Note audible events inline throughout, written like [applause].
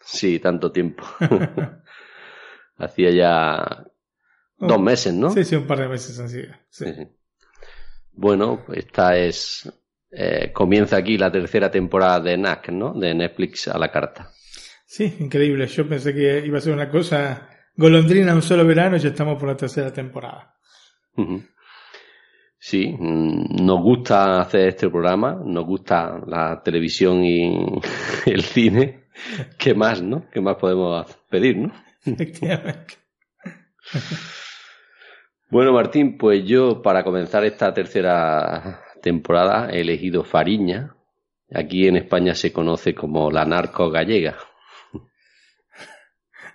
sí, tanto tiempo. [laughs] Hacía ya dos meses, ¿no? Sí, sí, un par de meses así. Sí. Bueno, esta es. Eh, comienza aquí la tercera temporada de NAC, ¿no? De Netflix a la carta. Sí, increíble. Yo pensé que iba a ser una cosa golondrina un solo verano y ya estamos por la tercera temporada. Sí, mm, nos gusta hacer este programa, nos gusta la televisión y [laughs] el cine. ¿Qué más, no? ¿Qué más podemos pedir, no? Efectivamente. Bueno, Martín, pues yo para comenzar esta tercera temporada he elegido Fariña. Aquí en España se conoce como la narco gallega.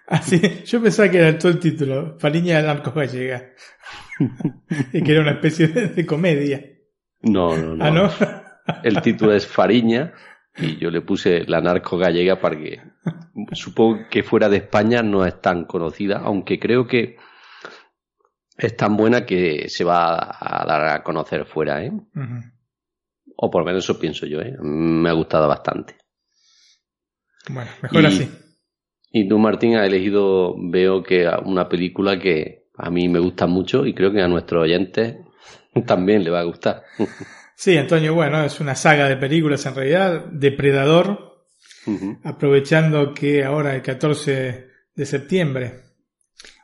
Así, ah, yo pensaba que era todo el título, Fariña la narco gallega. y que era una especie de, comedia. No, no, no. ¿Ah, no? el título es Fariña y yo le puse la narco gallega para que supongo que fuera de España no es tan conocida, aunque creo que es tan buena que se va a dar a conocer fuera, ¿eh? O por lo menos eso pienso yo, ¿eh? Me ha gustado bastante. Bueno, mejor así. Y tú, Martín, has elegido, veo que una película que a mí me gusta mucho y creo que a nuestros oyentes [laughs] también le va a gustar. Sí, Antonio, bueno, es una saga de películas en realidad, Depredador, aprovechando que ahora el 14 de septiembre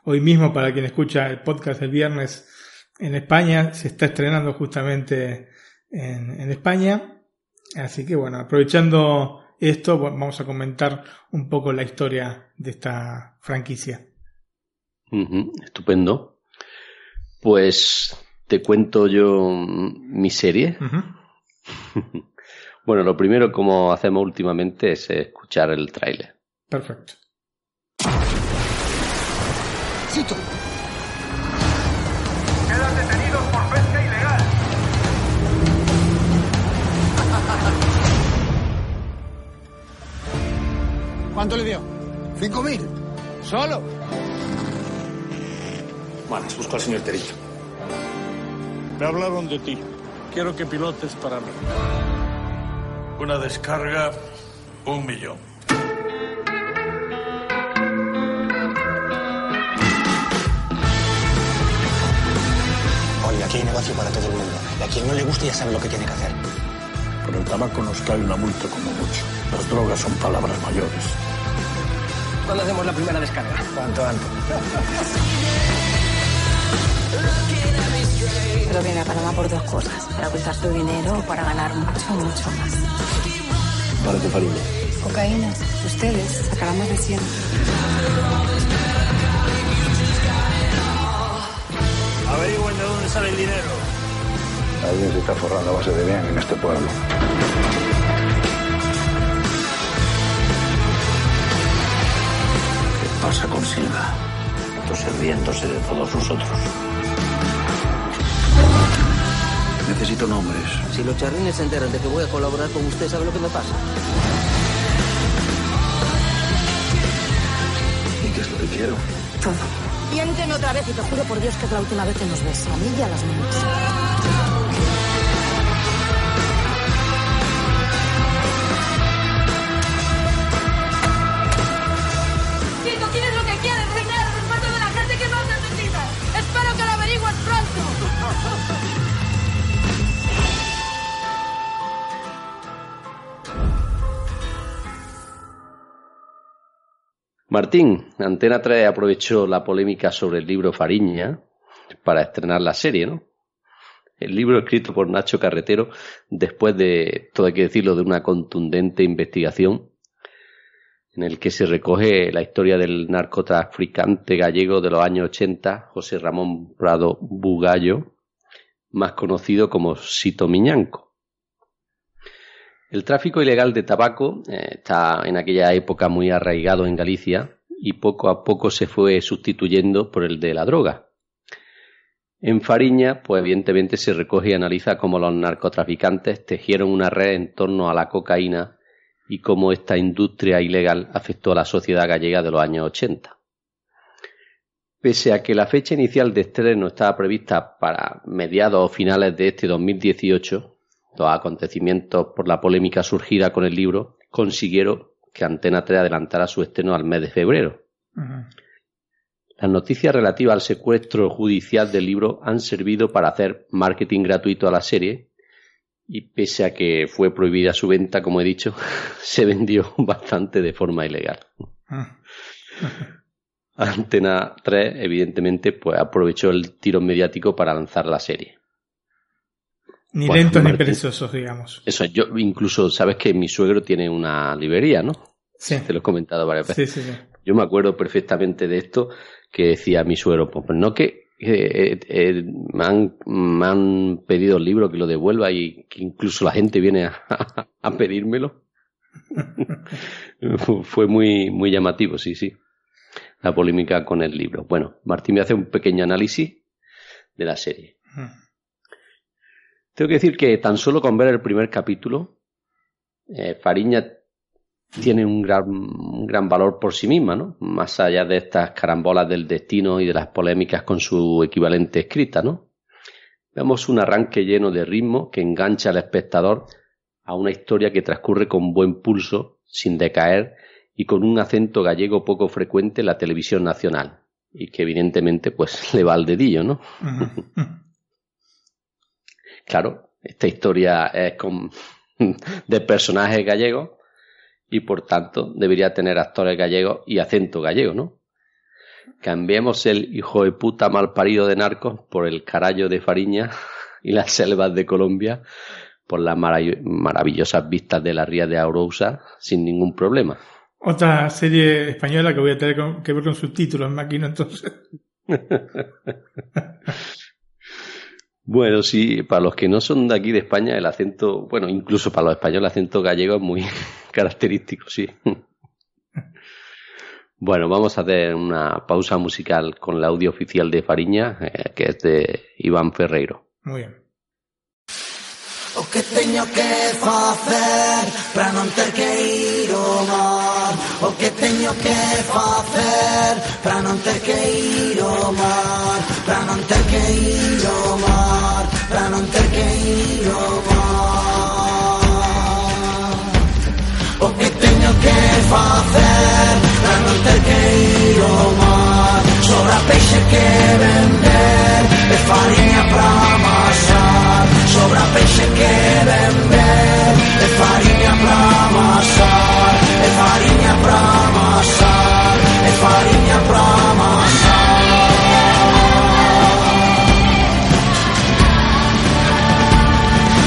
Hoy mismo, para quien escucha el podcast el viernes en España, se está estrenando justamente en, España. Así que bueno, aprovechando esto, vamos a comentar un poco la historia de esta franquicia. estupendo. Pues te cuento yo mi serie. [laughs] bueno, lo primero, como hacemos últimamente, es escuchar el tráiler. Perfecto. Quedan detenidos por pesca ilegal. [laughs] ¿Cuánto le dio? Cinco mil. ¿Solo? Vale, busco al señor Terito. Me hablaron de ti. Quiero que pilotes para mí. Una descarga, un millón. aquí hay negocio para todo el mundo. Y a quien no le guste ya sabe lo que tiene que hacer. Por el tabaco nos cae una multa como mucho. Las drogas son palabras mayores. ¿Cuándo hacemos la primera descarga? Cuanto antes. [laughs] Pero viene a Panamá por dos cosas. Para ocultar su dinero o para ganar mucho, mucho más. ¿Para tu familia? Cocaína. Ustedes sacarán más de 100. Averigüen de dónde sale el dinero. Alguien se está forrando a base de bien en este pueblo. ¿Qué pasa con Silva? Sirviéndose de todos nosotros. Necesito nombres. Si los charrines se enteran de que voy a colaborar con usted, ¿sabe lo que me pasa? ¿Y qué es lo que quiero? Todo. Miénteme otra vez y te juro por Dios que es la última vez que nos ves. A mí y a las niñas. Martín, Antena 3 aprovechó la polémica sobre el libro Fariña para estrenar la serie, ¿no? El libro escrito por Nacho Carretero después de, todo hay que decirlo, de una contundente investigación en el que se recoge la historia del narcotraficante gallego de los años 80, José Ramón Prado Bugallo, más conocido como Sito Miñanco. El tráfico ilegal de tabaco eh, está en aquella época muy arraigado en Galicia y poco a poco se fue sustituyendo por el de la droga. En Fariña, pues evidentemente se recoge y analiza cómo los narcotraficantes tejieron una red en torno a la cocaína y cómo esta industria ilegal afectó a la sociedad gallega de los años 80. Pese a que la fecha inicial de estreno estaba prevista para mediados o finales de este 2018, los acontecimientos por la polémica surgida con el libro consiguieron que Antena 3 adelantara su estreno al mes de febrero. Las noticias relativas al secuestro judicial del libro han servido para hacer marketing gratuito a la serie y pese a que fue prohibida su venta, como he dicho, [laughs] se vendió [laughs] bastante de forma ilegal. Ah. Antena 3, evidentemente, pues aprovechó el tiro mediático para lanzar la serie. Ni lentos ni perezosos, digamos. Eso, yo incluso, sabes que mi suegro tiene una librería, ¿no? Sí. Te lo he comentado varias veces. Sí, sí, sí. Yo me acuerdo perfectamente de esto que decía mi suegro, pues, pues no que eh, eh, me, han, me, han, pedido el libro que lo devuelva y que incluso la gente viene a, [laughs] a pedírmelo. [laughs] Fue muy, muy llamativo, sí, sí. La polémica con el libro. Bueno, Martín me hace un pequeño análisis de la serie. Tengo que decir que tan solo con ver el primer capítulo, eh, Fariña tiene un gran, un gran valor por sí misma, ¿no? Más allá de estas carambolas del destino y de las polémicas con su equivalente escrita, ¿no? Vemos un arranque lleno de ritmo que engancha al espectador a una historia que transcurre con buen pulso, sin decaer y con un acento gallego poco frecuente en la televisión nacional y que evidentemente pues [laughs] le va al dedillo, ¿no? Claro, esta historia es con, [laughs] de personajes gallegos y por tanto debería tener actores gallegos y acento gallego, ¿no? Cambiemos el hijo de puta mal parido de narcos por el carallo de Fariña [laughs] y las selvas de Colombia por las maravillosas vistas de la ría de Aurousa sin ningún problema. Otra serie española que voy a tener que ver con subtítulos, imagino entonces. [laughs] Bueno, sí, para los que no son de aquí de España, el acento, bueno, incluso para los españoles, el acento gallego es muy [laughs] característico, sí. [laughs] Bueno, vamos a hacer una pausa musical con el audio oficial de Fariña, eh, que es de Iván Ferreiro. Muy bien. O que teño que facer para non ter que ir ao mar O que teño que facer para non ter que ir ao mar Para non ter que ir ao mar para non ter que ir ao bar O que teño que facer para non ter que ir ao mar? Sobra peixe que vender e farinha para amasar Sobra peixe que vender e farinha para amasar E farinha para amasar E farinha para amasar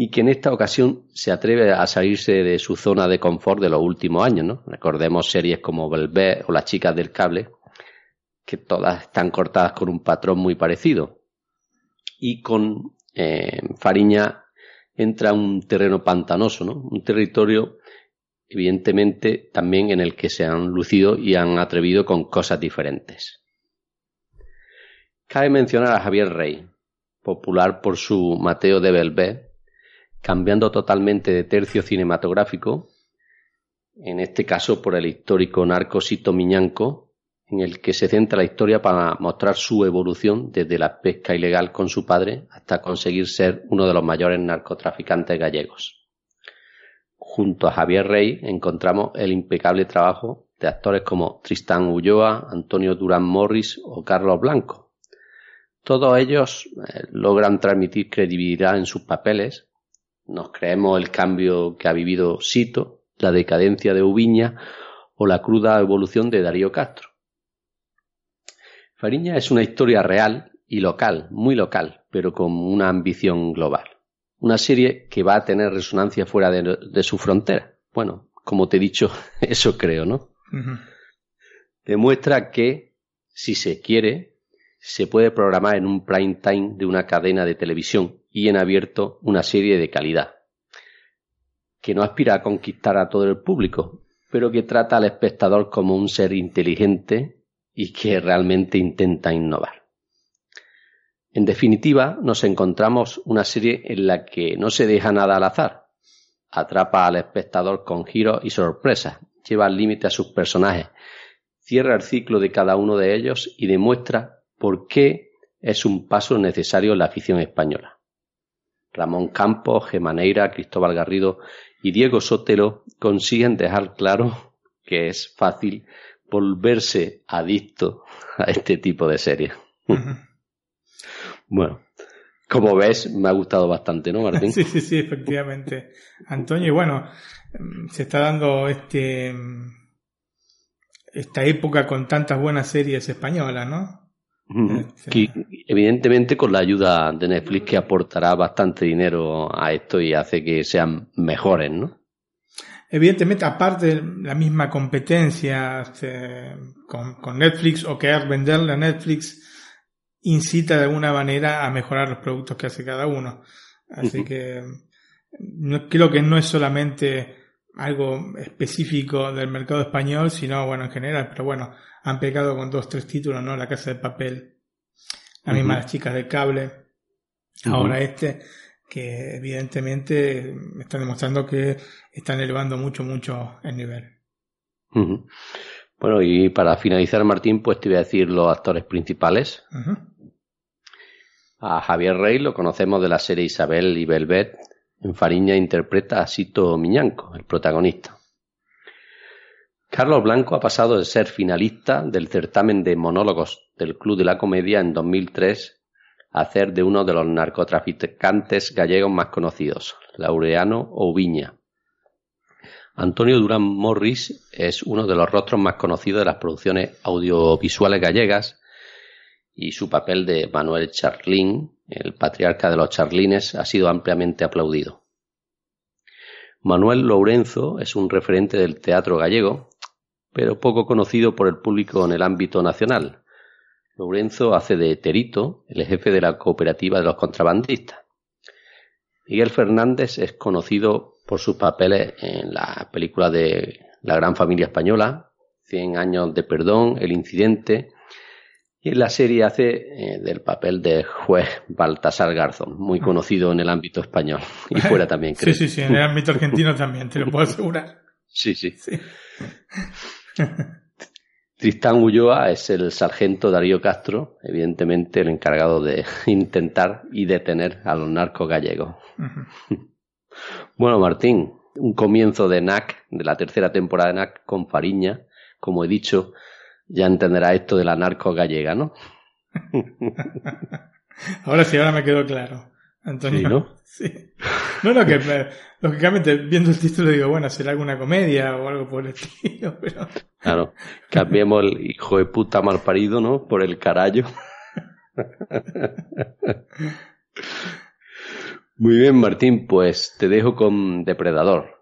y que en esta ocasión se atreve a salirse de su zona de confort de los últimos años, ¿no? Recordemos series como Belvé o Las chicas del cable, que todas están cortadas con un patrón muy parecido. Y con eh, Fariña entra un terreno pantanoso, ¿no? Un territorio evidentemente también en el que se han lucido y han atrevido con cosas diferentes. Cabe mencionar a Javier Rey, popular por su Mateo de Belvé, cambiando totalmente de tercio cinematográfico, en este caso por el histórico narco Sito Miñanco, en el que se centra la historia para mostrar su evolución desde la pesca ilegal con su padre hasta conseguir ser uno de los mayores narcotraficantes gallegos junto a Javier Rey encontramos el impecable trabajo de actores como Tristán Ulloa, Antonio Durán Morris o Carlos Blanco. Todos ellos eh, logran transmitir credibilidad en sus papeles. Nos creemos el cambio que ha vivido Sito, la decadencia de Ubiña o la cruda evolución de Darío Castro. Fariña es una historia real y local, muy local, pero con una ambición global. Una serie que va a tener resonancia fuera de, su frontera. Bueno, como te he dicho, [laughs] eso creo, ¿no? Demuestra que, si se quiere, se puede programar en un prime time de una cadena de televisión y en abierto una serie de calidad, que no aspira a conquistar a todo el público, pero que trata al espectador como un ser inteligente y que realmente intenta innovar. En definitiva, nos encontramos una serie en la que no se deja nada al azar, atrapa al espectador con giros y sorpresas, lleva al límite a sus personajes, cierra el ciclo de cada uno de ellos y demuestra por qué es un paso necesario en la afición española. Ramón Campos, Gemaneira, Cristóbal Garrido y Diego Sotelo consiguen dejar claro que es fácil volverse adicto a este tipo de series. [laughs] bueno, como ves, me ha gustado bastante, ¿no, Martín? [laughs] Sí, sí, sí, efectivamente. Antonio, y bueno, se está dando este esta época con tantas buenas series españolas, ¿no? Que, evidentemente con la ayuda de Netflix que aportará bastante dinero a esto y hace que sean mejores, ¿no? Evidentemente, aparte de la misma competencia este, con, Netflix o querer venderle a Netflix, incita de alguna manera a mejorar los productos que hace cada uno. Así que no, creo que no es solamente algo específico del mercado español, sino bueno, en general, pero bueno, han pegado con dos, tres títulos, ¿no? La Casa de Papel, la misma Las Chicas de Cable, ahora este, que evidentemente están demostrando que están elevando mucho, mucho el nivel. Bueno, y para finalizar, Martín, pues te voy a decir los actores principales. A Javier Rey lo conocemos de la serie Isabel y Belvet. En Fariña interpreta a Sito Miñanco, el protagonista. Carlos Blanco ha pasado de ser finalista del certamen de monólogos del Club de la Comedia en 2003 a ser de uno de los narcotraficantes gallegos más conocidos, Laureano Oviña. Antonio Durán Morris es uno de los rostros más conocidos de las producciones audiovisuales gallegas y su papel de Manuel Charlín, el patriarca de los charlines, ha sido ampliamente aplaudido. Manuel Lourenzo es un referente del teatro gallego pero poco conocido por el público en el ámbito nacional. Lorenzo hace de Terito, el jefe de la cooperativa de los contrabandistas. Miguel Fernández es conocido por sus papeles en la película de La Gran Familia Española, Cien años de perdón, El incidente, y en la serie hace eh, del papel de juez Baltasar Garzón, muy conocido en el ámbito español y [laughs] fuera también, creo. Sí, sí, sí, en el ámbito argentino también, te lo puedo asegurar. Sí, sí. sí. [laughs] Tristán Ulloa es el sargento Darío Castro, evidentemente el encargado de [laughs] intentar y detener a los narcos gallegos. [laughs] bueno, Martín, un comienzo de NAC, de la tercera temporada de NAC con Fariña, como he dicho, ya entenderá esto de la narco gallega, ¿no? ahora sí, ahora me quedó claro. Antonio. ¿no? Sí. No, [laughs] no, que lógicamente viendo el título digo, bueno, será alguna comedia o algo por el estilo, [laughs] pero... Claro, cambiemos el hijo de puta mal parido, ¿no? Por el carayo. [laughs] Muy bien, Martín, pues te dejo con Depredador.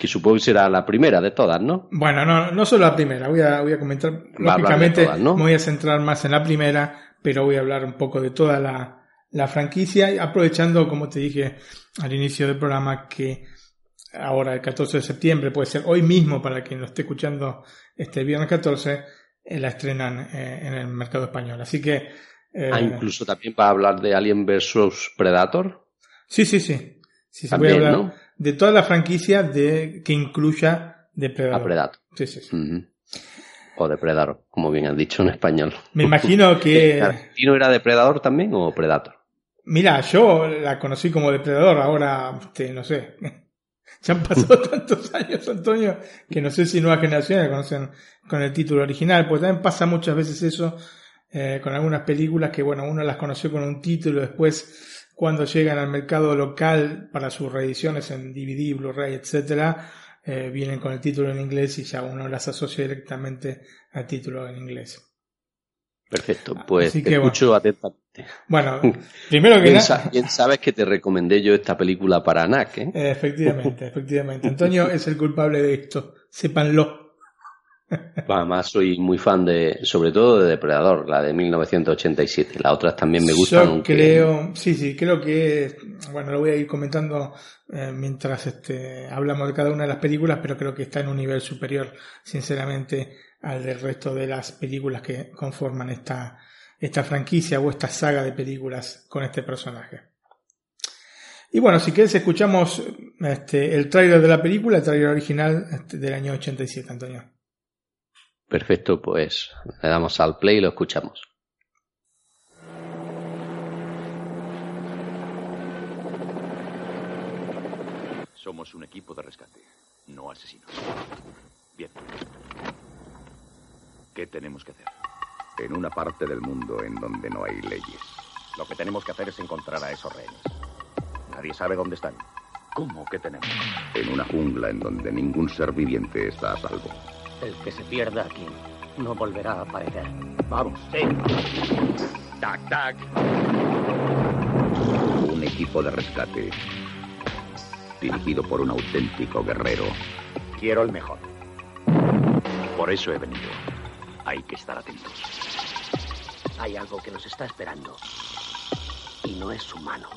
Que supongo que será la primera de todas, ¿no? Bueno, no, no solo la primera, voy a, voy a comentar, lógicamente me voy a centrar más en la primera, pero voy a hablar un poco de toda la, la franquicia, aprovechando, como te dije al inicio del programa, que ahora el 14 de septiembre, puede ser hoy mismo para quien lo esté escuchando este viernes 14, eh, la estrenan eh, en el mercado español. Así que... Eh, ah, incluso también para hablar de Alien vs Predator. Sí, sí, sí. sí voy a hablar de toda la franquicia de, que incluya Depredador. A Predator. Sí, sí, sí. O Depredador, como bien han dicho en español. Me imagino que... [laughs] ¿no era Depredador también o Predator? Mira, yo la conocí como depredador, ahora, este, no sé. [laughs] Ya han pasado [laughs] tantos años, Antonio, que no sé si nuevas generaciones la conocen con el título original, pues también pasa muchas veces eso eh, con algunas películas que, bueno, uno las conoció con un título, después cuando llegan al mercado local para sus reediciones en DVD, Blu-ray, etcétera, eh, vienen con el título en inglés y ya uno las asocia directamente al título en inglés. Perfecto, pues te escucho atentamente. Bueno, primero que nada. Bien sabes que te recomendé yo esta película para NAC, ¿eh? Efectivamente, efectivamente. Antonio es el culpable de esto, sépanlo. Además, soy muy fan de, sobre todo de Depredador, la de 1987. Las otras también me gustan. Yo creo, sí, sí, creo que, bueno, lo voy a ir comentando eh, mientras este, hablamos de cada una de las películas, pero creo que está en un nivel superior, sinceramente, al del resto de las películas que conforman esta, esta franquicia o esta saga de películas con este personaje. Y bueno, si quieres escuchamos este, el tráiler de la película, el tráiler original este, del año 87, Antonio. Perfecto, pues le damos al play y lo escuchamos. Somos un equipo de rescate, no asesinos. Bien. ¿Qué tenemos que hacer? En una parte del mundo en donde no hay leyes. Lo que tenemos que hacer es encontrar a esos rehenes. Nadie sabe dónde están. ¿Cómo que tenemos? En una jungla en donde ningún ser viviente está a salvo. El que se pierda aquí no volverá a aparecer. Vamos. Sí. Tac, tac. Un equipo de rescate dirigido por un auténtico guerrero. Quiero el mejor. Por eso he venido. Hay que estar atentos. Hay algo que nos está esperando. Y no es humano.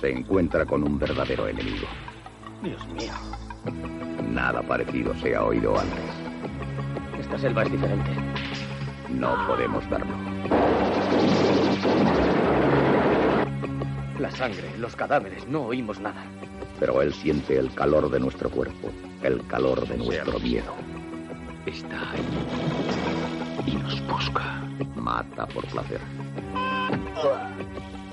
Se encuentra con un verdadero enemigo. Dios mío. Nada parecido se ha oído antes. Esta selva es diferente. No podemos verlo. La sangre, los cadáveres, no oímos nada. Pero él siente el calor de nuestro cuerpo, el calor de nuestro miedo. Está ahí y nos busca. Mata por placer.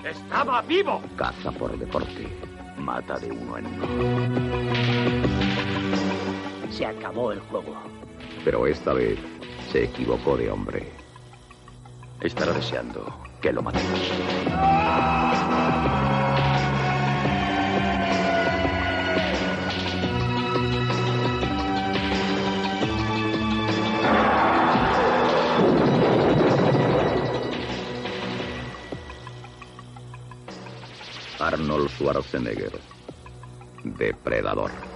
¡Estaba vivo! Caza por deporte. Mata de uno en uno. Se acabó el juego pero esta vez se equivocó de hombre. Estará deseando que lo matemos. Arnold Schwarzenegger, depredador.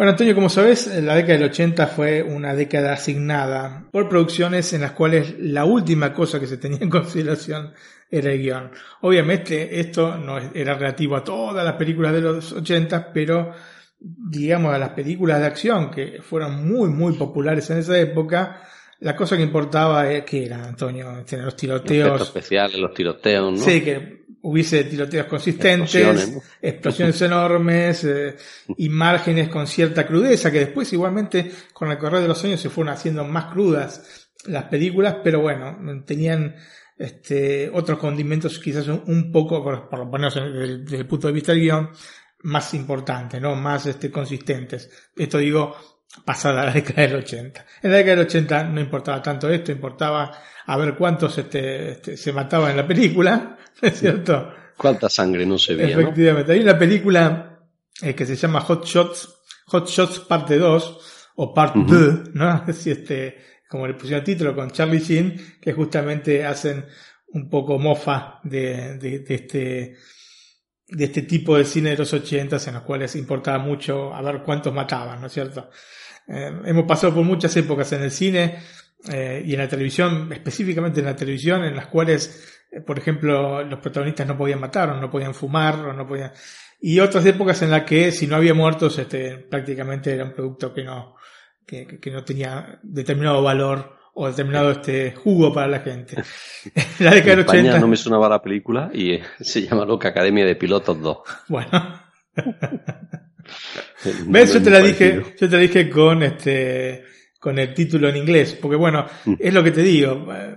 Bueno, Antonio, como sabes, la década del 80 fue una década asignada por producciones en las cuales la última cosa que se tenía en [laughs] consideración era el guion. Obviamente esto no era relativo a todas las películas de los 80, pero digamos a las películas de acción que fueron muy, muy populares en esa época, la cosa que importaba es que era, Antonio, tener los tiroteos. Especiales, los tiroteos, ¿no? Sí, que hubiese tiroteos consistentes, explosiones, [laughs] enormes, eh, imágenes con cierta crudeza, que después igualmente con el correr de los años se fueron haciendo más crudas las películas, pero bueno, tenían este, otros condimentos quizás un, poco, por, lo menos desde, el punto de vista del guion, más importantes, ¿no? Más este, consistentes. Esto digo, pasada la década del 80. En la década del 80 no importaba tanto esto, importaba a ver cuántos este, este, se mataban en la película, es cierto? Cuánta sangre no se veía. Efectivamente. Hay una película eh, que se llama Hot Shots, Hot Shots parte 2, o part 2, ¿no? [laughs] Así este, como le pusieron el título con Charlie Sheen, que justamente hacen un poco mofa de, de, este de este tipo de cine de los 80 en los cuales importaba mucho a ver cuántos mataban, ¿no es cierto? Eh, hemos pasado por muchas épocas en el cine eh, y en la televisión, específicamente en la televisión, en las cuales, eh, por ejemplo, los protagonistas no podían matar, o no podían fumar, o no podían. Y otras épocas en las que si no había muertos, este, prácticamente era un producto que no, que, que no tenía determinado valor o determinado este jugo para la gente. [laughs] la década de 80. no me sonaba la película y eh, se llama Loca Academia de Pilotos 2. Bueno. [laughs] ¿Ves? Yo te la dije, yo te la dije con este con el título en inglés, porque bueno, mm. es lo que te digo, eh,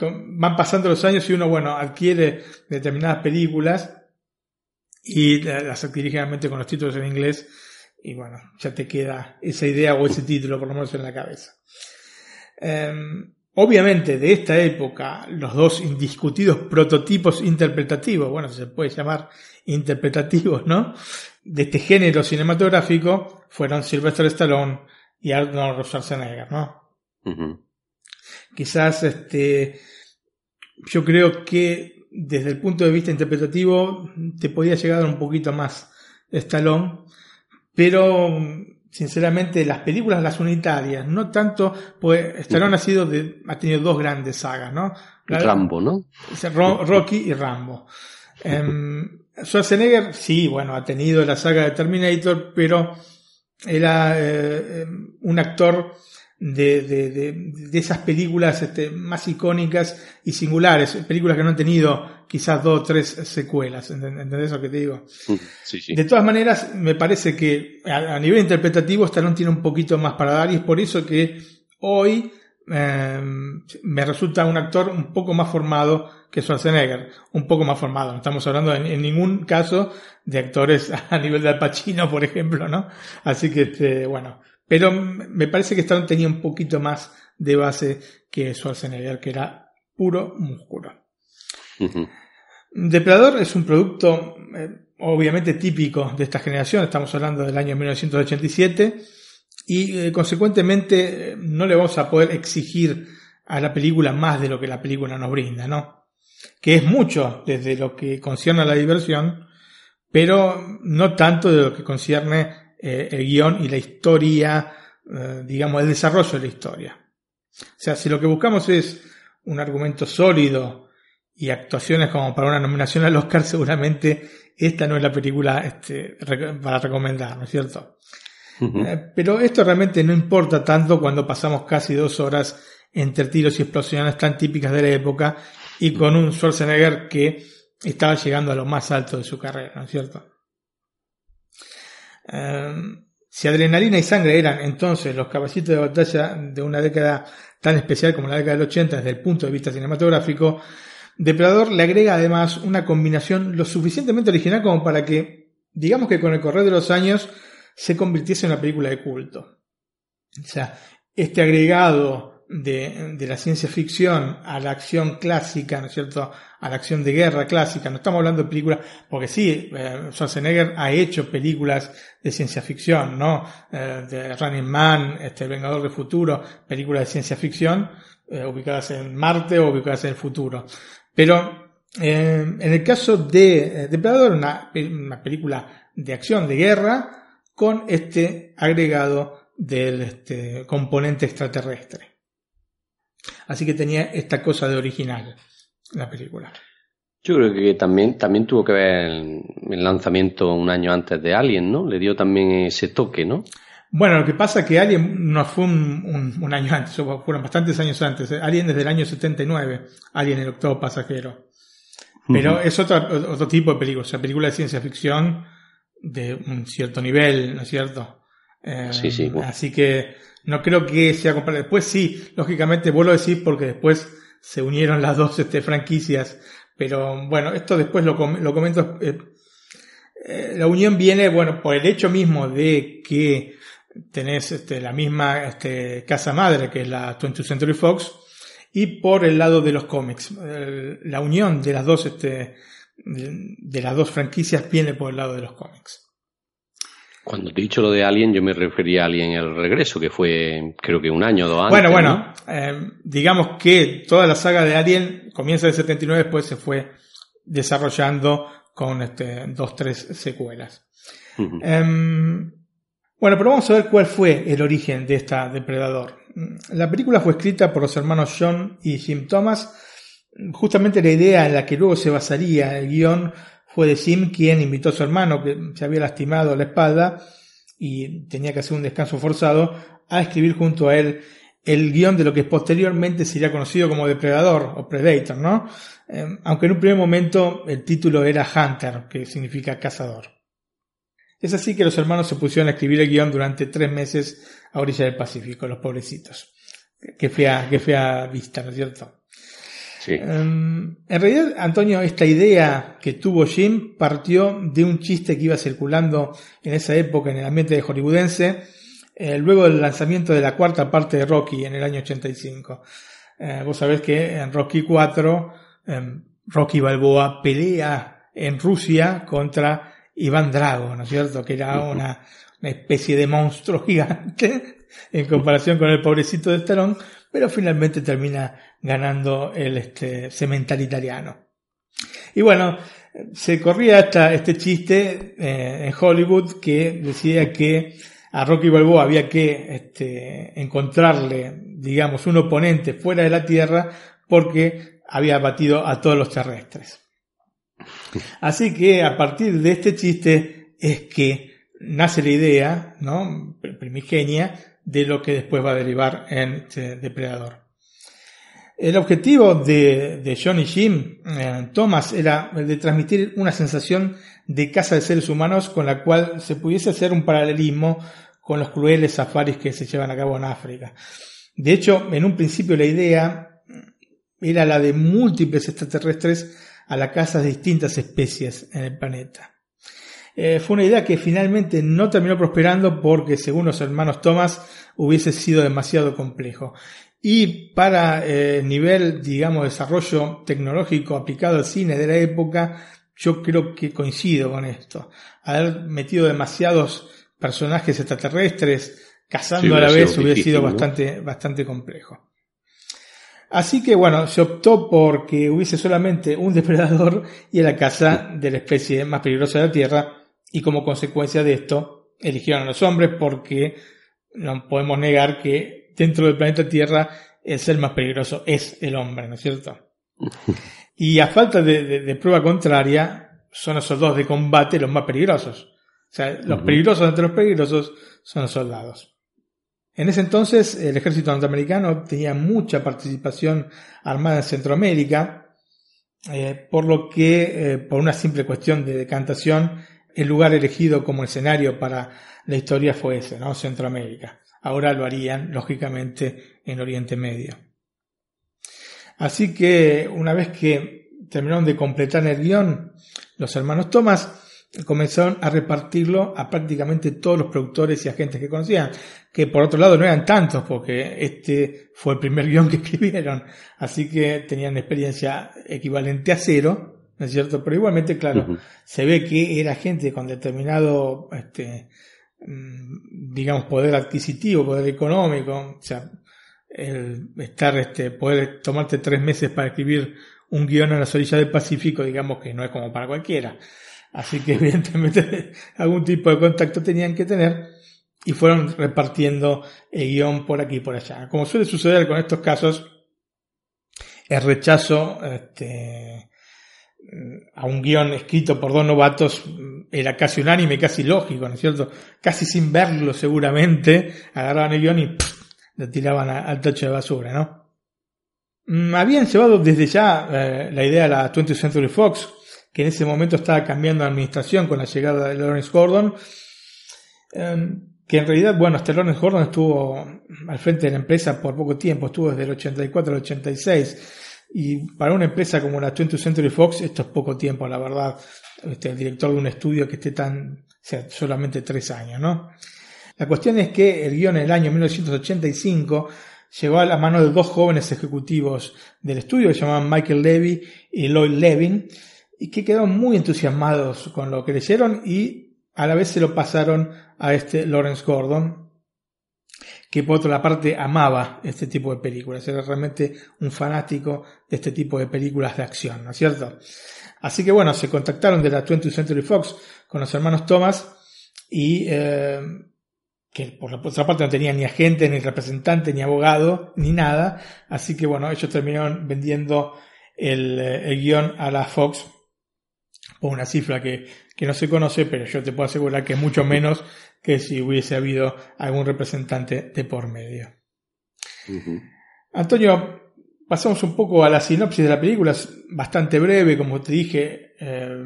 van pasando los años y uno, bueno, adquiere determinadas películas y las adquiere generalmente con los títulos en inglés y bueno, ya te queda esa idea o ese título por lo menos en la cabeza. Em, obviamente de esta época, los dos indiscutidos prototipos interpretativos, bueno, se puede llamar interpretativos, ¿no? De este género cinematográfico fueron Sylvester Stallone y Arnold Schwarzenegger, ¿no? Quizás este, yo creo que desde el punto de vista interpretativo te podía llegar un poquito más Stallone, pero sinceramente las películas las unitarias, no tanto, pues Stallone ha sido de, ha tenido dos grandes sagas, ¿no? Rambo, ¿no? Rocky y Rambo. Um, Schwarzenegger, sí, bueno, ha tenido la saga de Terminator, pero era eh, em, un actor de, de, de, esas películas este, más icónicas y singulares, películas que no han tenido quizás dos o tres secuelas, ¿entendés lo que te digo? Sí, sí. De todas maneras, me parece que a, nivel interpretativo Stallone tiene un poquito más para dar y es por eso que hoy eh, me resulta un actor un poco más formado que Schwarzenegger, un poco más formado. No estamos hablando en, en ningún caso de actores [laughs] a nivel de Al Pacino, por ejemplo, ¿no? Así que, este, bueno, pero me parece que Stallone tenía un poquito más de base que Schwarzenegger, que era puro músculo. Depredador es un producto eh, obviamente típico de esta generación, estamos hablando del año 1987, y eh, consecuentemente no le vamos a poder exigir a la película más de lo que la película nos brinda, ¿no? Que es mucho desde lo que concierne a la diversión, pero no tanto de lo que concierne eh, el guion y la historia, eh, digamos, el desarrollo de la historia. O sea, si lo que buscamos es un argumento sólido y actuaciones como para una nominación al Oscar, seguramente esta no es la película este, para recomendar, ¿no es cierto? Eh, pero esto realmente no importa tanto cuando pasamos casi dos horas entre tiros y explosiones tan típicas de la época y con un Schwarzenegger que estaba llegando a lo más alto de su carrera, ¿no es cierto? Em, si adrenalina y sangre eran entonces los caballitos de batalla de una década tan especial como la década del 80 desde el punto de vista cinematográfico, Depredador le agrega además una combinación lo suficientemente original como para que, digamos que con el correr de los años, se convirtiese en una película de culto. O sea, este agregado de, de, la ciencia ficción a la acción clásica, ¿no es cierto? A la acción de guerra clásica. No estamos hablando de películas, porque sí, eh, Schwarzenegger ha hecho películas de ciencia ficción, ¿no? Eh, de Running Man, este, El Vengador del Futuro, películas de ciencia ficción, eh, ubicadas en Marte o ubicadas en el futuro. Pero, eh, en el caso de Depredador, una, una película de acción de guerra, con este agregado del este, componente extraterrestre. Así que tenía esta cosa de original la película. Yo creo que también, también tuvo que ver el, lanzamiento un año antes de Alien, ¿no? Le dio también ese toque, ¿no? Bueno, lo que pasa es que Alien no fue un, año antes, fueron bastantes años antes. Alien desde el año 79, Alien el octavo pasajero. Pero es otro, otro tipo de película, o sea, película de ciencia ficción de un cierto nivel, ¿no es cierto? sí, sí. Eh, así que no creo que sea comparable. Después sí, lógicamente vos lo decís porque después se unieron las dos este, franquicias. Pero bueno, esto después lo, lo comento. Eh, eh, la unión viene, bueno, por el hecho mismo de que tenés este, la misma este, casa madre que es la 20th Century Fox y por el lado de los cómics. la unión de las dos, este, de las dos franquicias viene por el lado de los cómics. Cuando te he dicho lo de Alien, yo me refería a Alien el regreso, que fue creo que un año o dos años. Bueno, bueno, eh, digamos que toda la saga de Alien comienza en el 79, después se fue desarrollando con este, dos, tres secuelas. Em, bueno, pero vamos a ver cuál fue el origen de esta Depredador. La película fue escrita por los hermanos John y Jim Thomas. Justamente la idea en la que luego se basaría el guion fue de Sim quien invitó a su hermano, que se había lastimado la espalda y tenía que hacer un descanso forzado, a escribir junto a él el guion de lo que posteriormente sería conocido como Depredador o Predator, ¿no? Eh, aunque en un primer momento el título era Hunter, que significa cazador. Es así que los hermanos se pusieron a escribir el guion durante tres meses a orilla del Pacífico, los pobrecitos. Qué fea, qué fea vista, ¿no es cierto? Em, en realidad, Antonio, esta idea que tuvo Jim partió de un chiste que iba circulando en esa época en el ambiente hollywoodense, eh, luego del lanzamiento de la cuarta parte de Rocky en el año 85. Eh, vos sabés que en Rocky 4, em, Rocky Balboa pelea en Rusia contra Iván Drago, ¿no es cierto? Que era una, una especie de monstruo [laughs] gigante en comparación con el pobrecito de Stallone, pero finalmente termina ganando el este, cemental italiano. Y bueno, se corría esta, este chiste eh, en Hollywood que decía que a Rocky Balboa había que este, encontrarle, digamos, un oponente fuera de la Tierra porque había batido a todos los terrestres. Así que a partir de este chiste es que nace la idea, ¿no? Primigenia, de lo que después va a derivar en este Depredador. El objetivo de, de John y Jim eh, Thomas era el de transmitir una sensación de caza de seres humanos con la cual se pudiese hacer un paralelismo con los crueles safaris que se llevan a cabo en África. De hecho, en un principio la idea era la de múltiples extraterrestres a la caza de distintas especies en el planeta. Eh, fue una idea que finalmente no terminó prosperando porque, según los hermanos Thomas, hubiese sido demasiado complejo. Y para el eh, nivel, digamos, de desarrollo tecnológico aplicado al cine de la época, yo creo que coincido con esto. Haber metido demasiados personajes extraterrestres cazando a la vez hubiese sido bastante, bastante complejo. Así que bueno, se optó por que hubiese solamente un depredador y la caza de la especie más peligrosa de la Tierra, y como consecuencia de esto eligieron a los hombres porque no podemos negar que dentro del planeta Tierra el ser más peligroso es el hombre, ¿no es cierto? [laughs] Y a falta de, prueba contraria, son los soldados de combate los más peligrosos. O sea, los peligrosos entre los peligrosos son los soldados. En ese entonces el ejército norteamericano tenía mucha participación armada en Centroamérica, eh, por lo que, eh, por una simple cuestión de decantación, el lugar elegido como escenario para la historia fue ese, ¿no? Centroamérica. Ahora lo harían, lógicamente, en Oriente Medio. Así que una vez que terminaron de completar el guion, los hermanos Thomas comenzaron a repartirlo a prácticamente todos los productores y agentes que conocían, que por otro lado no eran tantos, porque este fue el primer [laughs] guion que escribieron, así que tenían experiencia equivalente a cero, ¿no es cierto? Pero igualmente, claro, se ve que era gente con determinado, este, mm, digamos, poder adquisitivo, poder económico, o sea, el estar, este, poder tomarte tres meses para escribir un guion en las orillas del Pacífico, digamos que no es como para cualquiera. Así que [laughs] evidentemente algún tipo de contacto tenían que tener y fueron repartiendo el guion por aquí y por allá. Como suele suceder con estos casos, el rechazo este, a un guion escrito por dos novatos era casi unánime, casi lógico, ¿no es cierto? Casi sin verlo seguramente, agarraban el guion y lo tiraban al tacho de basura, ¿no? Mm, habían llevado desde ya eh, la idea a la 20th Century Fox, que en ese momento estaba cambiando de administración con la llegada de Lawrence Gordon, em, que en realidad, bueno, hasta Lawrence Gordon estuvo al frente de la empresa por poco tiempo, estuvo desde el 84 al 86, y para una empresa como la 20th Century Fox, esto es poco tiempo, la verdad. Este, el director de un estudio que esté tan, sea, solamente tres años, ¿no? La cuestión es que el guion en el año 1985 llegó a la mano de dos jóvenes ejecutivos del estudio que se llamaban Michael Levy y Lloyd Levin, y que quedaron muy entusiasmados con lo que leyeron y a la vez se lo pasaron a este Lawrence Gordon, que por otra parte amaba este tipo de películas, era realmente un fanático de este tipo de películas de acción, ¿no es cierto? Así que bueno, se contactaron de la 20th Century Fox con los hermanos Thomas y eh, que por la otra parte no tenían ni agente, ni representante, ni abogado, ni nada, así que bueno, ellos terminaron vendiendo el, eh, el guion a la Fox por una cifra que, que no se conoce, pero yo te puedo asegurar que es mucho menos que si hubiese habido algún representante de por medio. Antonio, pasamos un poco a la sinopsis de la película, es bastante breve, como te dije, eh,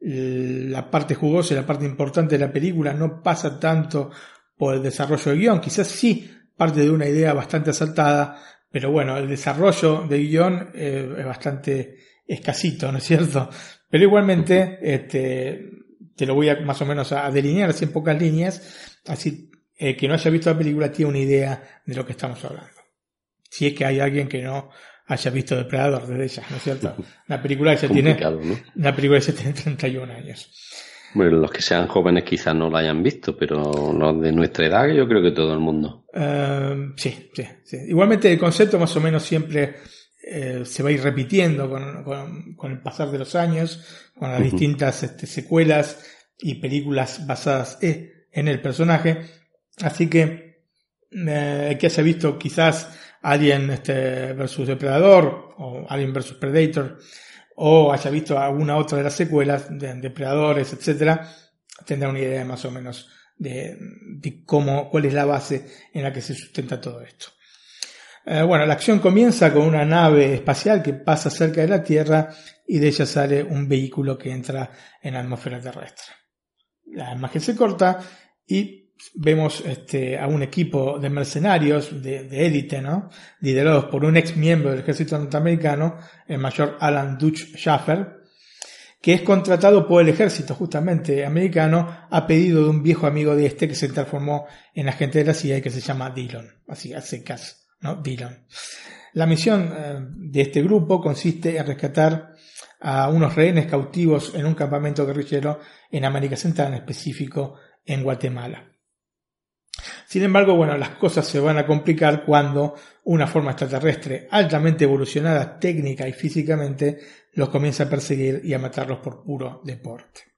la parte jugosa y la parte importante de la película no pasa tanto por el desarrollo del guion, quizás sí parte de una idea bastante asaltada, pero bueno, el desarrollo del guion eh, es bastante escasito, ¿no es cierto? Pero igualmente, este, te lo voy a más o menos a delinear así en pocas líneas, así el que no haya visto la película tiene una idea de lo que estamos hablando. Si es que hay alguien que no haya visto Depredador desde ya, ¿no es cierto? [laughs] Una película que ya tiene, una película que ya tiene 31 años. Bueno, los que sean jóvenes quizás no lo hayan visto, pero los de nuestra edad yo creo que todo el mundo. Eh, sí, sí, sí. Igualmente el concepto más o menos siempre eh, se va a ir repitiendo con, con, el pasar de los años, con las distintas este, secuelas y películas basadas en el personaje. Así que eh, que haya visto quizás Alien este, versus Depredador o Alien versus Predator o haya visto alguna otra de las secuelas de Depredadores, etcétera, tendrá una idea más o menos de, cómo, cuál es la base en la que se sustenta todo esto. Eh, bueno, la acción comienza con una nave espacial que pasa cerca de la Tierra y de ella sale un vehículo que entra en la atmósfera terrestre. La imagen se corta y vemos este, a un equipo de mercenarios de, élite, ¿no? liderados por un ex miembro del ejército norteamericano, el mayor Alan Dutch Schaffer, que es contratado por el ejército justamente americano a pedido de un viejo amigo de este que se transformó en agente de la CIA y que se llama Dillon, así hace caso, ¿no? Dillon. La misión eh, de este grupo consiste en rescatar a unos rehenes cautivos en un campamento guerrillero en América Central, en específico en Guatemala. Sin embargo, bueno, las cosas se van a complicar cuando una forma extraterrestre altamente evolucionada técnica y físicamente los comienza a perseguir y a matarlos por puro deporte.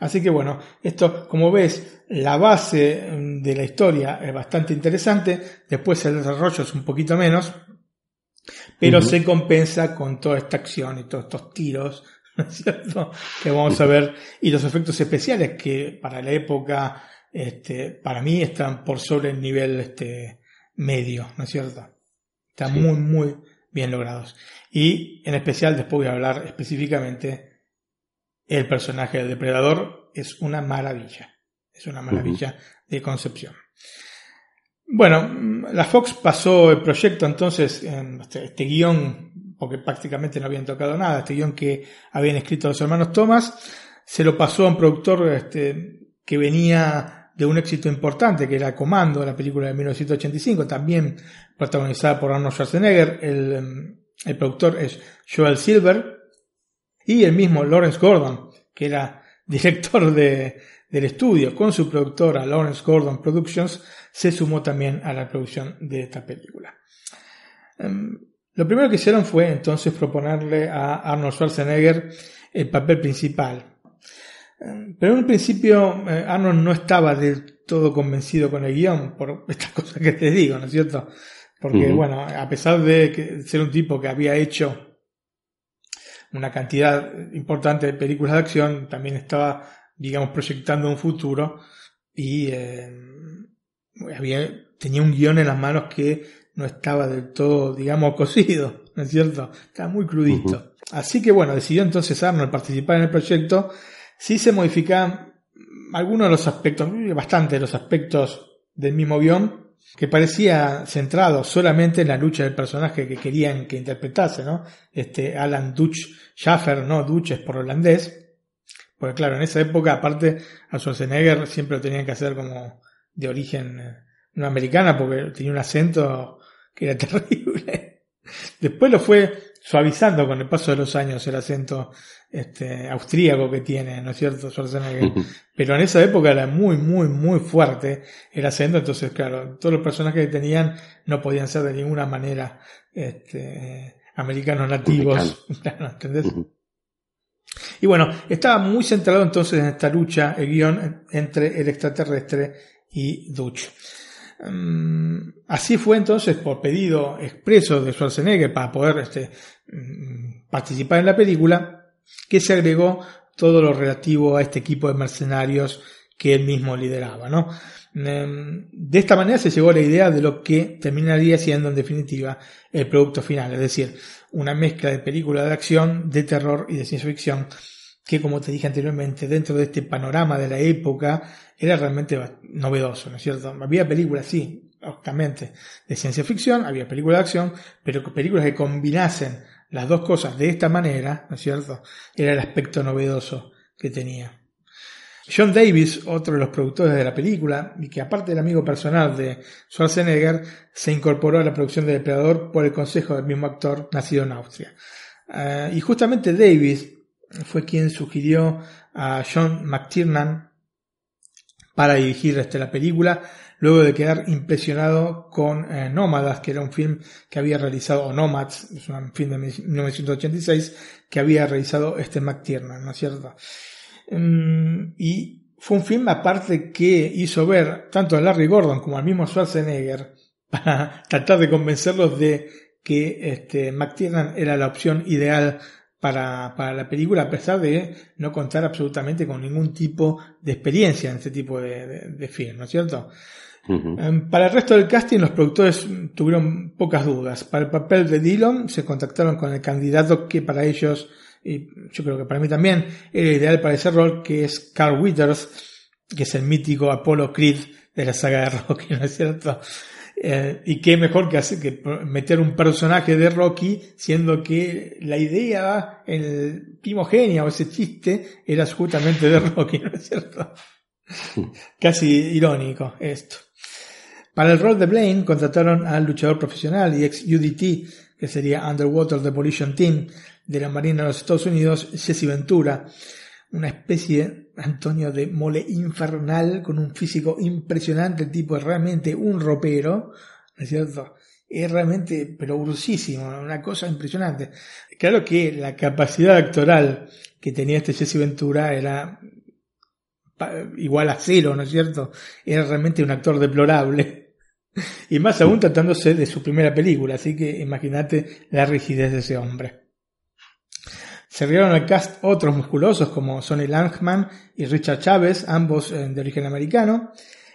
Así que bueno, esto, como ves, la base mm, de la historia es bastante interesante, después el desarrollo es un poquito menos, pero se compensa con toda esta acción y todos estos tiros, [laughs] ¿no es cierto? Que vamos a ver, y los efectos especiales que para la época este, para mí están por sobre el nivel este, medio, ¿no es cierto? Están muy, muy bien logrados. Y en especial, después voy a hablar específicamente, el personaje del depredador es una maravilla. Es una maravilla de concepción. Bueno, la Fox pasó el proyecto entonces, en este, este, guion, porque prácticamente no habían tocado nada, este guion que habían escrito los hermanos Thomas, se lo pasó a un productor este, que venía de un éxito importante, que era Comando, la película de 1985, también protagonizada por Arnold Schwarzenegger. El, el productor es Joel Silver y el mismo Lawrence Gordon, que era director de, del estudio, con su productora Lawrence Gordon Productions, se sumó también a la producción de esta película. Em, lo primero que hicieron fue entonces proponerle a Arnold Schwarzenegger el papel principal, pero en un principio eh, Arnold no estaba del todo convencido con el guion, por [laughs] estas cosas que te digo, ¿no es cierto? Porque, bueno, a pesar de ser un tipo que había hecho una cantidad importante de películas de acción, también estaba, digamos, proyectando un futuro y eh, había, tenía un guion en las manos que no estaba del todo, digamos, cocido, ¿no es cierto? Estaba muy crudito. Así que, bueno, decidió entonces Arnold participar en el proyecto sí se modifican algunos de los aspectos, bastante de los aspectos del mismo guion, que parecía centrado solamente en la lucha del personaje que querían que interpretase, ¿no? Este Alan Dutch Schaffer, ¿no? Dutch es por holandés. Porque claro, en esa época, aparte, a Schwarzenegger siempre lo tenían que hacer como de origen eh, no americana, porque tenía un acento que era [laughs] terrible. Después lo fue suavizando con el paso de los años el acento este, austríaco que tiene, ¿no es cierto? Schwarzenegger. Pero en esa época era muy, muy, muy fuerte el acento, entonces, claro, todos los personajes que tenían no podían ser de ninguna manera este, americanos nativos, [laughs] ¿entendés? Y bueno, estaba muy centrado entonces en esta lucha, el guion entre el extraterrestre y Dutch. Mm, así fue entonces por pedido expreso de Schwarzenegger para poder este, mm, participar en la película que se agregó todo lo relativo a este equipo de mercenarios que él mismo lideraba, ¿no? Em, de esta manera se llegó a la idea de lo que terminaría siendo en definitiva el producto final, es decir, una mezcla de película de acción, de terror y de ciencia ficción que como te dije anteriormente, dentro de este panorama de la época era realmente novedoso, ¿no es cierto? Había películas, sí, obviamente, de ciencia ficción, había películas de acción, pero películas que combinasen las dos cosas de esta manera, ¿no es cierto? Era el aspecto novedoso que tenía. John Davis, otro de los productores de la película, y que aparte del amigo personal de Schwarzenegger, se incorporó a la producción de Depredador por el consejo del mismo actor nacido en Austria. Eh, y justamente Davis fue quien sugirió a John McTiernan para dirigir este, la película, luego de quedar impresionado con eh, Nómadas, que era un film que había realizado, o Nomads, es un film de 1986, que había realizado este McTiernan, ¿no es cierto? Mm, y fue un film aparte que hizo ver tanto a Larry Gordon como al mismo Schwarzenegger [laughs] para tratar de convencerlos de que este, McTiernan era la opción ideal para, para, la película, a pesar de no contar absolutamente con ningún tipo de experiencia en este tipo de, de, film, ¿no es cierto? Em, para el resto del casting, los productores tuvieron pocas dudas. Para el papel de Dillon, se contactaron con el candidato que para ellos, y yo creo que para mí también, era ideal para ese rol, que es Carl Withers, que es el mítico Apollo Creed de la saga de [laughs] Rocky, ¿no es cierto? Eh, y qué mejor que, hacer, que meter un personaje de Rocky, siendo que la idea, el primogenia o ese chiste, era justamente de [laughs] Rocky, ¿no es cierto? Casi irónico esto. Para el rol de Blaine contrataron al luchador profesional y ex UDT, que sería Underwater Demolition Team de la Marina de los Estados Unidos, Jesse Ventura, una especie, Antonio, de mole infernal con un físico impresionante, el tipo es realmente un ropero, ¿no es cierto? Es realmente, pero gruesísimo, una cosa impresionante. Claro que la capacidad actoral que tenía este Jesse Ventura era igual a cero, ¿no es cierto? Era realmente un actor deplorable. Y más aún tratándose de su primera película, así que imagínate la rigidez de ese hombre. Se rieron al cast otros musculosos como Sonny Langman y Richard Chávez, ambos eh, de origen americano,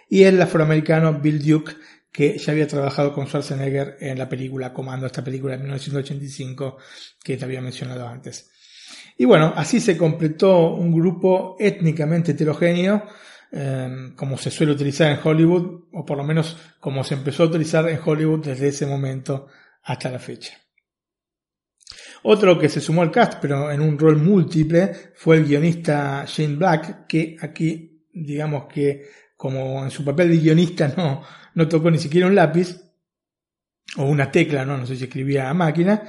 y el afroamericano Bill Duke, que ya había trabajado con Schwarzenegger en la película Comando, esta película de 1985 que te había mencionado antes. Y bueno, así se completó un grupo étnicamente heterogéneo, como se suele utilizar en Hollywood, o por lo menos como se empezó a utilizar en Hollywood desde ese momento hasta la fecha. Otro que se sumó al cast, pero en un rol múltiple, fue el guionista Shane Black, que aquí, digamos que como en su papel de guionista no, no tocó ni siquiera un lápiz, o una tecla, no, no sé si escribía a máquina,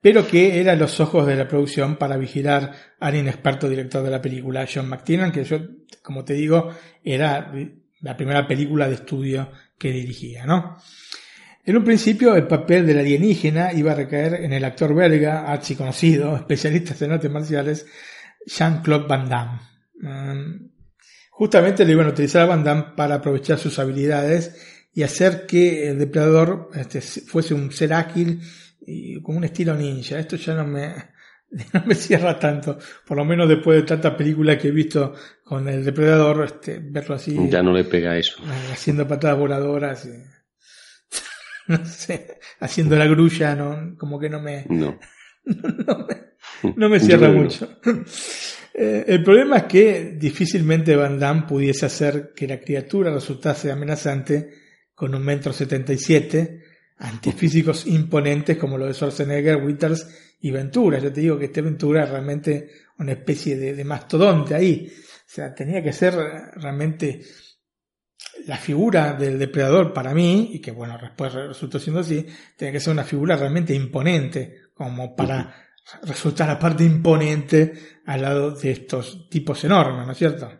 pero que era los ojos de la producción para vigilar al inexperto director de la película, John McTiernan, que yo, como te digo, era la primera película de estudio que dirigía, ¿no? En un principio, el papel del alienígena iba a recaer en el actor belga, archiconocido, [laughs] especialista en artes marciales, Jean-Claude Van Damme. Mm, justamente le iban a utilizar a Van Damme para aprovechar sus habilidades y hacer que el depredador este, fuese un ser ágil y con un estilo ninja. Esto ya no me, [laughs] no me cierra tanto, por lo menos después de tantas películas que he visto con el depredador, este, verlo así. Ya no le pega eso. Haciendo patadas voladoras. Y [laughs] no sé, haciendo la grulla, no, como que no me, no, [laughs] no, me, cierra mucho. Eh, el problema es que difícilmente Van Damme pudiese hacer que la criatura resultase amenazante con un metro setenta y siete ante físicos imponentes como lo de Schwarzenegger, Withers y Ventura. Yo te digo que este Ventura es realmente una especie de, de mastodonte ahí. O sea, tenía que ser realmente la figura del depredador para mí, y que bueno, después resultó siendo así, tiene que ser una figura realmente imponente, como para resultar aparte imponente al lado de estos tipos enormes, ¿no es cierto?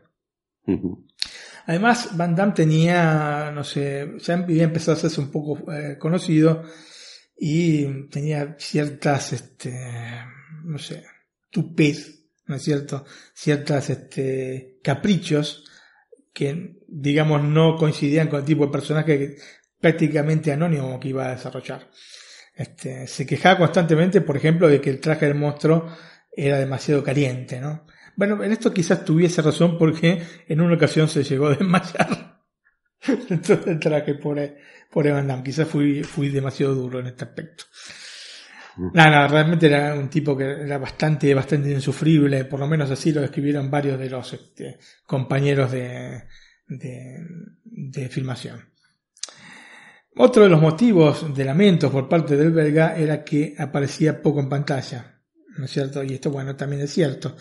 Además, Van Damme tenía, no sé, ya había empezado a hacerse un poco eh, conocido y tenía ciertas, este, no sé, tupez, ¿no es cierto? Ciertas, este, caprichos que, digamos, no coincidían con el tipo de personaje prácticamente anónimo que iba a desarrollar. Este, se quejaba constantemente, por ejemplo, de que el traje del monstruo era demasiado caliente, ¿no? Bueno, en esto quizás tuviese razón porque en una ocasión se llegó a desmayar [laughs] dentro del traje por, por Evan Damme. Quizás fui, fui demasiado duro en este aspecto. Nada, realmente era un tipo que era bastante, bastante insufrible, por lo menos así lo describieron varios de los este, compañeros de, de, filmación. Otro de los motivos de lamentos por parte del belga era que aparecía poco en pantalla, ¿no es cierto? Y esto, bueno, también es cierto.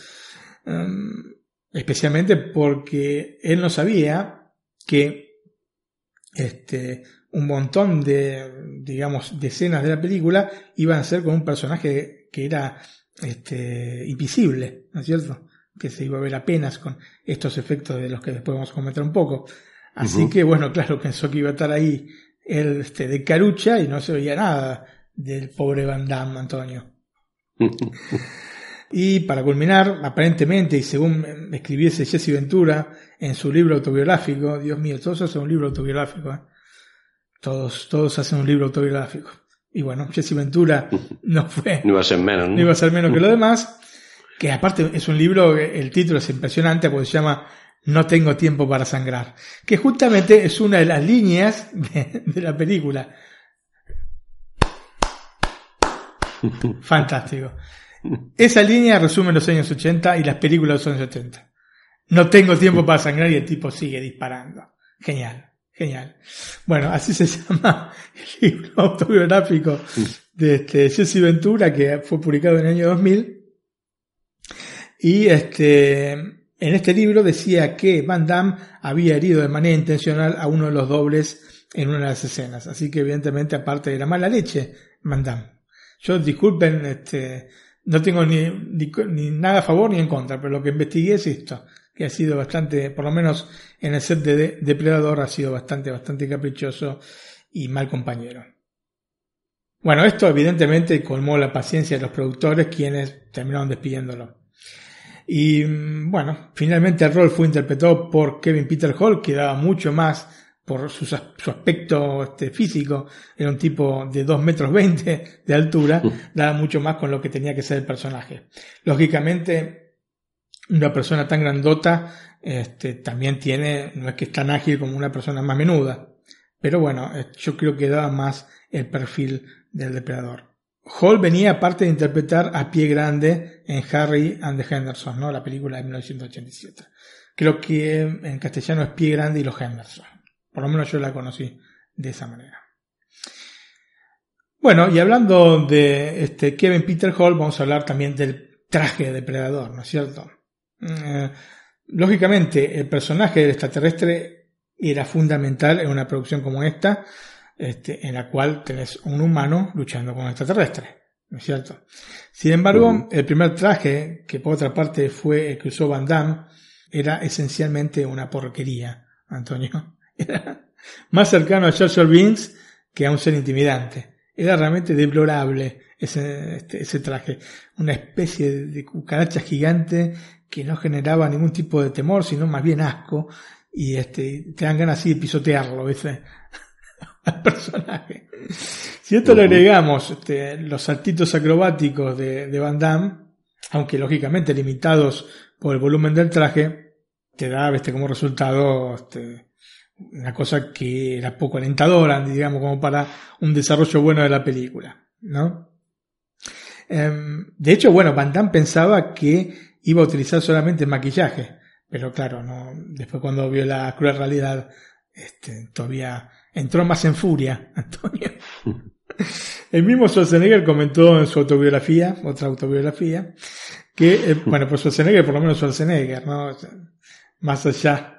Um, especialmente porque él no sabía que este, un montón de, digamos, de escenas de la película iban a ser con un personaje que era este, invisible, ¿no es cierto? Que se iba a ver apenas con estos efectos de los que después vamos a comentar un poco. Así que bueno, claro, pensó que iba a estar ahí el este, de carucha y no se oía nada del pobre Van Damme, Antonio. [laughs] y para culminar, aparentemente, y según escribiese Jesse Ventura en su libro autobiográfico, Dios mío, todos hacen un libro autobiográfico, ¿eh? todos, todos hacen un libro autobiográfico. Y bueno, Jesse Ventura [laughs] no fue. No iba a ser menos. No iba a ser menos que lo [laughs] demás. Que aparte es un libro, el título es impresionante porque se llama No tengo tiempo para sangrar. Que justamente es una de las líneas de, de la película. [laughs] Fantástico. Esa línea resume los años 80 y las películas de los años 70. No tengo tiempo para sangrar y el tipo sigue disparando. Genial, genial. Bueno, así se [laughs] llama el libro autobiográfico de este Jesse Ventura que fue publicado en el año 2000. Y este, en este libro decía que Van Damme había herido de manera intencional a uno de los dobles en una de las escenas. Así que evidentemente aparte de la mala leche, Van Damme. Yo disculpen, este, no tengo ni, ni, nada a favor ni en contra, pero lo que investigué es esto, que ha sido bastante, por lo menos en el set de Depredador, ha sido bastante, bastante caprichoso y mal compañero. Bueno, esto evidentemente colmó la paciencia de los productores, quienes terminaron despidiéndolo. Y mm, bueno, finalmente el rol fue interpretado por Kevin Peter Hall, que daba mucho más por su, su aspecto este, físico, era un tipo de 2 metros 20 de altura, daba mucho más con lo que tenía que ser el personaje. Lógicamente, una persona tan grandota este, también tiene, no es que es tan ágil como una persona más menuda, pero bueno, eh, yo creo que daba más el perfil del depredador. Hall venía aparte de interpretar a pie grande en Harry and the Henderson, ¿no? la película de 1987. Creo que en castellano es pie grande y los Henderson. Por lo menos yo la conocí de esa manera. Bueno, y hablando de este Kevin Peter Hall, vamos a hablar también del traje de depredador, ¿no es cierto? Eh, lógicamente, el personaje del extraterrestre era fundamental en una producción como esta, este, en la cual tenés un humano luchando con un extraterrestre, ¿no es cierto? Sin embargo, el primer traje, que por otra parte fue el que usó Van Damme, era esencialmente una porquería, Antonio. Era [laughs] más cercano a George Beans que a un ser intimidante. Era realmente deplorable ese, este, ese traje. Una especie de cucaracha gigante que no generaba ningún tipo de temor, sino más bien asco. Y este, te dan ganas así de pisotearlo, ese [laughs] al personaje. Si esto le agregamos este, los saltitos acrobáticos de, de Van Damme, aunque lógicamente limitados por el volumen del traje, te da este, como resultado este, una cosa que era poco alentadora, digamos, como para un desarrollo bueno de la película, ¿no? Em, de hecho, bueno, Van Damme pensaba que iba a utilizar solamente maquillaje, pero claro, no, después cuando vio la cruel realidad, este, todavía entró más en furia, [laughs] Antonio. El mismo Schwarzenegger comentó en su autobiografía, otra autobiografía, que, eh, [laughs] bueno, pues Schwarzenegger, por lo menos Schwarzenegger, ¿no? Más allá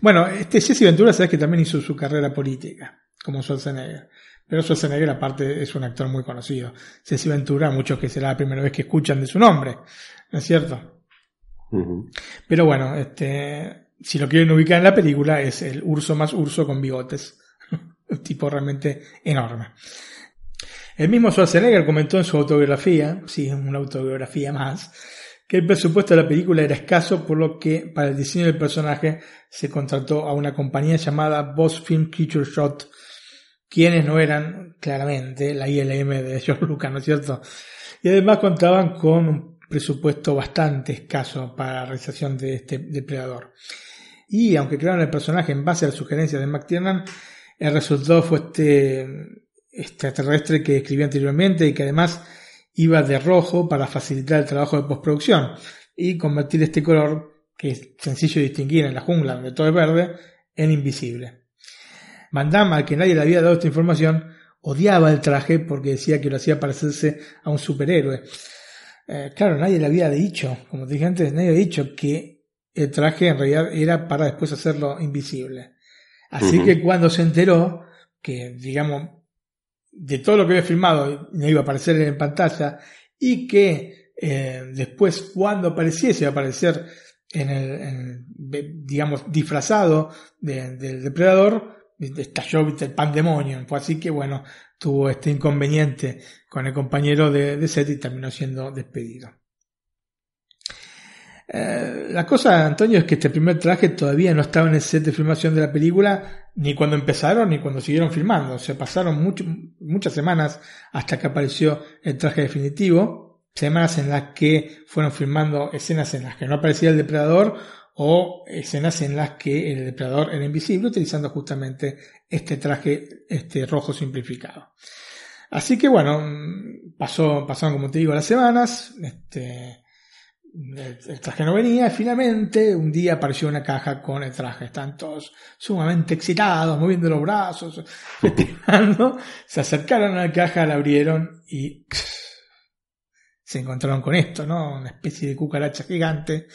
bueno, este Jesse Ventura sabes que también hizo su carrera política, como Schwarzenegger. Pero Schwarzenegger aparte es un actor muy conocido. Jesse Ventura, muchos que será la primera vez que escuchan de su nombre, ¿no es cierto? Pero bueno, este, si lo quieren ubicar en la película, es el urso más urso con bigotes. [laughs] un tipo realmente enorme. El mismo Schwarzenegger comentó en su autobiografía, sí, una autobiografía más, que el presupuesto de la película era escaso, por lo que para el diseño del personaje se contrató a una compañía llamada Boss Film Creature Shot, quienes no eran claramente la ILM de [laughs] George Lucas, ¿no es cierto? Y además contaban con un presupuesto bastante escaso para la realización de este depredador. Y aunque crearon el personaje en base a las sugerencias de McTiernan, el resultado fue este extraterrestre que escribí anteriormente y que además iba de rojo para facilitar el trabajo de postproducción y convertir este color, que es sencillo de distinguir en la jungla donde todo es verde, en invisible. Van Damme, al que nadie le había dado esta información, odiaba el traje porque decía que lo hacía parecerse a un superhéroe. Eh, claro, nadie le había dicho, como dije antes, nadie había dicho que el traje en realidad era para después hacerlo invisible. Así que cuando se enteró que, digamos, de todo lo que había filmado no iba a aparecer en pantalla y que eh, después cuando apareciese, va a aparecer en el, digamos, disfrazado del depredador, estalló el pandemonio, fue así que bueno, tuvo este inconveniente con el compañero de, de set y terminó siendo despedido. Eh, la cosa, Antonio, es que este primer traje todavía no estaba en el set de filmación de la película, ni cuando empezaron ni cuando siguieron filmando. Se pasaron muchas semanas hasta que apareció el traje definitivo. Semanas en las que fueron filmando escenas en las que no aparecía el depredador o escenas en las que el depredador era invisible utilizando justamente este traje este rojo simplificado. Así que bueno, pasó, pasaron como te digo las semanas, este, el traje no venía finalmente un día apareció una caja con el traje. Están todos sumamente excitados, moviendo los brazos, [laughs] festejando. Se acercaron a la caja, la abrieron y se encontraron con esto, ¿no? Una especie de cucaracha gigante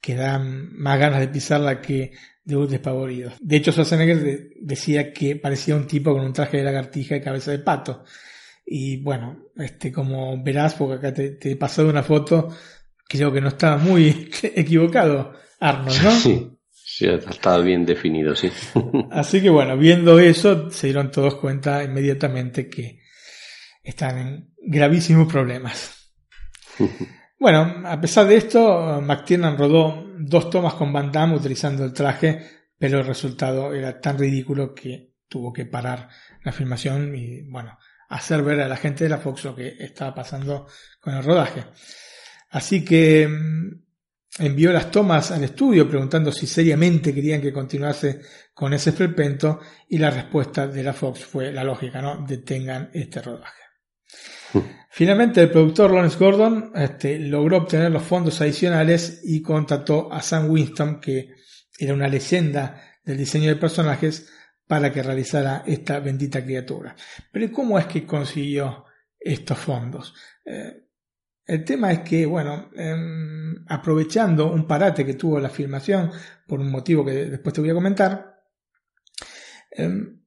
que da más ganas de pisarla que de un despavorido. De hecho, Schwarzenegger decía que parecía un tipo con un traje de lagartija y cabeza de pato. Y bueno, este, como verás, porque acá te he pasado una foto, creo que no estaba muy [laughs] equivocado Arnold, ¿no? Sí, sí, estaba bien definido, sí. [laughs] Así que bueno, viendo eso, se dieron todos cuenta inmediatamente que están en gravísimos problemas. [laughs] Bueno, a pesar de esto, McTiernan rodó dos tomas con Van Damme utilizando el traje, pero el resultado era tan ridículo que tuvo que parar la filmación y, bueno, hacer ver a la gente de la Fox lo que estaba pasando con el rodaje. Así que mm, envió las tomas al estudio preguntando si seriamente querían que continuase con ese esperpento y la respuesta de la Fox fue la lógica, ¿no? Detengan este rodaje. Finalmente el productor Lawrence Gordon este, logró obtener los fondos adicionales y contrató a Sam Winston, que era una leyenda del diseño de personajes, para que realizara esta bendita criatura. Pero ¿cómo es que consiguió estos fondos? Eh, el tema es que, bueno, em, aprovechando un parate que tuvo la filmación, por un motivo que después te voy a comentar, em,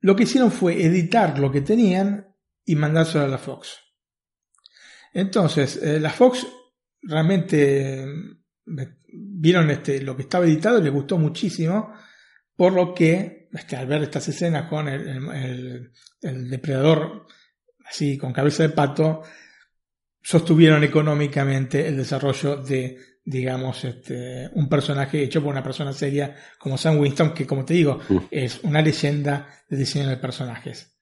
lo que hicieron fue editar lo que tenían y mandárselo a la Fox. Entonces, eh, la Fox realmente em, vieron este, lo que estaba editado y les gustó muchísimo, por lo que este, al ver estas escenas con el depredador así con cabeza de pato, sostuvieron económicamente el desarrollo de, digamos, este, un personaje hecho por una persona seria como Sam Winston, que como te digo, mm. es una leyenda de diseño de personajes.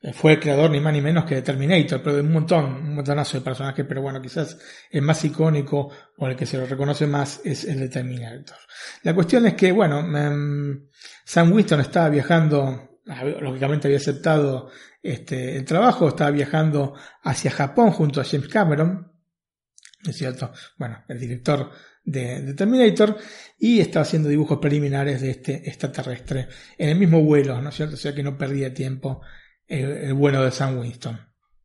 Eh, fue el creador ni más ni menos que de Terminator, pero de un montón, un montonazo de personajes, pero bueno, quizás el más icónico o el que se lo reconoce más es el de Terminator. La cuestión es que, bueno, em, Sam Winston estaba viajando, lógicamente había aceptado este, el trabajo, estaba viajando hacia Japón junto a James Cameron, ¿no es cierto? Bueno, el director de, Terminator, y estaba haciendo dibujos preliminares de este extraterrestre en el mismo vuelo, ¿no es cierto? O sea que no perdía tiempo el, vuelo de Sam Winston,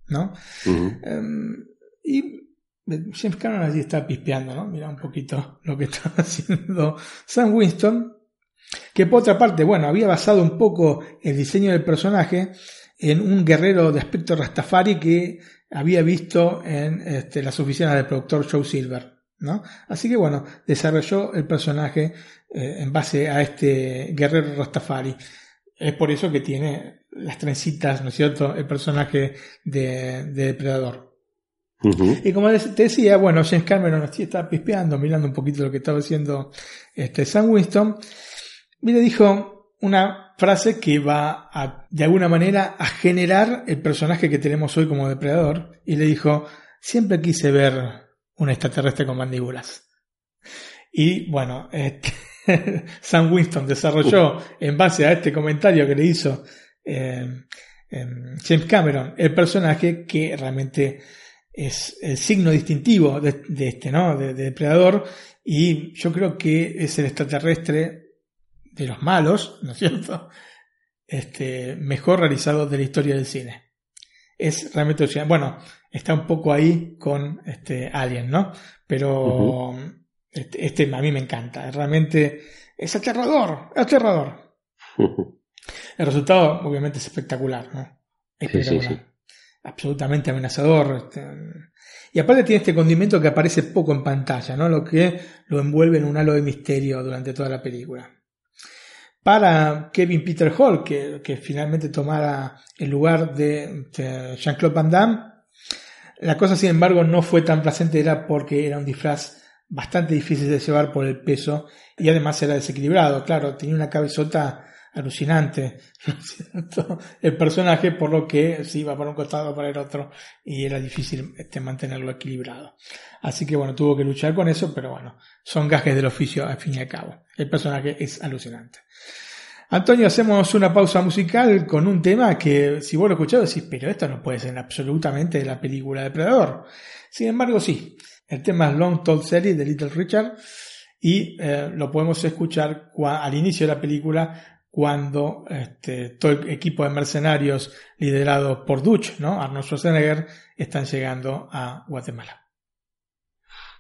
¿no? Em, y James Cameron allí está pispeando, ¿no? Mira un poquito lo que [laughs] estaba haciendo Sam Winston, que por otra parte, bueno, había basado un poco el diseño del personaje en un guerrero de aspecto Rastafari que había visto en este, las oficinas del productor Joe Silver. ¿no? Así que bueno, desarrolló el personaje eh, en base a este guerrero Rastafari. Es por eso que tiene las trencitas, ¿no es cierto?, el personaje de, Depredador. Y como te decía, bueno, James Cameron así estaba pispeando, mirando un poquito lo que estaba haciendo este Sam Winston, y le dijo una frase que va a, de alguna manera, a generar el personaje que tenemos hoy como depredador. Y le dijo, siempre quise ver un extraterrestre con mandíbulas. Y bueno, este, [laughs] Sam Winston desarrolló en base a este comentario que le hizo eh, em, James Cameron el personaje que realmente es el signo distintivo de, este, ¿no? de, depredador. Y yo creo que es el extraterrestre de los malos, ¿no es cierto? Este, mejor realizado de la historia del cine. Es realmente, bueno, está un poco ahí con este Alien, ¿no? Pero este, este, a mí me encanta, realmente es aterrador, aterrador. El resultado obviamente es espectacular, ¿no? Espectacular. absolutamente amenazador. Este, y aparte tiene este condimento que aparece poco en pantalla, ¿no? Lo que lo envuelve en un halo de misterio durante toda la película. Para Kevin Peter Hall, que, finalmente tomara el lugar de, Jean-Claude Van Damme, la cosa sin embargo no fue tan placentera porque era un disfraz bastante difícil de llevar por el peso y además era desequilibrado. Claro, tenía una cabezota alucinante [laughs] el personaje por lo que se iba para un costado o para el otro y era difícil este, mantenerlo equilibrado. Así que bueno tuvo que luchar con eso pero bueno son gajes del oficio al fin y al cabo. El personaje es alucinante. Antonio hacemos una pausa musical con un tema que si vos lo escuchás decís pero esto no puede ser absolutamente de la película Depredador sin embargo sí el tema es Long Told Series de Little Richard y eh, lo podemos escuchar al inicio de la película cuando este, todo el equipo de mercenarios liderado por Dutch, ¿no? Arnold Schwarzenegger, están llegando a Guatemala.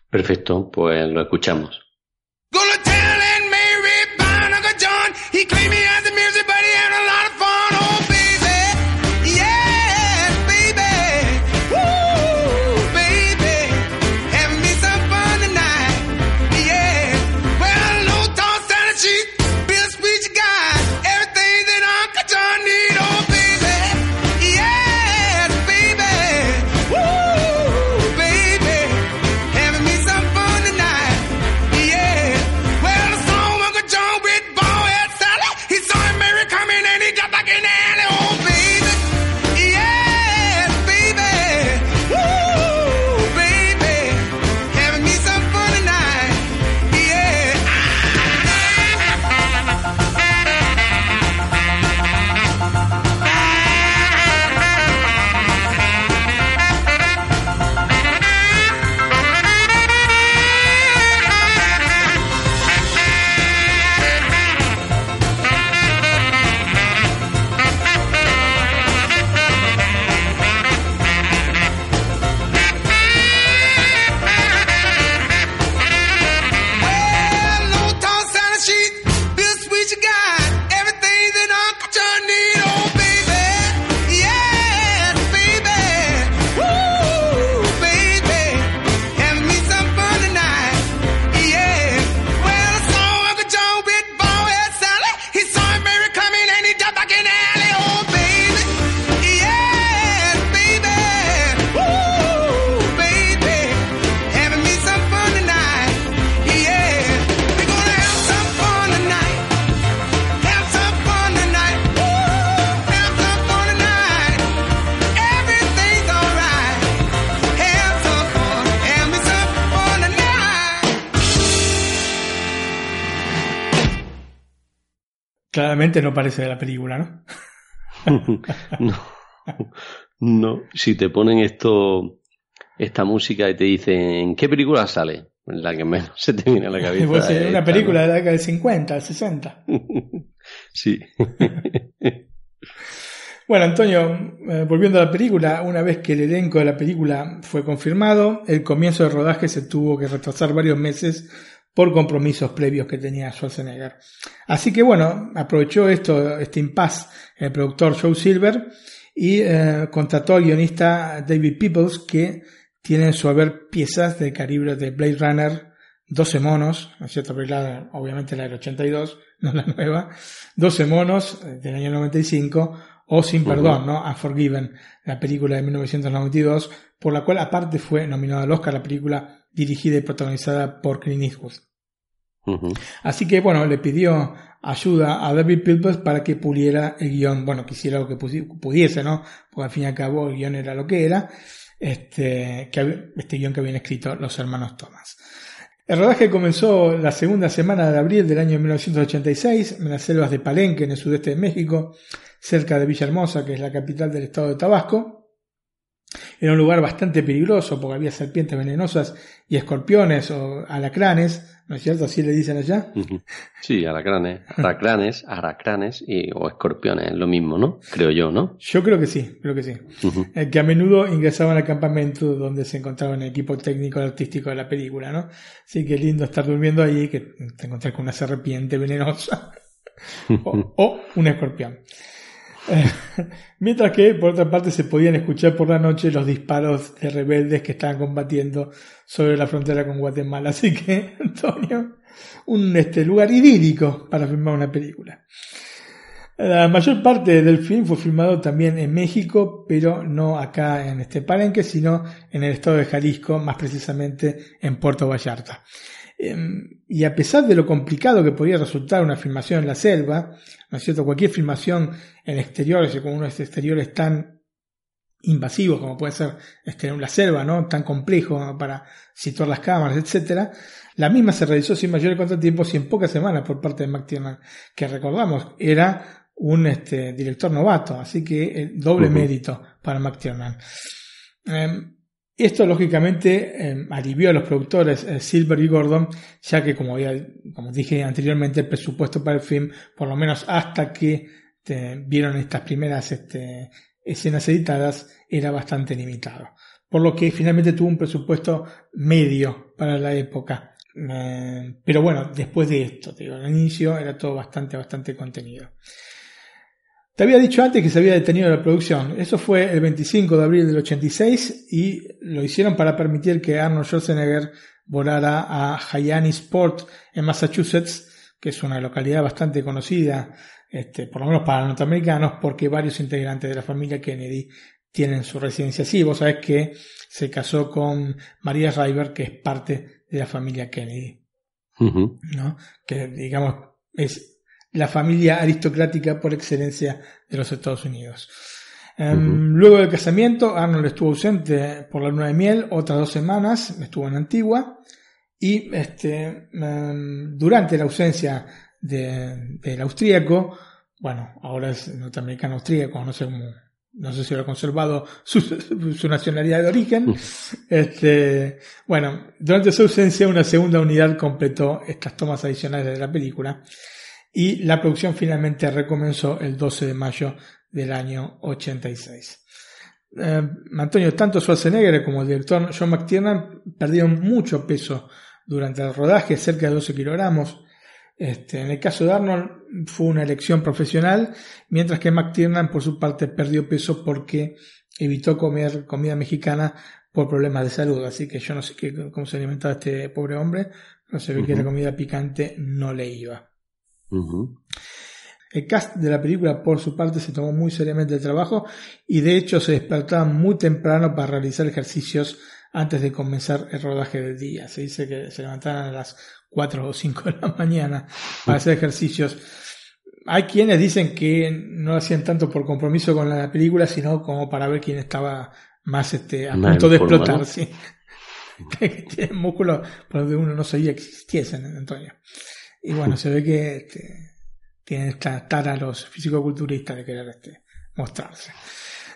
Perfecto, pues lo escuchamos. Claramente no parece de la película, ¿no? [laughs] no. No. Si te ponen esto, esta música y te dicen, ¿en qué película sale? La que menos se te viene a la [laughs] cabeza. Pues una película de la década del 50, del 60. [laughs] sí. Bueno, Antonio, eh, volviendo a la película, una vez que el elenco de la película fue confirmado, el comienzo de rodaje se tuvo que retrasar varios meses por compromisos previos que tenía Schwarzenegger. Así que bueno, aprovechó esto, este impasse el productor Joe Silver y eh, contrató al guionista David Peoples que tiene en su haber piezas de calibre de Blade Runner, 12 monos, ¿no es cierto? obviamente la del 82, no la nueva, 12 monos eh, del año 95 o Sin Perdón, ¿no? Unforgiven, la película de 1992, por la cual aparte fue nominada al Oscar la película dirigida y protagonizada por Clint Eastwood. Así que bueno, le pidió ayuda a David Pilbert para que puliera el guion, bueno, quisiera lo que pudiese, ¿no? Porque al fin y al cabo el guion era lo que era, este, que, este guion que habían escrito los hermanos Thomas. El rodaje comenzó la segunda semana de abril del año 1986 en las selvas de Palenque, en el sudeste de México, cerca de Villahermosa, que es la capital del estado de Tabasco. Era un lugar bastante peligroso porque había serpientes venenosas y escorpiones o alacranes, ¿no es cierto? Así le dicen allá. [laughs] Sí, alacranes, aracranes, aracranes y, o escorpiones, lo mismo, ¿no? Creo yo, ¿no? Yo creo que sí, creo que sí. Eh, que a menudo ingresaban al campamento donde se encontraba el equipo técnico y artístico de la película, ¿no? Así que lindo estar durmiendo ahí que te encontrás con una serpiente venenosa [laughs] o un escorpión. [laughs] Mientras que, por otra parte, se podían escuchar por la noche los disparos de rebeldes que estaban combatiendo sobre la frontera con Guatemala. [laughs] Así que, Antonio, un este, lugar idílico para filmar una película. La mayor parte del film fue filmado también en México, pero no acá en este palenque, sino en el estado de Jalisco, más precisamente en Puerto Vallarta. Em, y a pesar de lo complicado que podía resultar una filmación en la selva, ¿no es cierto? Cualquier filmación en exteriores, con unos exteriores tan invasivos como puede ser este, la selva, ¿no? Tan complejo para situar las cámaras, etcétera. La misma se realizó sin mayores contratiempos y en pocas semanas por parte de McTiernan, que recordamos era un este, director novato, así que eh, doble mérito para McTiernan. Esto lógicamente em, alivió a los productores eh, Silver y Gordon, ya que como, como dije anteriormente, el presupuesto para el film, por lo menos hasta que vieron estas primeras este, escenas editadas, era bastante limitado. Por lo que finalmente tuvo un presupuesto medio para la época. Em, pero bueno, después de esto, digo, al inicio era todo bastante, bastante contenido. Te había dicho antes que se había detenido la producción. Eso fue el 25 de abril del 86 y lo hicieron para permitir que Arnold Schwarzenegger volara a Hyannisport en Massachusetts, que es una localidad bastante conocida, este, por lo menos para los norteamericanos, porque varios integrantes de la familia Kennedy tienen su residencia allí. Vos sabés que se casó con María River, que es parte de la familia Kennedy. ¿no? Que digamos es la familia aristocrática por excelencia de los Estados Unidos. Em, luego del casamiento, Arnold estuvo ausente por la luna de miel otras dos semanas, estuvo en Antigua, y este, em, durante la ausencia del austríaco, bueno, ahora es norteamericano austríaco, no sé no sé si lo ha conservado su, su, nacionalidad de origen. Este, bueno, durante su ausencia una segunda unidad completó estas tomas adicionales de la película y la producción finalmente recomenzó el 12 de mayo del año 86. Eh, Antonio, tanto Schwarzenegger como el director John McTiernan perdieron mucho peso durante el rodaje, cerca de 12 kilogramos. Este, en el caso de Arnold fue una elección profesional, mientras que McTiernan por su parte perdió peso porque evitó comer comida mexicana por problemas de salud. Así que yo no sé qué, cómo se alimentaba este pobre hombre, pero se ve que la comida picante no le iba. El cast de la película, por su parte, se tomó muy seriamente el trabajo y de hecho se despertaban muy temprano para realizar ejercicios antes de comenzar el rodaje del día. Se dice que se levantaban a las 4 o 5 de la mañana para hacer ejercicios. Hay quienes dicen que no lo hacían tanto por compromiso con la película, sino como para ver quién estaba más este, a punto de explotar. [laughs] que tienen músculos por donde uno no sabía que existiesen, Antonio. Y bueno, se ve que este, tienen esta tara los fisicoculturistas de querer este, mostrarse.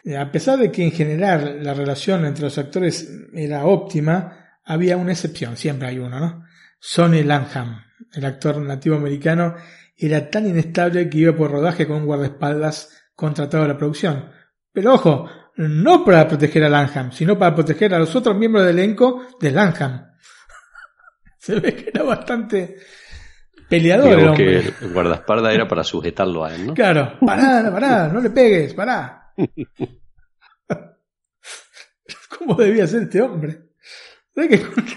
Eh, a pesar de que en general la relación entre los actores era óptima, había una excepción, siempre hay uno, ¿no? Sonny Lanham, el actor nativo americano, era tan inestable que iba por rodaje con un guardaespaldas contratado a la producción. Pero ojo, no para proteger a Lanham, sino para proteger a los otros miembros del elenco de Lanham. [laughs] Se ve que era bastante Peleador, que el guardaespaldas era para sujetarlo a él, ¿no? Claro, pará, pará, no le pegues, pará. [laughs] ¿Cómo debía ser este hombre? [laughs]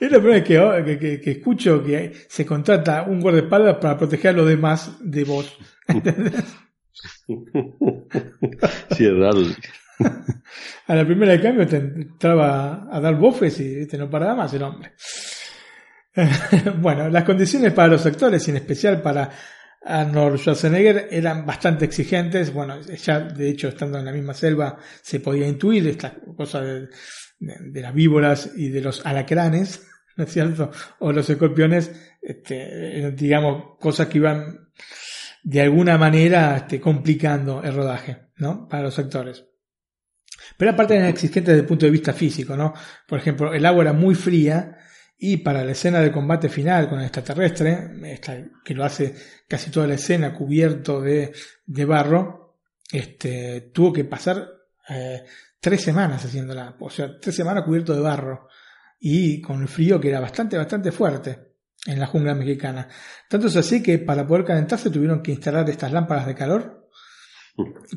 Es la primera vez que, que, que, escucho que se contrata un guardaespaldas para proteger a los demás de vos. ¿Entendés? [laughs] Sí, es raro. A la primera de cambio te entraba a dar bofes y te no paraba más el hombre. [laughs] bueno, las condiciones para los actores, en especial para Arnold Schwarzenegger, eran bastante exigentes. Bueno, ya de hecho, estando en la misma selva, se podía intuir esta cosa de, las víboras y de los alacranes, [laughs] ¿no es cierto? O los escorpiones, este, digamos, cosas que iban de alguna manera este, complicando el rodaje, ¿no? Para los actores. Pero aparte eran exigentes desde el punto de vista físico, ¿no? Por ejemplo, el agua era muy fría y para la escena de combate final con el extraterrestre, que lo hace casi toda la escena cubierto de, barro, este, tuvo que pasar eh, tres semanas haciéndola, o sea, tres semanas cubierto de barro y con el frío que era bastante, bastante fuerte en la jungla mexicana. Tanto es así que para poder calentarse tuvieron que instalar estas lámparas de calor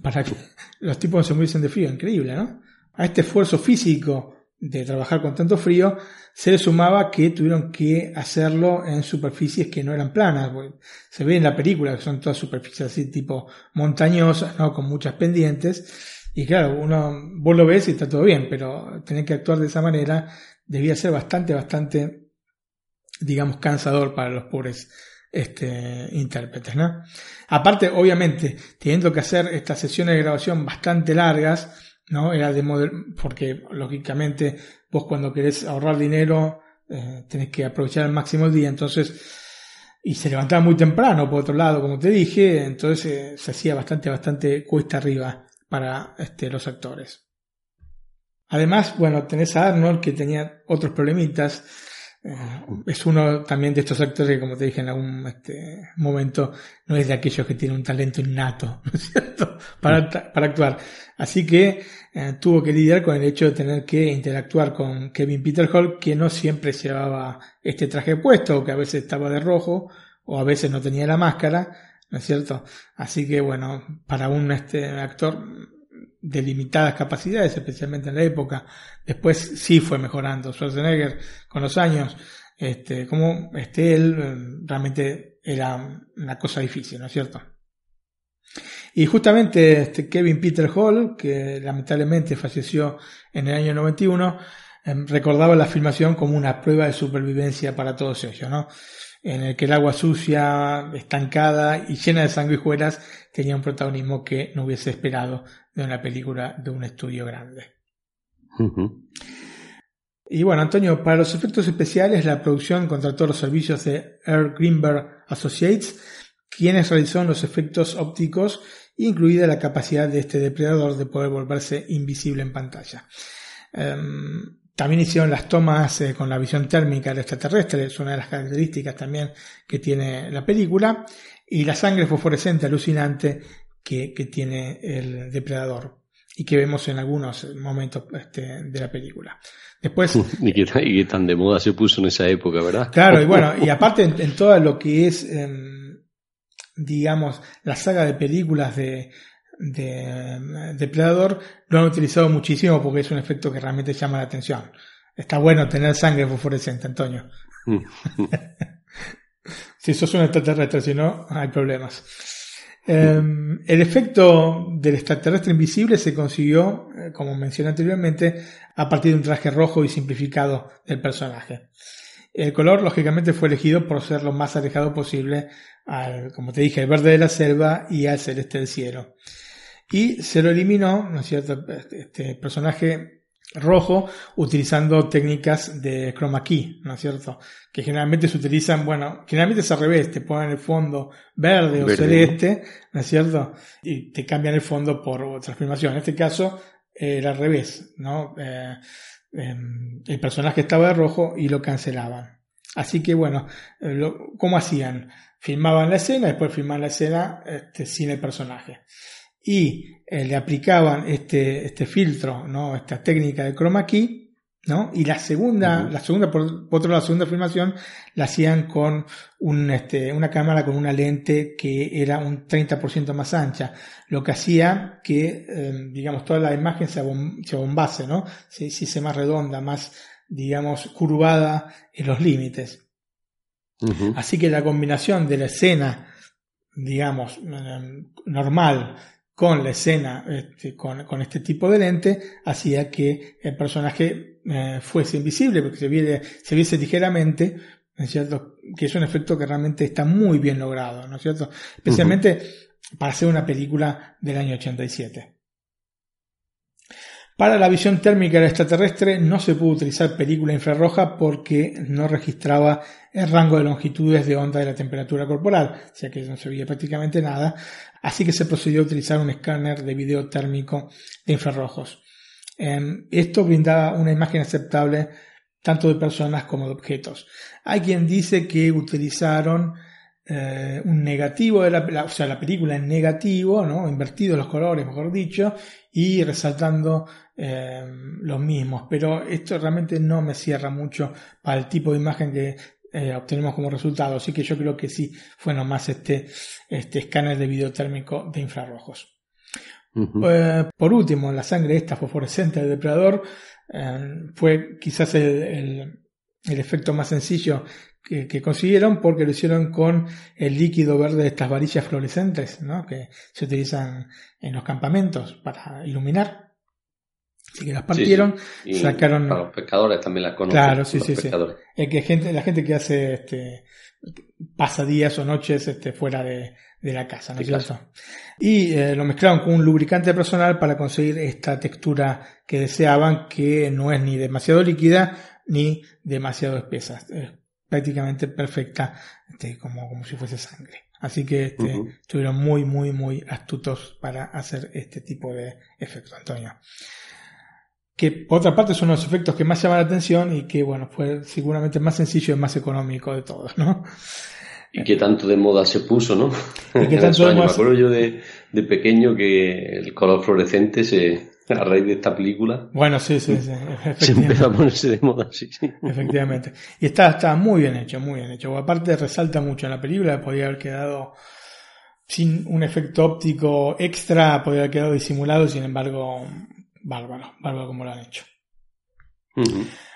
para que [laughs] los tipos no se muriesen de frío, increíble, ¿no? A este esfuerzo físico de trabajar con tanto frío, se le sumaba que tuvieron que hacerlo en superficies que no eran planas. Se ve en la película que son todas superficies así tipo montañosas, ¿no? Con muchas pendientes. Y claro, uno, vos lo ves y está todo bien, pero tener que actuar de esa manera debía ser bastante, bastante, digamos, cansador para los pobres este, intérpretes, ¿no? Aparte, obviamente, teniendo que hacer estas sesiones de grabación bastante largas, ¿no? Era de porque lógicamente vos cuando querés ahorrar dinero eh, tenés que aprovechar al máximo el día, entonces y se levantaba muy temprano por otro lado, como te dije, entonces eh, se hacía bastante, bastante cuesta arriba para este, los actores. Además, bueno, tenés a Arnold que tenía otros problemitas, es uno también de estos actores que, como te dije en algún este, momento, no es de aquellos que tienen un talento innato, [laughs] ¿no es cierto?, para, para actuar. Así que eh, tuvo que lidiar con el hecho de tener que interactuar con Kevin Peter Hall, que no siempre llevaba este traje puesto, o que a veces estaba de rojo, o a veces no tenía la máscara, ¿no es cierto? Así que, bueno, para un este, actor de limitadas capacidades, especialmente en la época. Después sí fue mejorando. Schwarzenegger con los años, este, como este él eh, realmente era una cosa difícil, ¿no es cierto? Y justamente este Kevin Peter Hall, que lamentablemente falleció en el año 91, em, recordaba la filmación como una prueba de supervivencia para todos ellos, ¿no? En el que el agua sucia, estancada y llena de sanguijuelas tenía un protagonismo que no hubiese esperado de una película de un estudio grande. Y bueno, Antonio, para los efectos especiales, la producción contrató los servicios de Earl Greenberg Associates, quienes realizaron los efectos ópticos, incluida la capacidad de este depredador de poder volverse invisible en pantalla. Em, también hicieron las tomas eh, con la visión térmica del extraterrestre, es una de las características también que tiene la película, y la sangre fosforescente alucinante que, tiene el depredador y que vemos en algunos momentos este, de la película. Después. [laughs] y, que, tan de moda se puso en esa época, ¿verdad? Claro, y bueno, y [laughs] aparte en, todo lo que es, em, digamos, la saga de películas de, de Depredador, lo han utilizado muchísimo porque es un efecto que realmente llama la atención. Está bueno tener sangre fosforescente, Antonio. [laughs] si sos un extraterrestre, si no, hay problemas. Em, el efecto del extraterrestre invisible se consiguió, eh, como mencioné anteriormente, a partir de un traje rojo y simplificado del personaje. El color, lógicamente, fue elegido por ser lo más alejado posible al, como te dije, el verde de la selva y al celeste del cielo. Y se lo eliminó, ¿no es cierto?, este, este personaje rojo utilizando técnicas de chroma key, ¿no es cierto? Que generalmente se utilizan, bueno, generalmente es al revés, te ponen el fondo verde, o celeste, ¿no es cierto? Y te cambian el fondo por transformación. En este caso era al revés, ¿no? Eh, em, el personaje estaba de rojo y lo cancelaban. Así que bueno, eh, ¿cómo hacían? Filmaban la escena, después filmaban la escena este, sin el personaje y eh, le aplicaban este, este filtro, ¿no? esta técnica de chroma key, ¿no? y la segunda, la segunda por, otro la segunda filmación la hacían con un, este, una cámara con una lente que era un 30% más ancha, lo que hacía que, em, digamos, toda la imagen se, abombase, ¿no? se hiciese más redonda, más, digamos, curvada en los límites. Así que la combinación de la escena, digamos, em, normal con la escena este, con, este tipo de lente hacía que el personaje eh, fuese invisible porque se, viese, se viese ligeramente ¿no es cierto? que es un efecto que realmente está muy bien logrado ¿no es cierto? especialmente para hacer una película del año 87 para la visión térmica del extraterrestre no se pudo utilizar película infrarroja porque no registraba el rango de longitudes de onda de la temperatura corporal, o sea que no se veía prácticamente nada, así que se procedió a utilizar un escáner de video térmico de infrarrojos. Em, esto brindaba una imagen aceptable tanto de personas como de objetos. Hay quien dice que utilizaron eh, un negativo de la, o sea, la película en negativo, ¿no? Invertido los colores, mejor dicho, y resaltando eh, los mismos. Pero esto realmente no me cierra mucho para el tipo de imagen que eh, obtenemos como resultado. Así que yo creo que sí fue nomás este, este escáner de video térmico de infrarrojos. Eh, por último, la sangre esta fosforescente del depredador eh, fue quizás el, el, efecto más sencillo que, que, consiguieron porque lo hicieron con el líquido verde de estas varillas fluorescentes ¿no? que se utilizan en los campamentos para iluminar. Así que las partieron, sacaron. Para los pescadores también las conocen. Claro, sí, sí, sí. El que gente, la gente que hace este, pasa días o noches este, fuera de, de la casa, ¿no es cierto? Y eh, lo mezclaron con un lubricante personal para conseguir esta textura que deseaban, que no es ni demasiado líquida ni demasiado espesa. Es prácticamente perfecta, este, como, como si fuese sangre. Así que este, estuvieron muy, muy, muy astutos para hacer este tipo de efecto, Antonio que por otra parte son los efectos que más llaman la atención y que, bueno, fue seguramente más sencillo y más económico de todos, ¿no? Y que tanto de moda se puso, ¿no? Y que [laughs] tanto de moda... Me acuerdo yo de, de, pequeño que el color fluorescente se, a raíz de esta película. Bueno, sí, sí, sí. se empezó a ponerse de moda, sí, sí. Efectivamente. Y está, está muy bien hecho, muy bien hecho. Aparte resalta mucho en la película, podría haber quedado sin un efecto óptico extra, podría haber quedado disimulado, sin embargo, bárbaro, bárbaro como lo han hecho.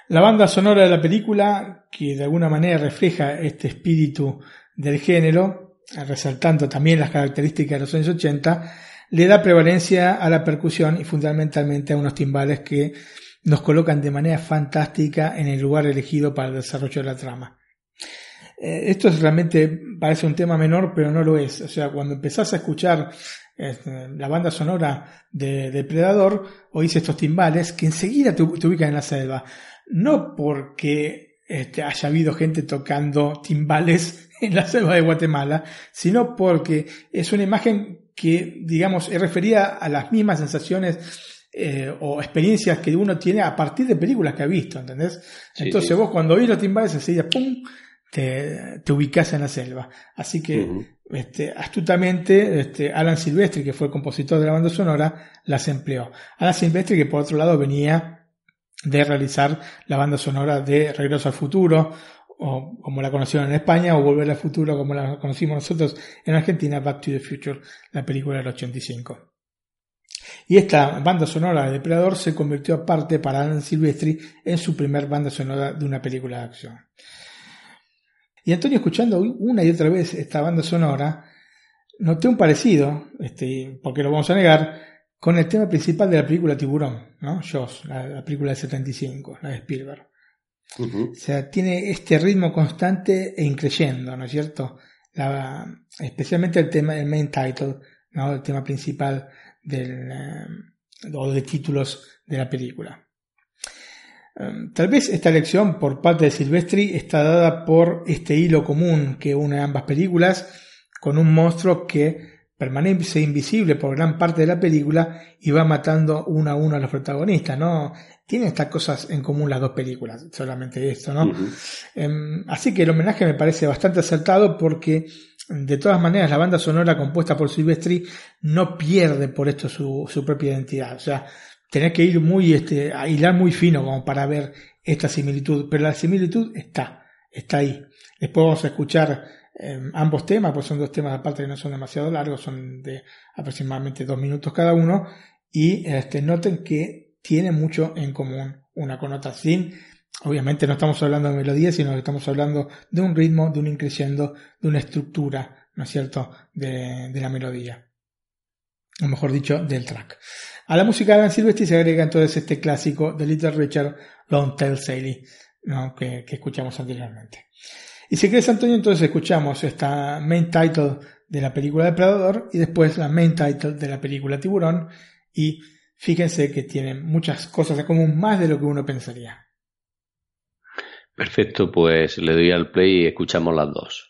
La banda sonora de la película, que de alguna manera refleja este espíritu del género, resaltando también las características de los años 80, le da prevalencia a la percusión y fundamentalmente a unos timbales que nos colocan de manera fantástica en el lugar elegido para el desarrollo de la trama. Eh, esto realmente parece un tema menor, pero no lo es. O sea, cuando empezás a escuchar la banda sonora de Depredador, oís estos timbales que enseguida te, ubican en la selva. No porque este, haya habido gente tocando timbales [laughs] en la selva de Guatemala, sino porque es una imagen que, digamos, es referida a las mismas sensaciones eh, o experiencias que uno tiene a partir de películas que ha visto, ¿entendés? Entonces vos cuando oís los timbales enseguida, ¡pum! Te, te ubicás en la selva. Así que este, astutamente este, Alan Silvestri, que fue el compositor de la banda sonora, las empleó. Alan Silvestri, que por otro lado venía de realizar la banda sonora de Regreso al Futuro, o como la conocieron en España, o Volver al Futuro, como la conocimos nosotros en Argentina, Back to the Future, la película del 85. Y esta banda sonora de Depredador se convirtió aparte para Alan Silvestri en su primer banda sonora de una película de acción. Y Antonio, escuchando una y otra vez esta banda sonora, noté un parecido, este, porque lo vamos a negar, con el tema principal de la película Tiburón, ¿no? Jaws, la, película del 75, la de Spielberg. O sea, tiene este ritmo constante e increyendo, ¿no es cierto? especialmente el tema, el main title, ¿no? El tema principal del, eh, o de títulos de la película. Em, tal vez esta elección por parte de Silvestri está dada por este hilo común que une ambas películas con un monstruo que permanece invisible por gran parte de la película y va matando uno a uno a los protagonistas, ¿no? Tienen estas cosas en común las dos películas, solamente esto, ¿no? Em, así que el homenaje me parece bastante acertado porque de todas maneras la banda sonora compuesta por Silvestri no pierde por esto su, su propia identidad, o sea, tenés que ir muy, este, a hilar muy fino como para ver esta similitud, pero la similitud está, está ahí. Después vamos a escuchar em, ambos temas, pues son dos temas aparte que no son demasiado largos, son de aproximadamente dos minutos cada uno, y este, noten que tienen mucho en común una con otra, sin, obviamente no estamos hablando de melodía, sino que estamos hablando de un ritmo, de un increciendo, de una estructura, ¿no es cierto?, de, de la melodía o mejor dicho, del track. A la música de Alan Silvestri se agrega entonces este clásico de Little Richard Long Tail Sally, ¿no? que, escuchamos anteriormente. Y si quieres, Antonio, entonces escuchamos esta main title de la película Depredador y después la main title de la película Tiburón. Y fíjense que tienen muchas cosas en común, más de lo que uno pensaría. Perfecto, pues le doy al play y escuchamos las dos.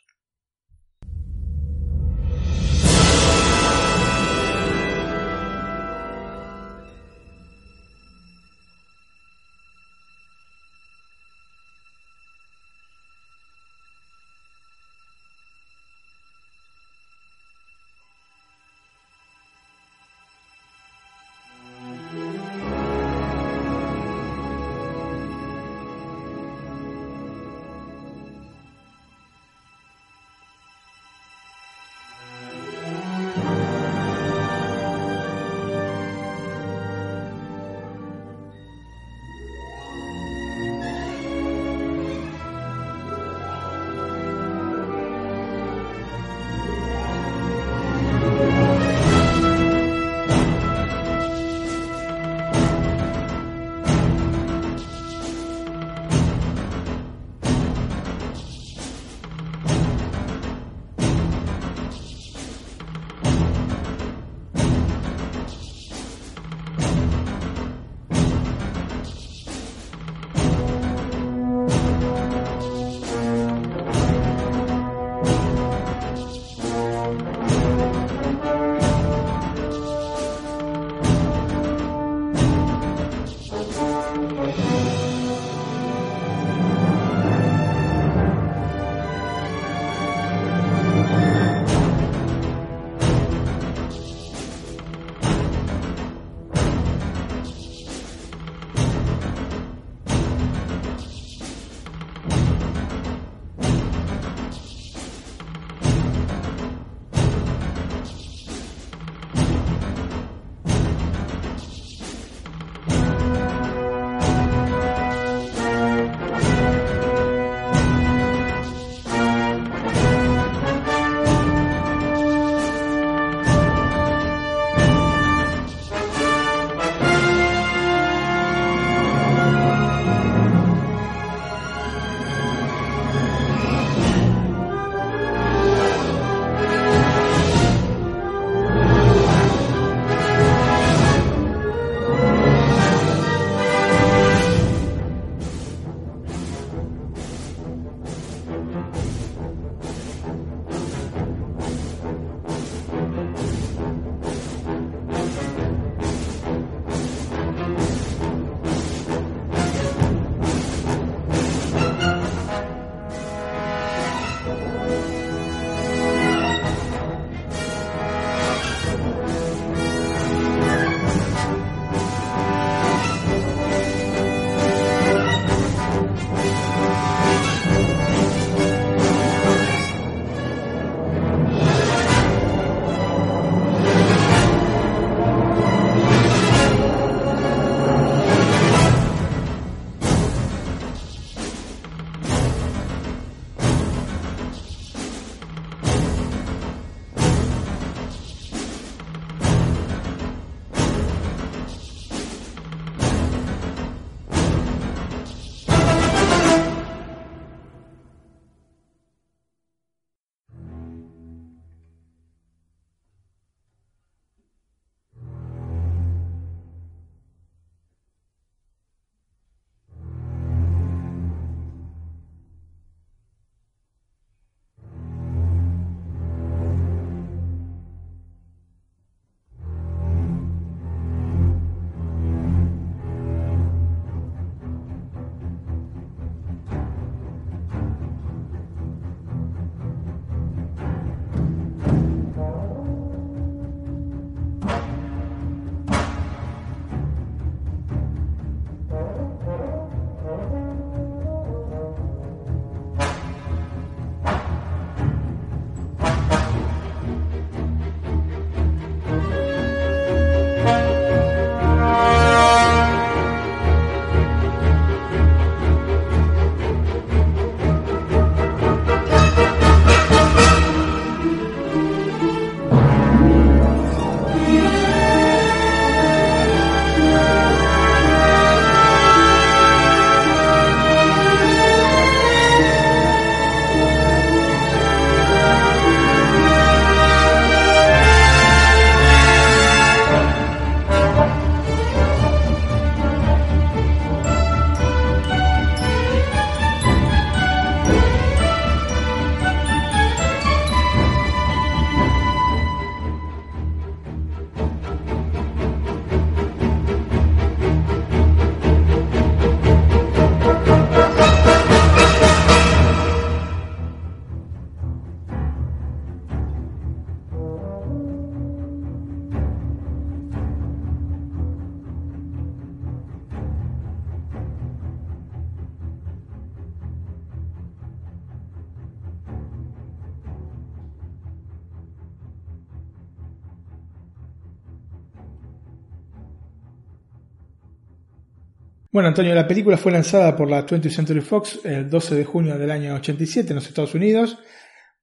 Bueno, Antonio, la película fue lanzada por la 20th Century Fox el 12 de junio del año 87 en los Estados Unidos.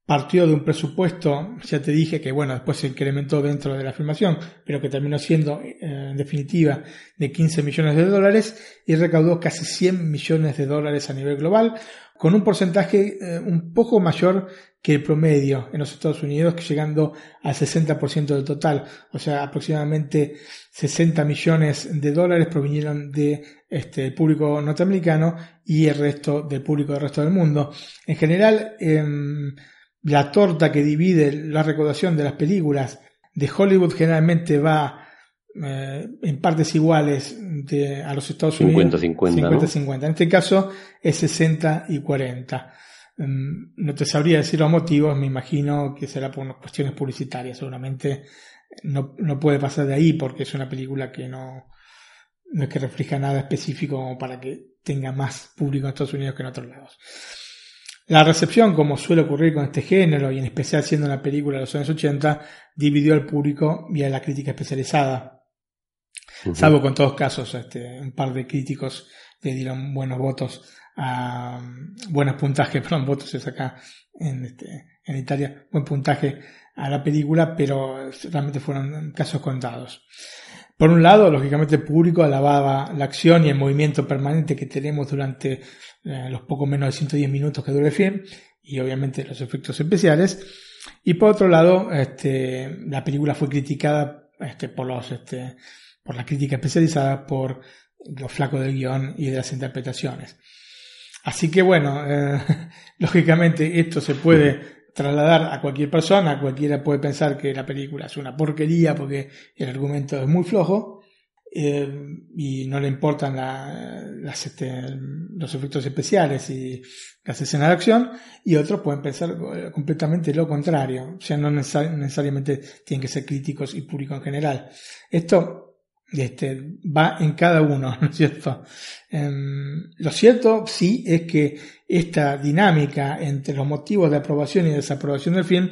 Partió de un presupuesto, ya te dije que bueno, después se incrementó dentro de la filmación, pero que terminó siendo eh, en definitiva de 15 millones de dólares y recaudó casi 100 millones de dólares a nivel global, con un porcentaje eh, un poco mayor que el promedio en los Estados Unidos, llegando al 60% del total, o sea, aproximadamente 60 millones de dólares provinieron de este, público norteamericano y el resto del público del resto del mundo. En general, em, la torta que divide la recaudación de las películas de Hollywood generalmente va eh, en partes iguales de, a los Estados Unidos. 50-50. En este caso es 60 y 40. Em, no te sabría decir los motivos, me imagino que será por cuestiones publicitarias. Seguramente no, no puede pasar de ahí porque es una película que no, no es que refleja nada específico para que tenga más público en Estados Unidos que en otros lados. La recepción, como suele ocurrir con este género, y en especial siendo una película de los años 80, dividió al público y a la crítica especializada. Salvo con todos casos, este, un par de críticos le dieron buenos votos, a, buenos puntajes, [laughs] perdón, votos es acá en, este, en Italia, buen puntaje a la película, pero realmente fueron casos contados. Por un lado, lógicamente el público alababa la acción y el movimiento permanente que tenemos durante eh, los poco menos de 110 minutos que dura el film y obviamente los efectos especiales. Y por otro lado, este, la película fue criticada este, por, los, este, por la crítica especializada por los flacos del guion y de las interpretaciones. Así que bueno, eh, [laughs] lógicamente esto se puede trasladar a cualquier persona, cualquiera puede pensar que la película es una porquería porque el argumento es muy flojo eh, y no le importan este, los efectos especiales y las escenas de acción, y otros pueden pensar eh, completamente lo contrario, o sea, no necesariamente tienen que ser críticos y público en general. Esto este, va en cada uno, [laughs] ¿no es cierto? Em, lo cierto sí es que esta dinámica entre los motivos de aprobación y desaprobación del film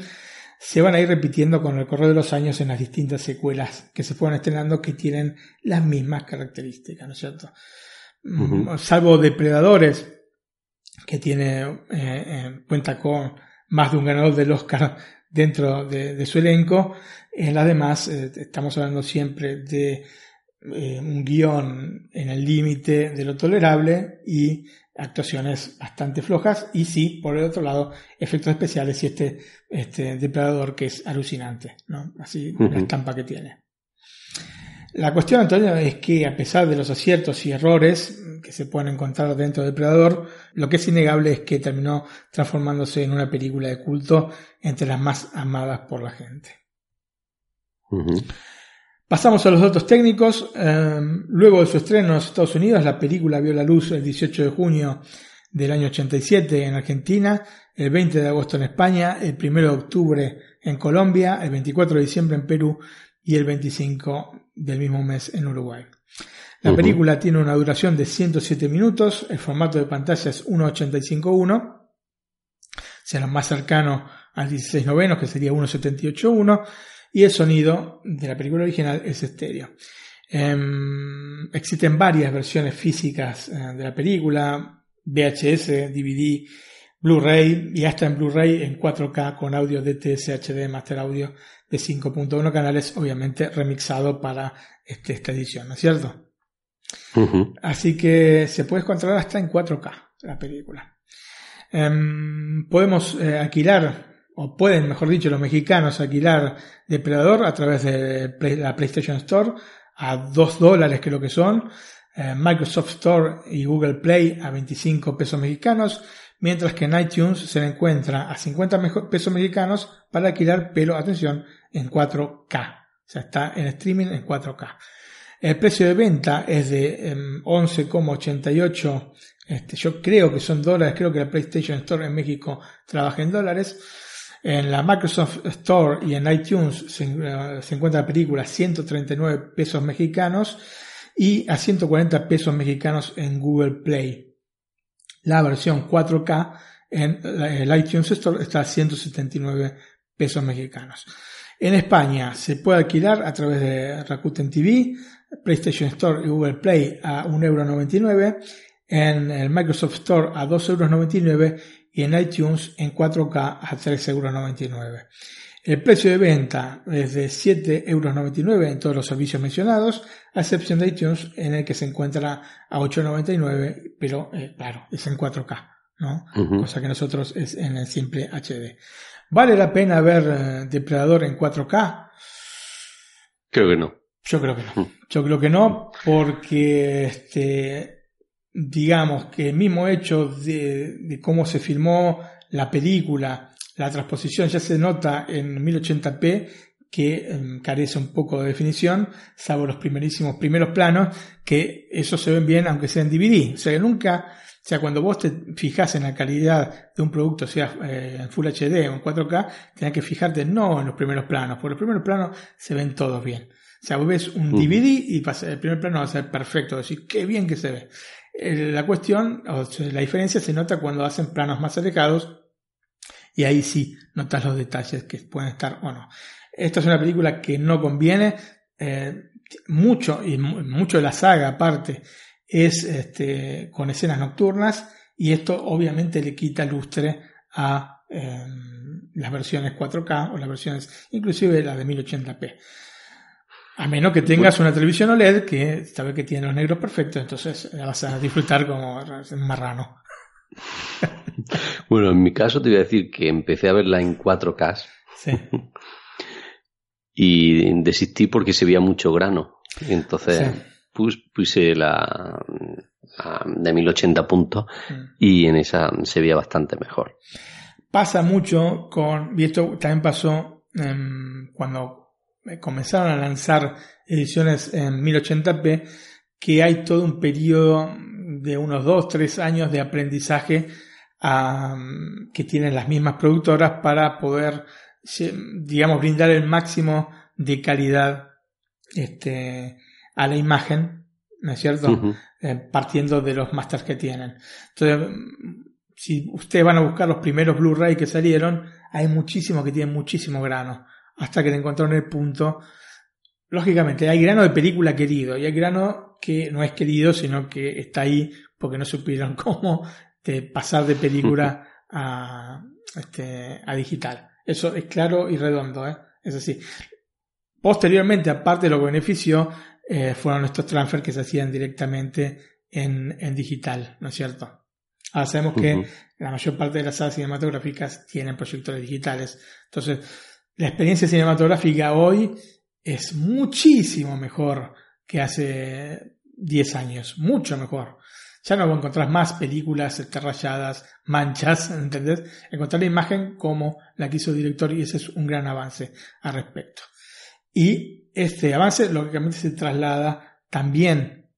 se van a ir repitiendo con el correr de los años en las distintas secuelas que se fueron estrenando que tienen las mismas características, ¿no es cierto? Mm, salvo Depredadores, que tiene, eh, eh, cuenta con más de un ganador del Oscar dentro de, su elenco, en las demás eh, estamos hablando siempre de un guion en el límite de lo tolerable y actuaciones bastante flojas y sí, por el otro lado, efectos especiales y este, este depredador que es alucinante, ¿no? Así la estampa que tiene. La cuestión, Antonio, es que a pesar de los aciertos y errores que se pueden encontrar dentro de Depredador, lo que es innegable es que terminó transformándose en una película de culto entre las más amadas por la gente. Pasamos a los datos técnicos. Em, luego de su estreno en los Estados Unidos, la película vio la luz el 18 de junio del año 87 en Argentina, el 20 de agosto en España, el 1 de octubre en Colombia, el 24 de diciembre en Perú y el 25 del mismo mes en Uruguay. La película tiene una duración de 107 minutos, el formato de pantalla es 1.85.1, sea lo más cercano al 16 novenos, que sería 1.78.1, y el sonido de la película original es estéreo. Em, existen varias versiones físicas eh, de la película, VHS, DVD, Blu-ray y hasta en Blu-ray en 4K con audio DTS HD Master Audio de 5.1 canales, obviamente remixado para este, esta edición, ¿no es cierto? Así que se puede encontrar hasta en 4K la película. Em, podemos eh, alquilar o pueden, mejor dicho, los mexicanos alquilar Depredador a través de la PlayStation Store a 2 dólares lo que son, eh, Microsoft Store y Google Play a 25 pesos mexicanos, mientras que en iTunes se encuentra a 50 pesos mexicanos para alquilar, pero atención, en 4K. O sea, está en streaming en 4K. El precio de venta es de 11,88. Em, este, yo creo que son dólares, creo que la PlayStation Store en México trabaja en dólares. En la Microsoft Store y en iTunes se, eh, encuentra la película 139 pesos mexicanos y a 140 pesos mexicanos en Google Play. La versión 4K en el iTunes Store está a 179 pesos mexicanos. En España se puede alquilar a través de Rakuten TV, PlayStation Store y Google Play a 1,99€, en el Microsoft Store a 2,99€ y en iTunes en 4K a 3,99€. El precio de venta es de 7,99€ en todos los servicios mencionados, a excepción de iTunes en el que se encuentra a 8,99€, pero eh, claro, es en 4K, ¿no? Cosa que nosotros es en el simple HD. ¿Vale la pena ver eh, Depredador en 4K? Creo que no. Yo creo que no. Yo creo que no, porque este, digamos que el mismo hecho de, de cómo se filmó la película, la transposición ya se nota en 1080p que em, carece un poco de definición, salvo los primerísimos primeros planos, que eso se ven bien aunque sea en DVD. O sea, nunca, o sea, cuando vos te fijas en la calidad de un producto, sea eh, en Full HD o en 4K, tenés que fijarte no en los primeros planos, porque los primeros planos se ven todos bien. O sea, vos ves un DVD y el primer plano va a ser perfecto, decir, qué bien que se ve. Eh, la cuestión, o sea, la diferencia se nota cuando hacen planos más alejados y ahí sí notas los detalles que pueden estar o no. Esta es una película que no conviene, eh, mucho, y mucho de la saga aparte, es este, con escenas nocturnas y esto obviamente le quita lustre a em, las versiones 4K o las versiones inclusive las de 1080p. A menos que tengas una televisión OLED que sabe que tiene los negros perfectos, entonces la vas a disfrutar como marrano. [laughs] bueno, en mi caso te voy a decir que empecé a verla en 4K. Sí. [laughs] y desistí porque se veía mucho grano. Entonces puse la, de 1080 puntos mm. y en esa se veía bastante mejor. Pasa mucho con, y esto también pasó cuando comenzaron a lanzar ediciones en 1080p, que hay todo un periodo de unos 2, 3 años de aprendizaje que tienen las mismas productoras para poder, digamos, brindar el máximo de calidad este, a la imagen, ¿no es cierto? Eh, partiendo de los masters que tienen. Entonces, si ustedes van a buscar los primeros Blu-ray que salieron, hay muchísimos que tienen muchísimo grano, hasta que le encontraron el punto. Lógicamente, hay grano de película querido y hay grano que no es querido, sino que está ahí porque no supieron [laughs] cómo de pasar de película [laughs] a, este, a digital. Eso es claro y redondo, ¿eh? es así. Posteriormente, aparte de lo que benefició, eh, fueron estos transfers que se hacían directamente en, en digital, ¿no es cierto? Ahora sabemos que la mayor parte de las salas cinematográficas tienen proyectores digitales. Entonces, la experiencia cinematográfica hoy es muchísimo mejor que hace 10 años, mucho mejor. Ya no encontrar más películas este, rayadas, manchas, [laughs] ¿entendés? Encontrar la imagen como la que hizo el director y ese es un gran avance al respecto. Y este avance lógicamente se traslada también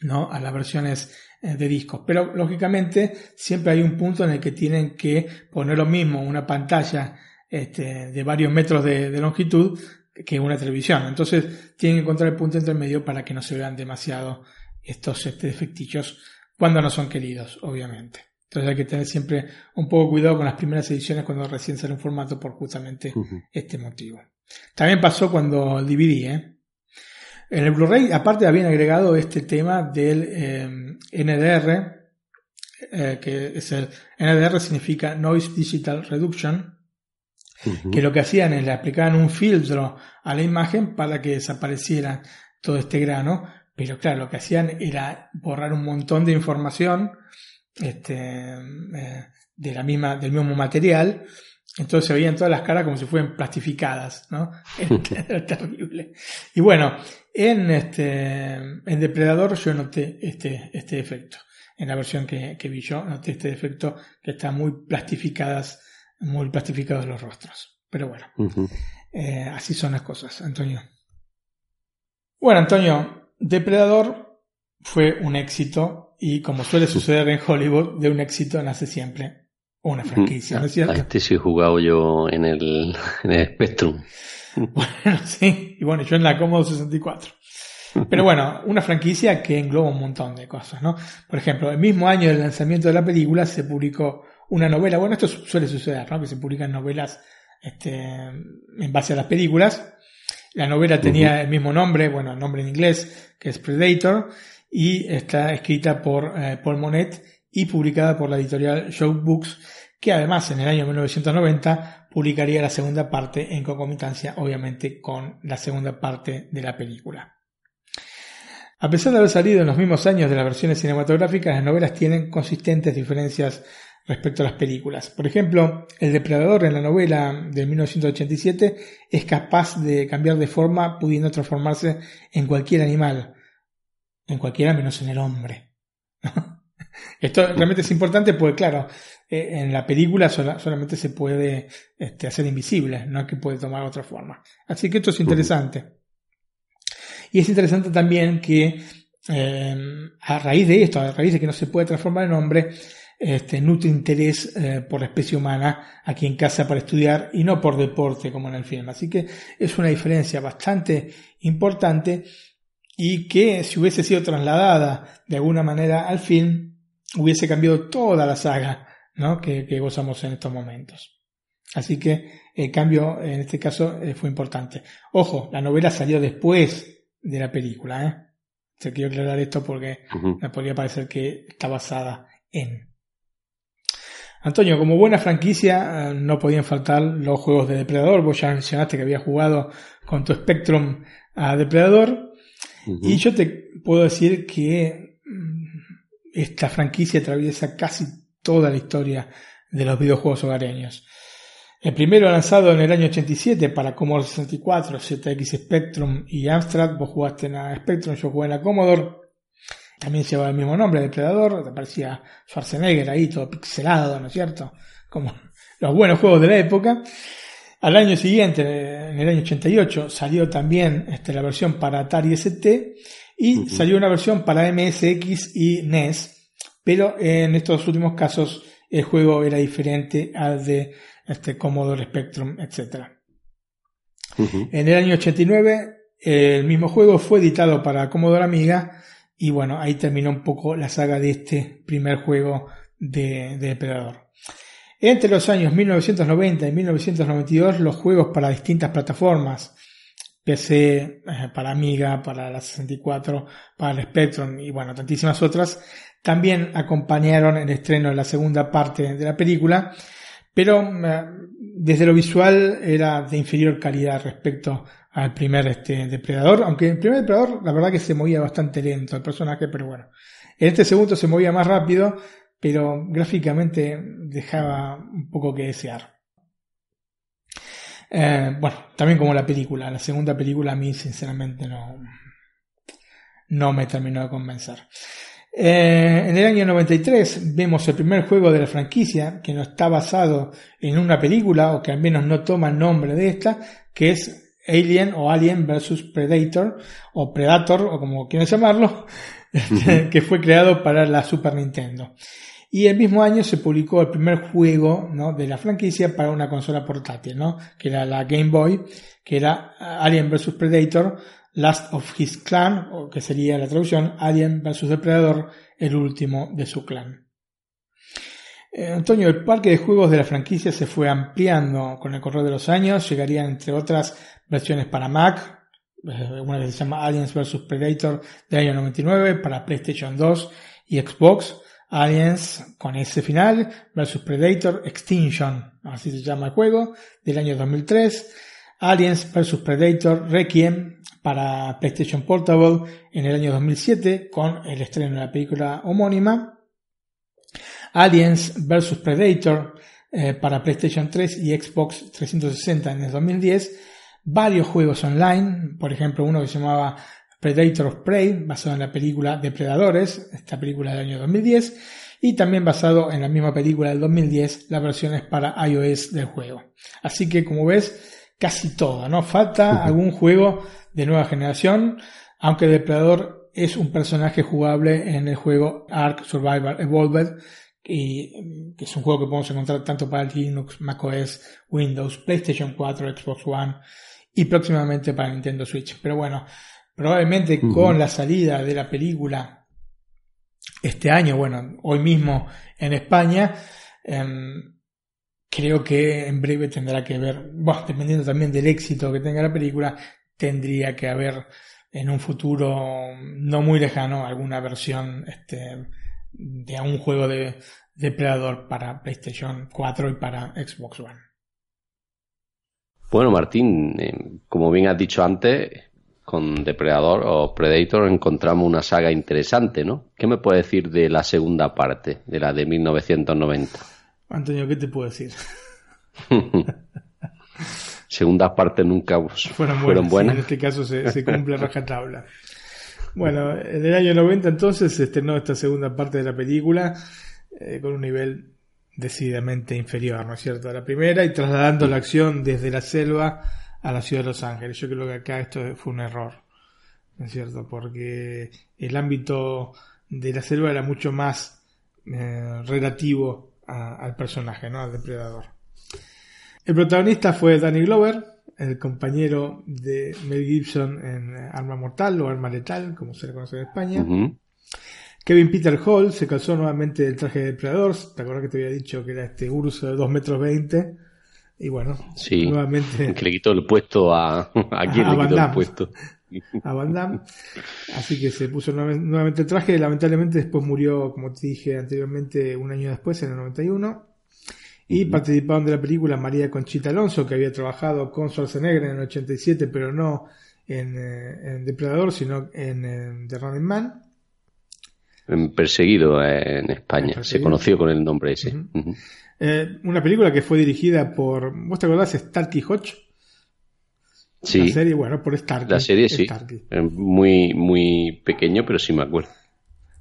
¿no? a las versiones eh, de discos. Pero lógicamente siempre hay un punto en el que tienen que poner lo mismo una pantalla este, de varios metros de, longitud que una televisión. Entonces tienen que encontrar el punto intermedio para que no se vean demasiado estos este, defectillos cuando no son queridos, obviamente. Entonces hay que tener siempre un poco cuidado con las primeras ediciones cuando recién sale un formato por justamente este motivo. También pasó cuando el DVD, ¿eh? En el Blu-ray, aparte habían agregado este tema del em, NDR, eh, que es el NDR significa Noise Digital Reduction, que lo que hacían es le aplicaban un filtro a la imagen para que desapareciera todo este grano, pero claro, lo que hacían era borrar un montón de información este, eh, de la misma, del mismo material. Entonces se veían todas las caras como si fueran plastificadas, ¿no? [laughs] [laughs] Era terrible. Y bueno, en este, en Depredador yo noté este, este efecto. En la versión que, que vi yo, noté este efecto que está muy plastificadas, muy plastificados los rostros. Pero bueno, eh, así son las cosas, Antonio. Bueno, Antonio, Depredador fue un éxito y como suele suceder en Hollywood, de un éxito nace siempre una franquicia, ¿no es cierto? A este sí he jugado yo en el, [laughs] en Spectrum. [laughs] Bueno, sí, y bueno, yo en la Commodore 64. Pero bueno, una franquicia que engloba un montón de cosas, ¿no? Por ejemplo, el mismo año del lanzamiento de la película se publicó una novela, bueno, esto suele suceder, ¿no? Que se publican novelas este, en base a las películas. La novela tenía el mismo nombre, bueno, el nombre en inglés, que es Predator, y está escrita por eh, Paul Monet y publicada por la editorial Show Books, que además en el año 1990 publicaría la segunda parte en concomitancia, obviamente, con la segunda parte de la película. A pesar de haber salido en los mismos años de las versiones cinematográficas, las novelas tienen consistentes diferencias respecto a las películas. Por ejemplo, el depredador en la novela de 1987 es capaz de cambiar de forma pudiendo transformarse en cualquier animal, en cualquiera menos en el hombre. [laughs] Esto realmente es importante porque, claro, eh, en la película solamente se puede este, hacer invisible, no que puede tomar otra forma. Así que esto es interesante. Y es interesante también que eh, a raíz de esto, a raíz de que no se puede transformar en hombre, este, nutre interés eh, por la especie humana aquí en casa para estudiar y no por deporte como en el film. Así que es una diferencia bastante importante y que si hubiese sido trasladada de alguna manera al film, hubiese cambiado toda la saga ¿no? que, gozamos en estos momentos. Así que el cambio en este caso eh, fue importante. Ojo, la novela salió después de la película. ¿eh? Se quiero aclarar esto porque me podría parecer que está basada en. Antonio, como buena franquicia, eh, no podían faltar los juegos de Depredador. Vos ya mencionaste que había jugado con tu Spectrum a Depredador. Y yo te puedo decir que mm, esta franquicia atraviesa casi toda la historia de los videojuegos hogareños. El primero lanzado en el año 87 para Commodore 64, ZX Spectrum y Amstrad. Vos jugaste en la Spectrum, yo jugué en la Commodore. También llevaba el mismo nombre, Depredador. Te parecía Schwarzenegger ahí, todo pixelado, ¿no es cierto? Como [laughs] los buenos juegos de la época. Al año siguiente, en el año 88, salió también este, la versión para Atari ST y salió una versión para MSX y NES, pero en estos últimos casos el juego era diferente al de este Commodore Spectrum, etc. En el año 89, el mismo juego fue editado para Commodore Amiga y bueno, ahí terminó un poco la saga de este primer juego de, de Depredador. Entre los años 1990 y 1992, los juegos para distintas plataformas, PC, eh, para Amiga, para la 64, para el Spectrum y bueno, tantísimas otras, también acompañaron el estreno de la segunda parte de la película, pero eh, desde lo visual era de inferior calidad respecto al primer este, depredador, aunque el primer depredador la verdad que se movía bastante lento el personaje, pero bueno, en este segundo se movía más rápido pero gráficamente dejaba un poco que desear. Eh, bueno, también como la película, la segunda película a mí sinceramente no, no me terminó de convencer. Eh, en el año 93 vemos el primer juego de la franquicia que no está basado en una película o que al menos no toma el nombre de esta, que es Alien o Alien vs Predator o Predator o como quieran llamarlo, [laughs] que fue creado para la Super Nintendo. Y el mismo año se publicó el primer juego ¿no? de la franquicia para una consola portátil, ¿no? que era la Game Boy, que era Alien vs Predator, Last of His Clan, o que sería la traducción Alien vs Depredador, el último de su clan. Eh, Antonio, el parque de juegos de la franquicia se fue ampliando con el correr de los años, llegarían entre otras versiones para Mac, eh, una que se llama Aliens vs Predator del año 99, para PlayStation 2 y Xbox, Aliens con ese final versus Predator Extinction, así se llama el juego, del año 2003. Aliens vs Predator Requiem para PlayStation Portable en el año 2007 con el estreno de la película homónima. Aliens vs Predator eh, para PlayStation 3 y Xbox 360 en el 2010. Varios juegos online, por ejemplo uno que se llamaba Predator of Prey, basado en la película Depredadores, esta película del año 2010, y también basado en la misma película del 2010, las versiones para iOS del juego. Así que como ves, casi todo, ¿no? Falta algún juego de nueva generación, aunque Depredador es un personaje jugable en el juego Ark Survivor Evolved, y que es un juego que podemos encontrar tanto para Linux, macOS, Windows, PlayStation 4, Xbox One y próximamente para Nintendo Switch. Pero bueno, Probablemente con la salida de la película este año, bueno, hoy mismo en España, em, creo que en breve tendrá que ver, bueno, dependiendo también del éxito que tenga la película, tendría que haber en un futuro no muy lejano alguna versión este, de un juego de Depredador para PlayStation 4 y para Xbox One. Bueno, Martín, eh, como bien has dicho antes, con Depredador o Predator encontramos una saga interesante, ¿no? ¿Qué me puedes decir de la segunda parte, de la de 1990? Antonio, ¿qué te puedo decir? [laughs] Segundas partes nunca [laughs] fueron buenas. en este caso se, se cumple rajatabla. Bueno, en el año 90 entonces se estrenó esta segunda parte de la película eh, con un nivel decididamente inferior, ¿no es cierto?, a la primera y trasladando la acción desde la selva a la ciudad de Los Ángeles. Yo creo que acá esto fue un error, ¿no es cierto?, porque el ámbito de la selva era mucho más eh, relativo al personaje, ¿no?, al depredador. El protagonista fue Danny Glover, el compañero de Mel Gibson en Arma Mortal o Arma Letal, como se le conoce en España. Kevin Peter Hall se calzó nuevamente el traje de depredador. ¿Te acuerdas que te había dicho que era este urso de 2 metros 20? Y bueno, nuevamente. [laughs] Que le quitó el puesto a. ¿A quién le quitó el puesto? A Van Damme. Así que se puso nuevamente el traje. Lamentablemente después murió, como te dije anteriormente, un año después, en el 91. Y participaron de la película María Conchita Alonso, que había trabajado con Schwarzenegger en el 87, pero no en, eh, Depredador, sino en, The Running Man. Perseguido eh, en España, se conoció con el nombre ese. Eh, una película que fue dirigida por, ¿vos te acordás? Starkey Hodge. Sí. La serie, bueno, por Starkey. La serie sí. Muy, muy pequeño, pero sí me acuerdo.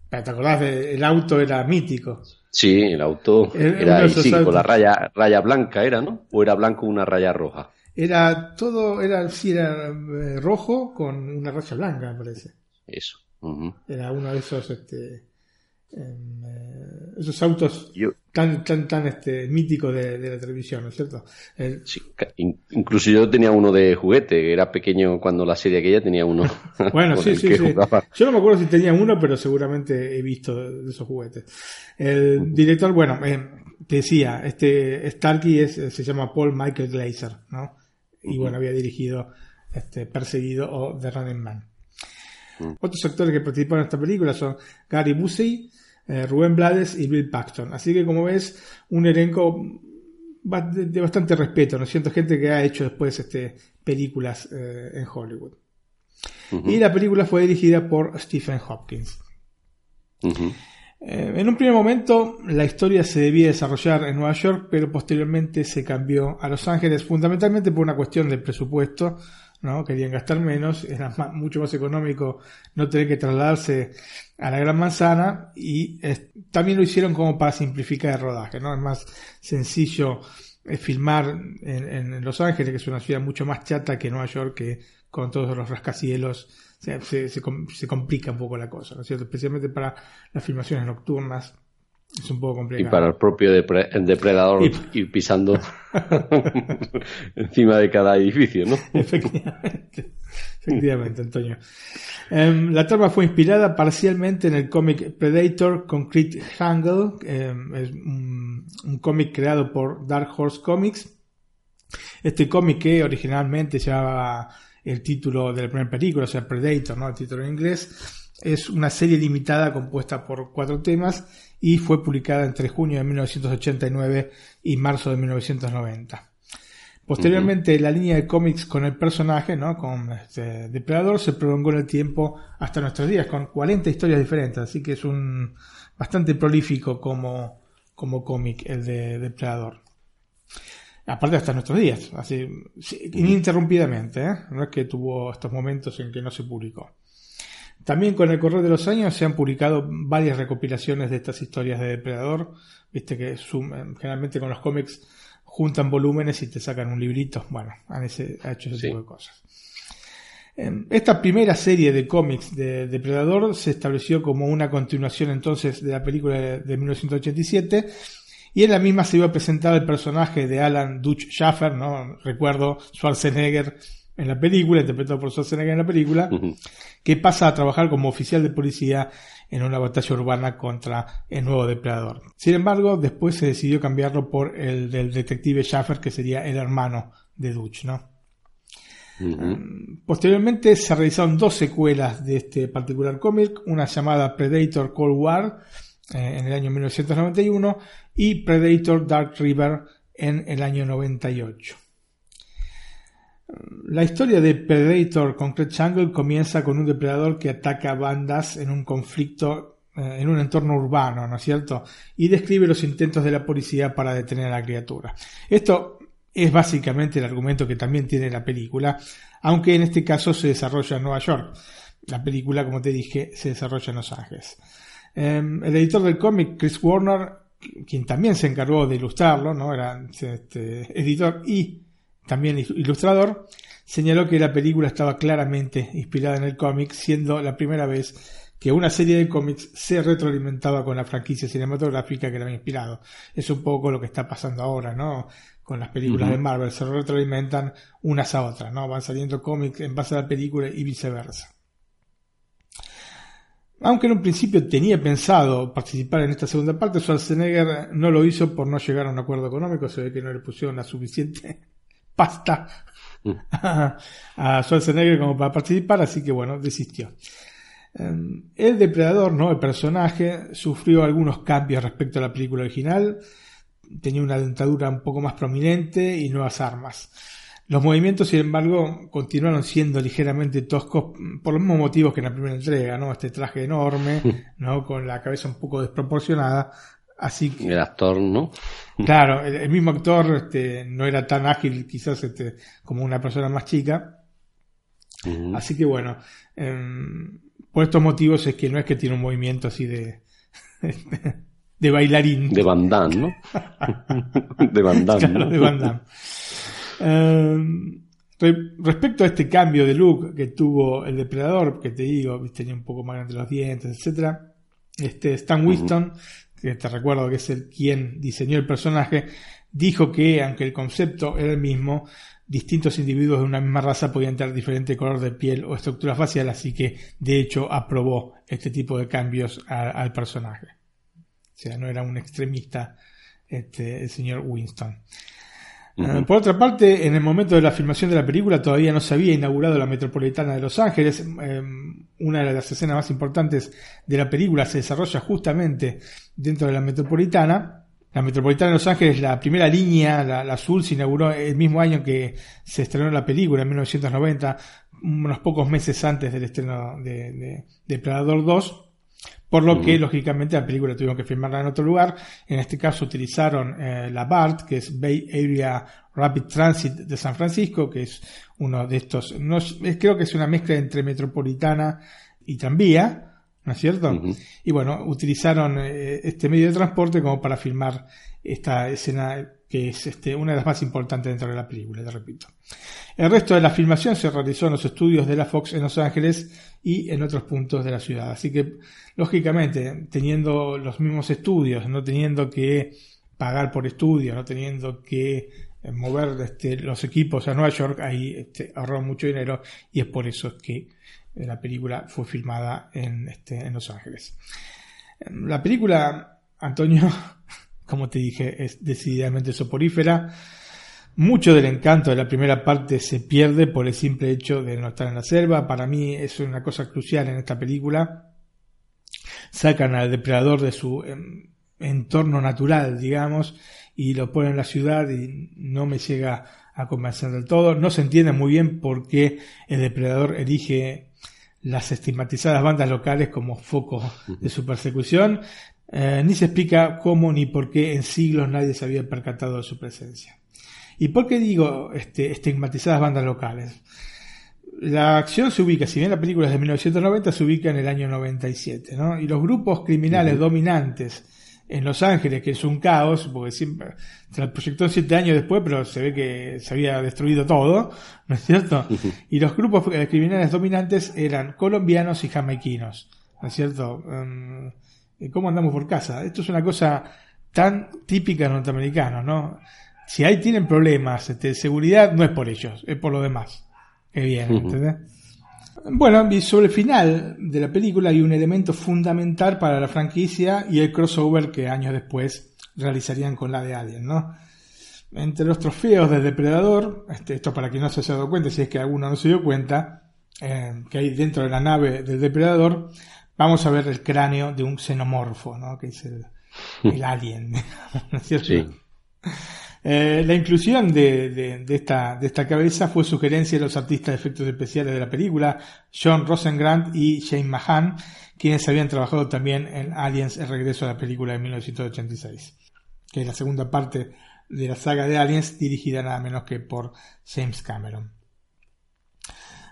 ¿Te acordás? El auto era mítico. Sí, el auto era sí, con la raya, raya blanca, ¿era, no? ¿O era blanco con una raya roja? Era todo, era, sí, era eh, rojo con una raya blanca, me parece. Eso. Era uno de esos, este, eh, esos autos tan, tan, tan este, míticos de, la televisión, ¿no es cierto? incluso yo tenía uno de juguete, era pequeño cuando la serie aquella tenía uno. [laughs] bueno, [laughs] sí, sí, sí. Yo no me acuerdo si tenía uno, pero seguramente he visto de, esos juguetes. El director, bueno, eh, te decía, este Starkey es, se llama Paul Michael Glazer, ¿no? Y bueno, había dirigido este, Perseguido o The Running Man. Otros actores que participaron en esta película son Gary Busey, eh, Rubén Blades y Bill Paxton. Así que como ves, un elenco de bastante respeto, ¿no es cierto? Gente que ha hecho después este, películas eh, en Hollywood. Y la película fue dirigida por Stephen Hopkins. Eh, en un primer momento la historia se debía desarrollar en Nueva York, pero posteriormente se cambió a Los Ángeles, fundamentalmente por una cuestión de presupuesto ¿no? Querían gastar menos, era mucho más económico no tener que trasladarse a la Gran Manzana y también lo hicieron como para simplificar el rodaje, ¿no? Es más sencillo eh, filmar en, Los Ángeles, que es una ciudad mucho más chata que Nueva York, que con todos los rascacielos se, se, complica un poco la cosa, ¿no es cierto? Especialmente para las filmaciones nocturnas es un poco complicado. Y para el propio depredador ir pisando [laughs] encima de cada edificio, ¿no? [laughs] Efectivamente, efectivamente Antonio. Em, la trama fue inspirada parcialmente en el cómic Predator Concrete Jungle, em, es un, cómic creado por Dark Horse Comics. Este cómic que originalmente llevaba el título de la primera película, o sea, Predator, ¿no? El título en inglés. Es una serie limitada compuesta por cuatro temas y fue publicada entre junio de 1989 y marzo de 1990. Posteriormente, la línea de cómics con el personaje, ¿no? con este Depredador, se prolongó en el tiempo hasta nuestros días, con 40 historias diferentes, así que es un bastante prolífico como, como cómic el de Depredador. Aparte hasta nuestros días, así ininterrumpidamente, ¿eh? no es que tuvo estos momentos en que no se publicó. También con el correr de los años se han publicado varias recopilaciones de estas historias de Depredador. Viste que generalmente con los cómics juntan volúmenes y te sacan un librito. Bueno, han, hecho ese tipo de cosas. Em, esta primera serie de cómics de Depredador se estableció como una continuación entonces de la película de 1987 y en la misma se iba a presentar el personaje de Alan Dutch Schaffer, ¿no? Recuerdo Schwarzenegger en la película, interpretado por Schwarzenegger en la película, que pasa a trabajar como oficial de policía en una batalla urbana contra el nuevo depredador. Sin embargo, después se decidió cambiarlo por el del detective Schaffer, que sería el hermano de Dutch, ¿no? Um, posteriormente se realizaron dos secuelas de este particular cómic, una llamada Predator Cold War eh, en el año 1991 y Predator Dark River en el año 98. La historia de Predator Concrete Jungle comienza con un depredador que ataca bandas en un conflicto eh, en un entorno urbano, ¿no es cierto? Y describe los intentos de la policía para detener a la criatura. Esto es básicamente el argumento que también tiene la película, aunque en este caso se desarrolla en Nueva York. La película, como te dije, se desarrolla en Los Ángeles. Em, el editor del cómic, Chris Warner, quien también se encargó de ilustrarlo, ¿no? Era este, editor y también ilustrador, señaló que la película estaba claramente inspirada en el cómic, siendo la primera vez que una serie de cómics se retroalimentaba con la franquicia cinematográfica que la había inspirado. Es un poco lo que está pasando ahora, ¿no? Con las películas de Marvel, se retroalimentan unas a otras, ¿no? Van saliendo cómics en base a la película y viceversa. Aunque en un principio tenía pensado participar en esta segunda parte, Schwarzenegger no lo hizo por no llegar a un acuerdo económico, se ve que no le pusieron la suficiente pasta mm. [laughs] a Schwarzenegger como para participar, así que bueno, desistió. Em, el depredador, ¿no? El personaje sufrió algunos cambios respecto a la película original. Tenía una dentadura un poco más prominente y nuevas armas. Los movimientos, sin embargo, continuaron siendo ligeramente toscos por los mismos motivos que en la primera entrega, ¿no? Este traje enorme, ¿no? Con la cabeza un poco desproporcionada. Así que. El actor, ¿no? Claro, el, mismo actor este, no era tan ágil quizás este, como una persona más chica. Así que bueno, em, por estos motivos es que no es que tiene un movimiento así de, [laughs] de bailarín. De bandán, [laughs] ¿no? de bandán. Claro, de bandán. Em, respecto a este cambio de look que tuvo el depredador, que te digo, tenía un poco más grande los dientes, etcétera, este Stan Winston que te recuerdo que es el quien diseñó el personaje, dijo que, aunque el concepto era el mismo, distintos individuos de una misma raza podían tener diferente color de piel o estructura facial, así que de hecho aprobó este tipo de cambios al personaje. O sea, no era un extremista este, el señor Winston. Eh, por otra parte, en el momento de la filmación de la película todavía no se había inaugurado la Metropolitana de Los Ángeles. Eh, una de las escenas más importantes de la película se desarrolla justamente dentro de la Metropolitana. La Metropolitana de Los Ángeles, la primera línea, la, azul, se inauguró el mismo año que se estrenó la película, en 1990, unos pocos meses antes del estreno de, de Depredador 2. Por lo que, lógicamente, la película tuvieron que filmarla en otro lugar. En este caso utilizaron eh, la BART, que es Bay Area Rapid Transit de San Francisco, que es uno de estos, no, creo que es una mezcla entre metropolitana y tranvía, ¿no es cierto? Y bueno, utilizaron eh, este medio de transporte como para filmar esta escena que es este, una de las más importantes dentro de la película, te repito. El resto de la filmación se realizó en los estudios de la Fox en Los Ángeles y en otros puntos de la ciudad. Así que, lógicamente, teniendo los mismos estudios, no teniendo que pagar por estudio, no teniendo que eh, mover este, los equipos a Nueva York, ahí este, ahorró mucho dinero y es por eso que eh, la película fue filmada en, este, en Los Ángeles. La película, Antonio, [laughs] como te dije, es decididamente soporífera. Mucho del encanto de la primera parte se pierde por el simple hecho de no estar en la selva. Para mí es una cosa crucial en esta película. Sacan al depredador de su em, entorno natural, digamos, y lo ponen en la ciudad y no me llega a convencer del todo. No se entiende muy bien por qué el depredador elige las estigmatizadas bandas locales como foco de su persecución, eh, ni se explica cómo ni por qué en siglos nadie se había percatado de su presencia. ¿Y por qué digo este, estigmatizadas bandas locales? La acción se ubica, si bien la película es de 1990, se ubica en el año 97, ¿no? Y los grupos criminales dominantes en Los Ángeles, que es un caos, porque siempre se proyectó siete años después, pero se ve que se había destruido todo, ¿no es cierto? Y los grupos criminales dominantes eran colombianos y jamaiquinos, ¿no es cierto? Um, cómo andamos por casa. Esto es una cosa tan típica de norteamericanos, ¿no? Si ahí tienen problemas este, de seguridad, no es por ellos, es por lo demás. Qué bien, ¿entendés? Bueno, y sobre el final de la película hay un elemento fundamental para la franquicia y el crossover que años después realizarían con la de Alien, ¿no? Entre los trofeos del depredador, este, esto para quien no se haya dado cuenta, si es que alguno no se dio cuenta, eh, que hay dentro de la nave del depredador, vamos a ver el cráneo de un xenomorfo, ¿no? que es el, [laughs] el alien, [laughs] ¿no es cierto? Sí. Eh, la inclusión de, esta, cabeza fue sugerencia de los artistas de efectos especiales de la película, John Rosengrant y Shane Mahan, quienes habían trabajado también en Aliens, el regreso a la película de 1986, que es la segunda parte de la saga de Aliens, dirigida nada menos que por James Cameron.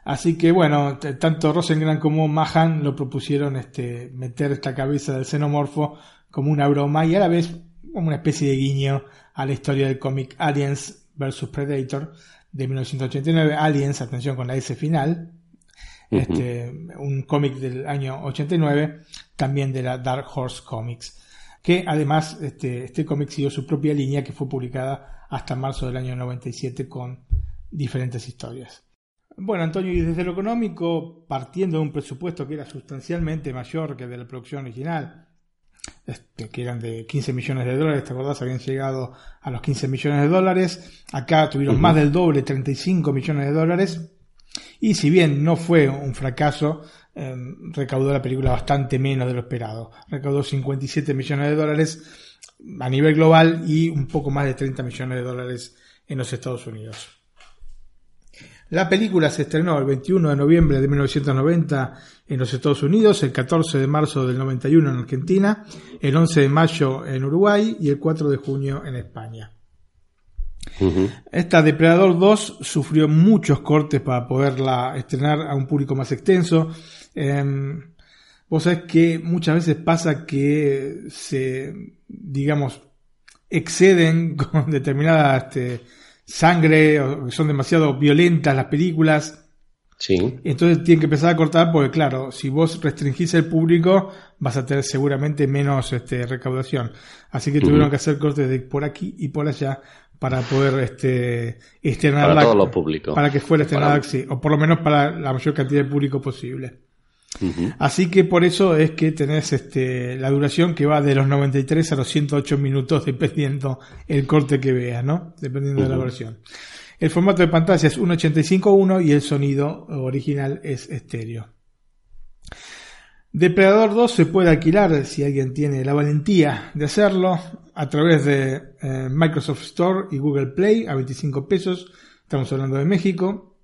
Así que bueno, tanto Rosengrant como Mahan lo propusieron este, meter esta cabeza del xenomorfo como una broma y a la vez como una especie de guiño a la historia del cómic Aliens vs Predator de 1989. Aliens, atención con la S final, uh -huh. este, un cómic del año 89, también de la Dark Horse Comics, que además este, este cómic siguió su propia línea que fue publicada hasta marzo del año 97 con diferentes historias. Bueno, Antonio, y desde lo económico, partiendo de un presupuesto que era sustancialmente mayor que el de la producción original, este, que eran de 15 millones de dólares, ¿te acordás? Habían llegado a los 15 millones de dólares. Acá tuvieron uh -huh. más del doble, 35 millones de dólares. Y si bien no fue un fracaso, eh, recaudó la película bastante menos de lo esperado. Recaudó 57 millones de dólares a nivel global y un poco más de 30 millones de dólares en los Estados Unidos. La película se estrenó el 21 de noviembre de 1990 en los Estados Unidos, el 14 de marzo del 91 en Argentina, el 11 de mayo en Uruguay y el 4 de junio en España. Uh -huh. Esta Depredador 2 sufrió muchos cortes para poderla estrenar a un público más extenso. Eh, vos sabés que muchas veces pasa que se, digamos, exceden [laughs] con determinadas este, sangre o son demasiado violentas las películas. Sí. Entonces tienen que empezar a cortar porque claro, si vos restringís el público vas a tener seguramente menos este, recaudación. Así que tuvieron uh -huh. que hacer cortes de por aquí y por allá para poder este, estrenarla. Para todos los públicos. Para que fuera estrenada, para... sí, o por lo menos para la mayor cantidad de público posible. Uh -huh. Así que por eso es que tenés este, la duración que va de los 93 a los 108 minutos, dependiendo el corte que veas, ¿no? Dependiendo uh -huh. de la versión. El formato de pantalla es 1.85.1 y el sonido original es estéreo. Depredador 2 se puede alquilar si alguien tiene la valentía de hacerlo a través de eh, Microsoft Store y Google Play a 25 pesos. Estamos hablando de México.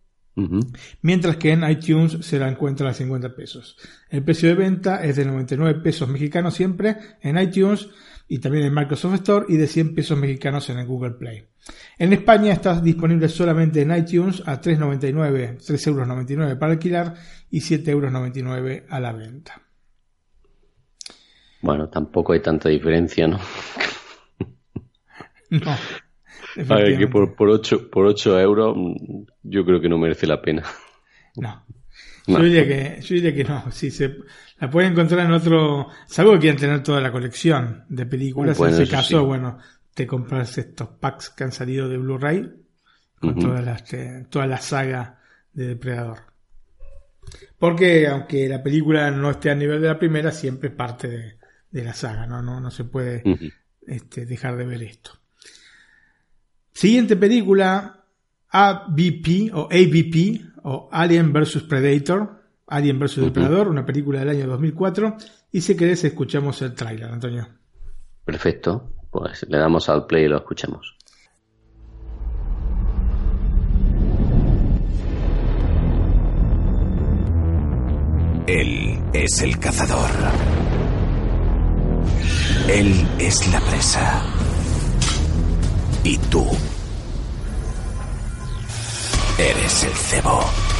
Uh -huh. Mientras que en iTunes se la encuentra a 50 pesos. El precio de venta es de 99 pesos mexicanos siempre en iTunes y también en Microsoft Store y de 100 pesos mexicanos en el Google Play. En España está disponible solamente en iTunes a 3,99, 3,99 euros para alquilar y 7,99 euros a la venta. Bueno, tampoco hay tanta diferencia, ¿no? [laughs] no. [laughs] Ver, que por, por, 8, por 8 euros yo creo que no merece la pena. No. no. Yo, diría que, yo diría que no. Si se, la pueden encontrar en otro. Salvo que quieran tener toda la colección de películas. Bueno, en ese caso, sí. bueno, te compras estos packs que han salido de Blu-ray con uh -huh. toda, la, este, toda la saga de Depredador. Porque aunque la película no esté a nivel de la primera, siempre es parte de, de la saga, ¿no? No, no se puede uh -huh. este, dejar de ver esto. Siguiente película, AVP o AVP o Alien vs Predator, Alien vs uh -huh. Depredador, una película del año 2004. Y si querés, escuchamos el tráiler, Antonio. Perfecto, pues le damos al play y lo escuchamos. Él es el cazador. Él es la presa. Y tú eres el cebo.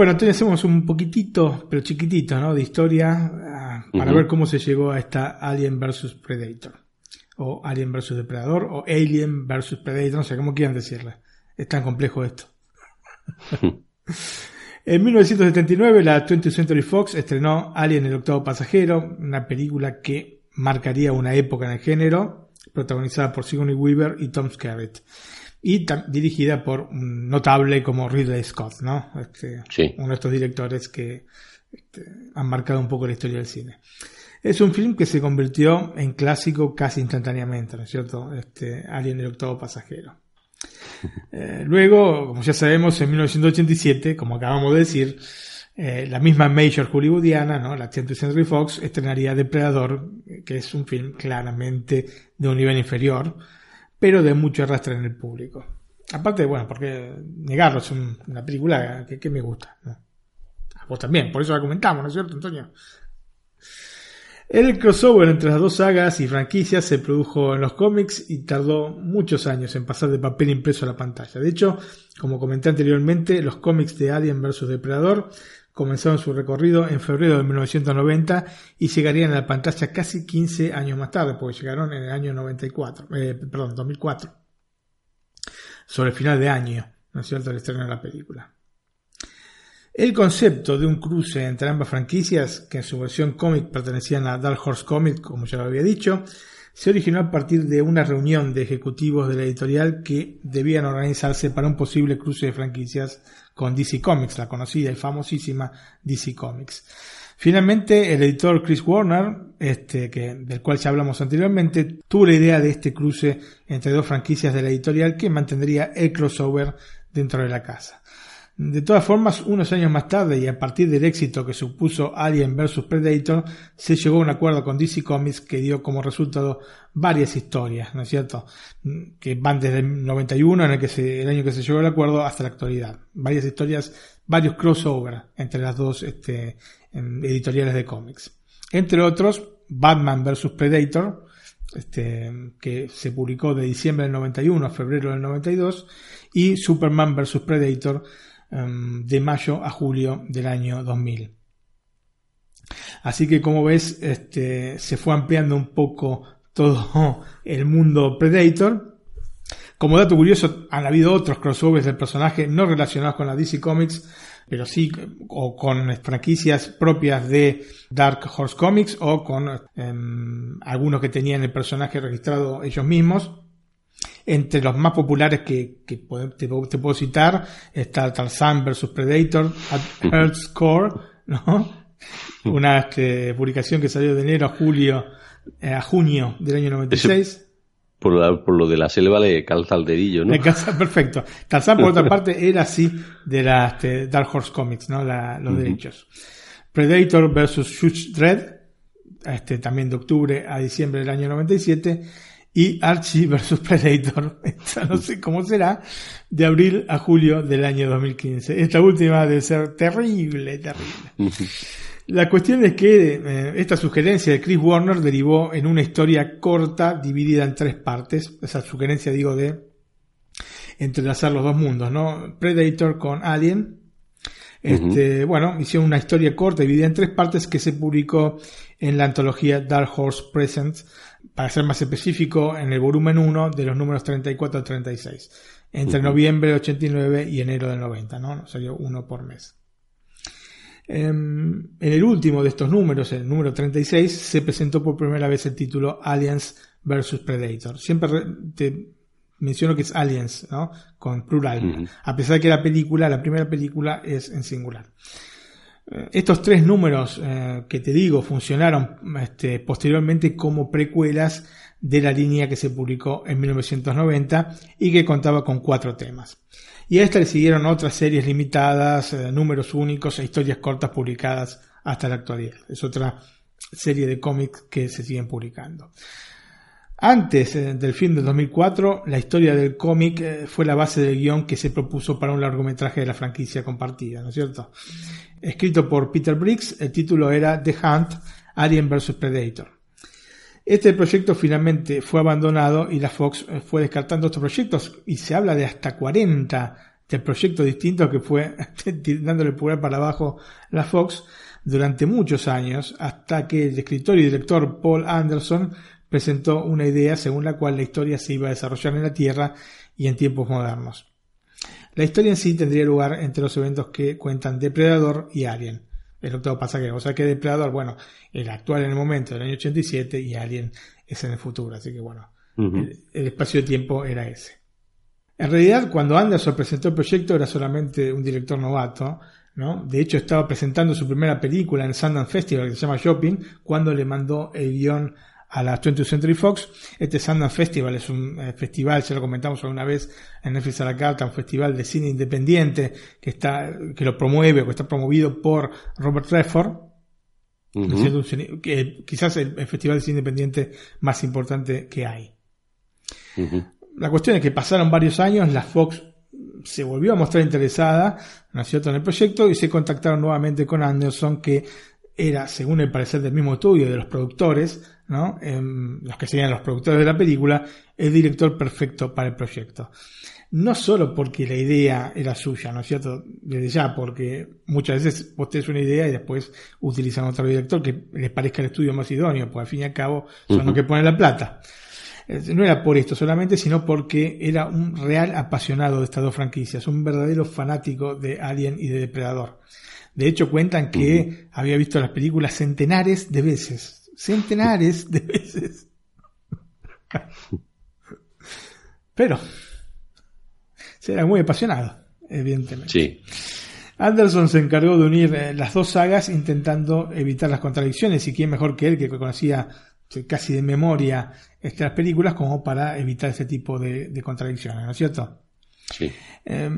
Bueno, entonces hacemos un poquitito, pero chiquitito, ¿no? De historia ah, para ver cómo se llegó a esta Alien vs Predator. O Alien vs Depredador, o Alien vs Predator, no sé cómo quieran decirle. Es tan complejo esto. [laughs] en 1979, la 20th Century Fox estrenó Alien el octavo pasajero, una película que marcaría una época en el género, protagonizada por Sigourney Weaver y Tom Skerritt y dirigida por un notable como Ridley Scott, ¿no? Este, Uno de estos directores que este, han marcado un poco la historia del cine. Es un film que se convirtió en clásico casi instantáneamente, ¿no es cierto? Este, Alien el octavo pasajero. [laughs] Eh, luego, como ya sabemos, en 1987, como acabamos de decir, eh, la misma Major hollywoodiana, ¿no? la 20th Century Fox, estrenaría Depredador, que es un film claramente de un nivel inferior, pero de mucho arrastre en el público. Aparte, bueno, porque negarlo es una película que, me gusta. A vos también, por eso la comentamos, ¿no es cierto, Antonio? El crossover entre las dos sagas y franquicias se produjo en los cómics y tardó muchos años en pasar de papel impreso a la pantalla. De hecho, como comenté anteriormente, los cómics de Alien vs Depredador comenzaron su recorrido en febrero de 1990 y llegarían a la pantalla casi 15 años más tarde, porque llegaron en el año 94, eh, perdón, 2004, sobre el final de año, ¿no es cierto?, el estreno de la película. El concepto de un cruce entre ambas franquicias, que en su versión cómic pertenecían a Dark Horse Comics, como ya lo había dicho, se originó a partir de una reunión de ejecutivos de la editorial que debían organizarse para un posible cruce de franquicias con DC Comics, la conocida y famosísima DC Comics. Finalmente, el editor Chris Warner, este, del cual ya hablamos anteriormente, tuvo la idea de este cruce entre dos franquicias de la editorial que mantendría el crossover dentro de la casa. De todas formas, unos años más tarde y a partir del éxito que supuso Alien vs Predator, se llegó a un acuerdo con DC Comics que dio como resultado varias historias, ¿no es cierto? Que van desde el 91, en el, que se, el año que se llegó al acuerdo, hasta la actualidad. Varias historias, varios crossover entre las dos este, editoriales de cómics. Entre otros, Batman vs Predator, este, que se publicó de diciembre del 91 a febrero del 92, y Superman vs Predator, Em, de mayo a julio del año 2000. Así que como ves, este, se fue ampliando un poco todo [laughs] el mundo Predator. Como dato curioso, han habido otros crossovers del personaje no relacionados con la DC Comics, pero sí o con franquicias propias de Dark Horse Comics o con em, algunos que tenían el personaje registrado ellos mismos. Entre los más populares que, te, puedo citar está Tarzan vs Predator, at Earth's Core, ¿no? Una este, publicación que salió de enero a julio, eh, a junio del año 96. por, por, lo de la selva le calza el dedillo, ¿no? [laughs] perfecto. Tarzan, por otra [laughs] parte, era así de la este, Dark Horse Comics, ¿no? los derechos. Predator vs. Judge Dredd, este, también de octubre a diciembre del año 97 y Archie vs Predator, [laughs] esta no sé cómo será, de abril a julio del año 2015. Esta última debe ser terrible, terrible. La cuestión es que eh, esta sugerencia de Chris Warner derivó en una historia corta dividida en tres partes. Esa sugerencia, digo, de entrelazar los dos mundos, ¿no? Predator con Alien. Este, Bueno, hicieron una historia corta dividida en tres partes que se publicó en la antología Dark Horse Presents para ser más específico, en el volumen 1 de los números 34 al 36, entre noviembre del 89 y enero del 90, ¿no? Salió uno por mes. Em, en el último de estos números, el número 36, se presentó por primera vez el título Aliens vs Predator. Siempre te menciono que es Aliens, ¿no? Con plural. A pesar de que la película, la primera película es en singular. Estos tres números eh, que te digo funcionaron este, posteriormente como precuelas de la línea que se publicó en 1990 y que contaba con cuatro temas. Y a esta le siguieron otras series limitadas, eh, números únicos e historias cortas publicadas hasta la actualidad. Es otra serie de cómics que se siguen publicando. Antes eh, del film de 2004, la historia del cómic fue la base del guion que se propuso para un largometraje de la franquicia compartida, ¿no es cierto? escrito por Peter Briggs, el título era The Hunt, Alien vs. Predator. Este proyecto finalmente fue abandonado y la Fox eh, fue descartando estos proyectos y se habla de hasta 40 del proyecto distinto que fue [laughs] dándole pulgar para abajo la Fox durante muchos años, hasta que el escritor y director Paul Anderson presentó una idea según la cual la historia se iba a desarrollar en la Tierra y en tiempos modernos. La historia en sí tendría lugar entre los eventos que cuentan Depredador y Alien, el octavo pasajero. O sea que Depredador, bueno, el actual en el momento del año 87 y Alien es en el futuro. Así que bueno, el, el espacio de tiempo era ese. En realidad, cuando Anderson presentó el proyecto era solamente un director novato, ¿no? De hecho, estaba presentando su primera película en Sundance Festival que se llama Shopping, cuando le mandó el guion a la 20th Century Fox. Este Sundance Festival es un eh, festival, ya lo comentamos alguna vez en Netflix a la carta, un festival de cine independiente que está, que lo promueve o que está promovido por Robert Redford. que quizás el, el, festival de cine independiente más importante que hay. La cuestión es que pasaron varios años, la Fox se volvió a mostrar interesada, ¿no es cierto?, en el proyecto y se contactaron nuevamente con Anderson, que era, según el parecer del mismo estudio de los productores, ¿no? Eh, los que serían los productores de la película, el director perfecto para el proyecto. No solo porque la idea era suya, ¿no es cierto? Desde ya, porque muchas veces vos tenés una idea y después utilizan otro director que les parezca el estudio más idóneo, pues al fin y al cabo son uh -huh. los que ponen la plata. No era por esto solamente, sino porque era un real apasionado de estas dos franquicias, un verdadero fanático de Alien y de Depredador. De hecho, cuentan que uh -huh. había visto las películas centenares de veces. Centenares de veces. Pero, era muy apasionado, evidentemente. Sí. Anderson se encargó de unir eh, las dos sagas intentando evitar las contradicciones y quién mejor que él que conocía casi de memoria estas películas como para evitar ese tipo de, de contradicciones, ¿no es cierto? Sí. Eh,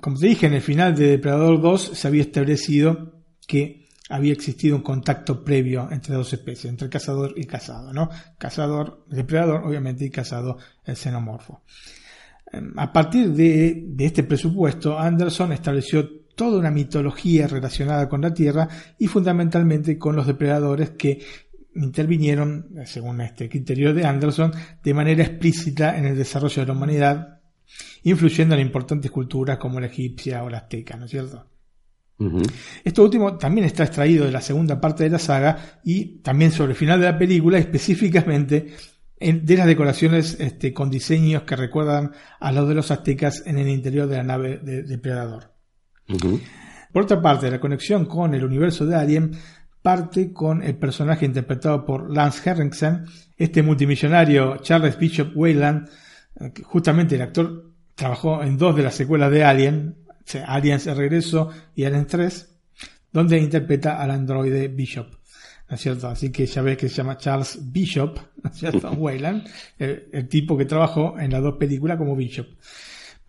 como te dije, en el final de Depredador 2 se había establecido que había existido un contacto previo entre dos especies, entre cazador y cazado, ¿no? Cazador, depredador, obviamente, y cazado, el xenomorfo. Eh, a partir de, de este presupuesto, Anderson estableció toda una mitología relacionada con la Tierra y fundamentalmente con los depredadores que intervinieron, según este criterio de Anderson, de manera explícita en el desarrollo de la humanidad, influyendo en importantes culturas como la egipcia o la azteca, ¿no es cierto? Uh -huh. Esto último también está extraído de la segunda parte de la saga y también sobre el final de la película, específicamente de las decoraciones este, con diseños que recuerdan a los de los aztecas en el interior de la nave de Depredador. Uh -huh. Por otra parte, la conexión con el universo de Alien parte con el personaje interpretado por Lance Henriksen, este multimillonario Charles Bishop Weyland, justamente el actor trabajó en dos de las secuelas de Alien, Aliens el regreso y Alien 3, donde interpreta al androide Bishop. ¿No es cierto? Así que ya ves que se llama Charles Bishop, ¿no es cierto? [laughs] Weyland, el, el tipo que trabajó en las dos películas como Bishop.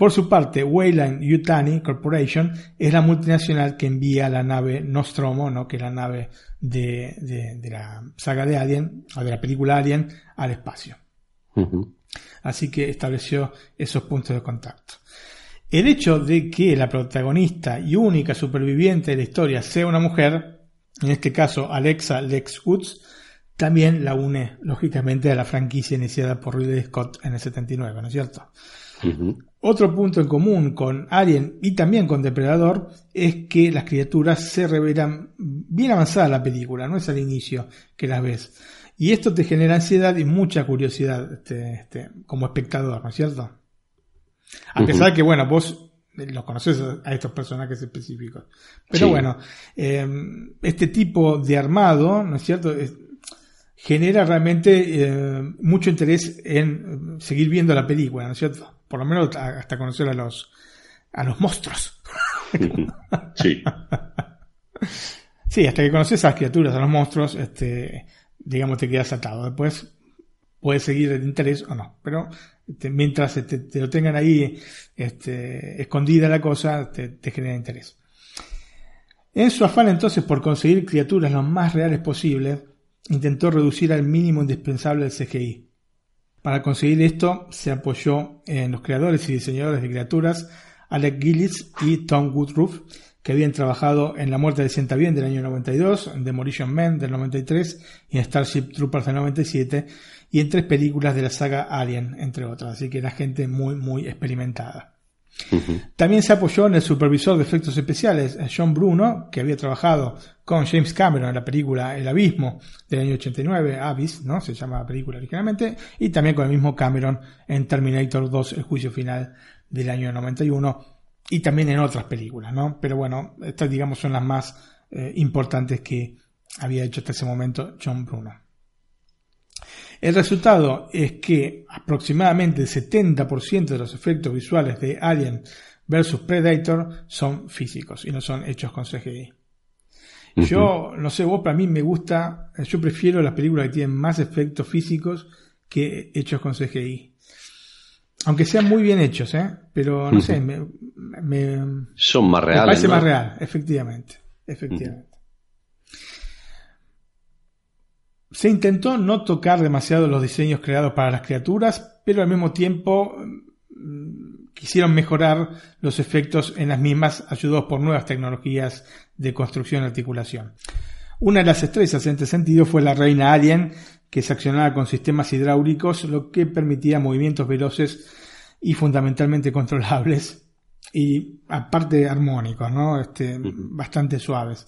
Por su parte, Weyland Yutani Corporation es la multinacional que envía la nave Nostromo, ¿no? que es la nave de, de, de, la saga de Alien, o de la película Alien, al espacio. Uh -huh. Así que estableció esos puntos de contacto. El hecho de que la protagonista y única superviviente de la historia sea una mujer, en este caso Alexa Lex Woods, también la une, lógicamente, a la franquicia iniciada por Ridley Scott en el 79, ¿no es cierto? Uh -huh. Otro punto en común con Alien y también con Depredador es que las criaturas se revelan bien avanzada la película, no es al inicio que las ves. Y esto te genera ansiedad y mucha curiosidad este, este, como espectador, ¿no es cierto? A pesar de que, bueno, vos los conoces a estos personajes específicos. Pero sí. bueno, eh, este tipo de armado, ¿no es cierto? Es, genera realmente eh, mucho interés en seguir viendo la película, ¿no es cierto? Por lo menos hasta conocer a los a los monstruos. sí. [laughs] Sí, hasta que conoces a las criaturas, a los monstruos, este, digamos, te quedas atado. Después puedes seguir el interés o no. Pero mientras te, te, lo tengan ahí este, escondida la cosa, te, te genera interés. En su afán entonces por conseguir criaturas lo más reales posibles, intentó reducir al mínimo indispensable el CGI. Para conseguir esto se apoyó en los creadores y diseñadores de criaturas Alec Gillis y Tom Woodruff, que habían trabajado en La muerte de Sienta Bien del año 92, en Demolition Man del 93 y en Starship Troopers del 97 y en tres películas de la saga Alien, entre otras. Así que era gente muy, muy experimentada. También se apoyó en el supervisor de efectos especiales, John Bruno, que había trabajado con James Cameron en la película El Abismo del año 89, Abyss, ¿no? Se llama la película originalmente, y también con el mismo Cameron en Terminator 2, El Juicio Final del año 91, y también en otras películas, ¿no? Pero bueno, estas digamos son las más eh, importantes que había hecho hasta ese momento John Bruno. El resultado es que aproximadamente el 70% de los efectos visuales de Alien vs Predator son físicos y no son hechos con CGI. Yo, no sé, vos para mí me gusta, yo prefiero las películas que tienen más efectos físicos que hechos con CGI. Aunque sean muy bien hechos, ¿eh? Pero no sé, me, son más reales. Me parece más real, efectivamente. Efectivamente. Se intentó no tocar demasiado los diseños creados para las criaturas, pero al mismo tiempo mm, quisieron mejorar los efectos en las mismas, ayudados por nuevas tecnologías de construcción y articulación. Una de las estrellas en este sentido fue la reina Alien, que se accionaba con sistemas hidráulicos, lo que permitía movimientos veloces y fundamentalmente [laughs] controlables y aparte armónicos, ¿no? Este, bastante suaves.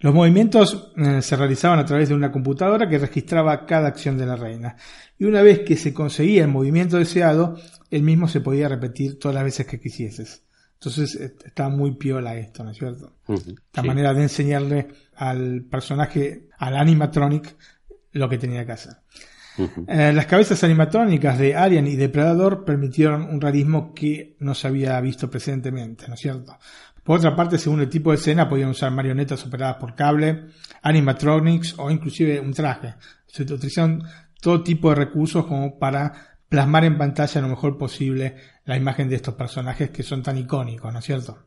Los movimientos eh, se realizaban a través de una computadora que registraba cada acción de la reina. Y una vez que se conseguía el movimiento deseado, el mismo se podía repetir todas las veces que quisieses. Entonces eh, estaba muy piola esto, ¿no es cierto? La manera de enseñarle al personaje, al animatronic, lo que tenía que hacer. Eh, las cabezas animatrónicas de Alien y Depredador permitieron un realismo que no se había visto precedentemente, ¿no es cierto? Por otra parte, según el tipo de escena, podían usar marionetas operadas por cable, animatronics o inclusive un traje. Se utilizaron todo tipo de recursos como para plasmar en pantalla lo mejor posible la imagen de estos personajes que son tan icónicos, ¿no es cierto?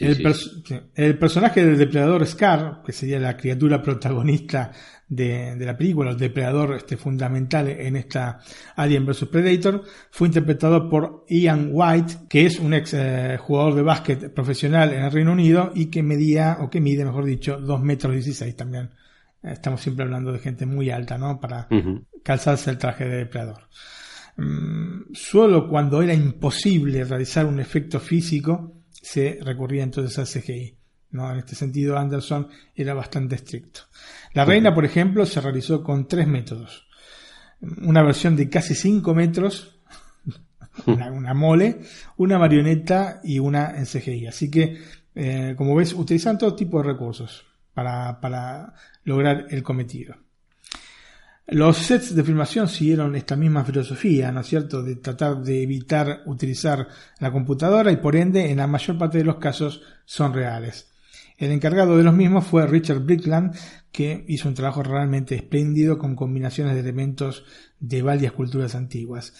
El, personaje del depredador Scar, que sería la criatura protagonista de, la película, el depredador este, fundamental en esta Alien vs Predator, fue interpretado por Ian White, que es un ex eh, jugador de básquet profesional en el Reino Unido y que medía, o que mide, mejor dicho, 2 metros 16 también. Estamos siempre hablando de gente muy alta, ¿no? Para calzarse el traje de depredador. Mm, solo cuando era imposible realizar un efecto físico, se recurría entonces al CGI. ¿no? En este sentido, Anderson era bastante estricto. La reina, por ejemplo, se realizó con tres métodos. Una versión de casi 5 metros, [laughs] una, mole, una marioneta y una en CGI. Así que, eh, como ves, utilizan todo tipo de recursos para, para lograr el cometido. Los sets de filmación siguieron esta misma filosofía, ¿no es cierto?, de tratar de evitar utilizar la computadora y por ende en la mayor parte de los casos son reales. El encargado de los mismos fue Richard Brickland, que hizo un trabajo realmente espléndido con combinaciones de elementos de varias culturas antiguas.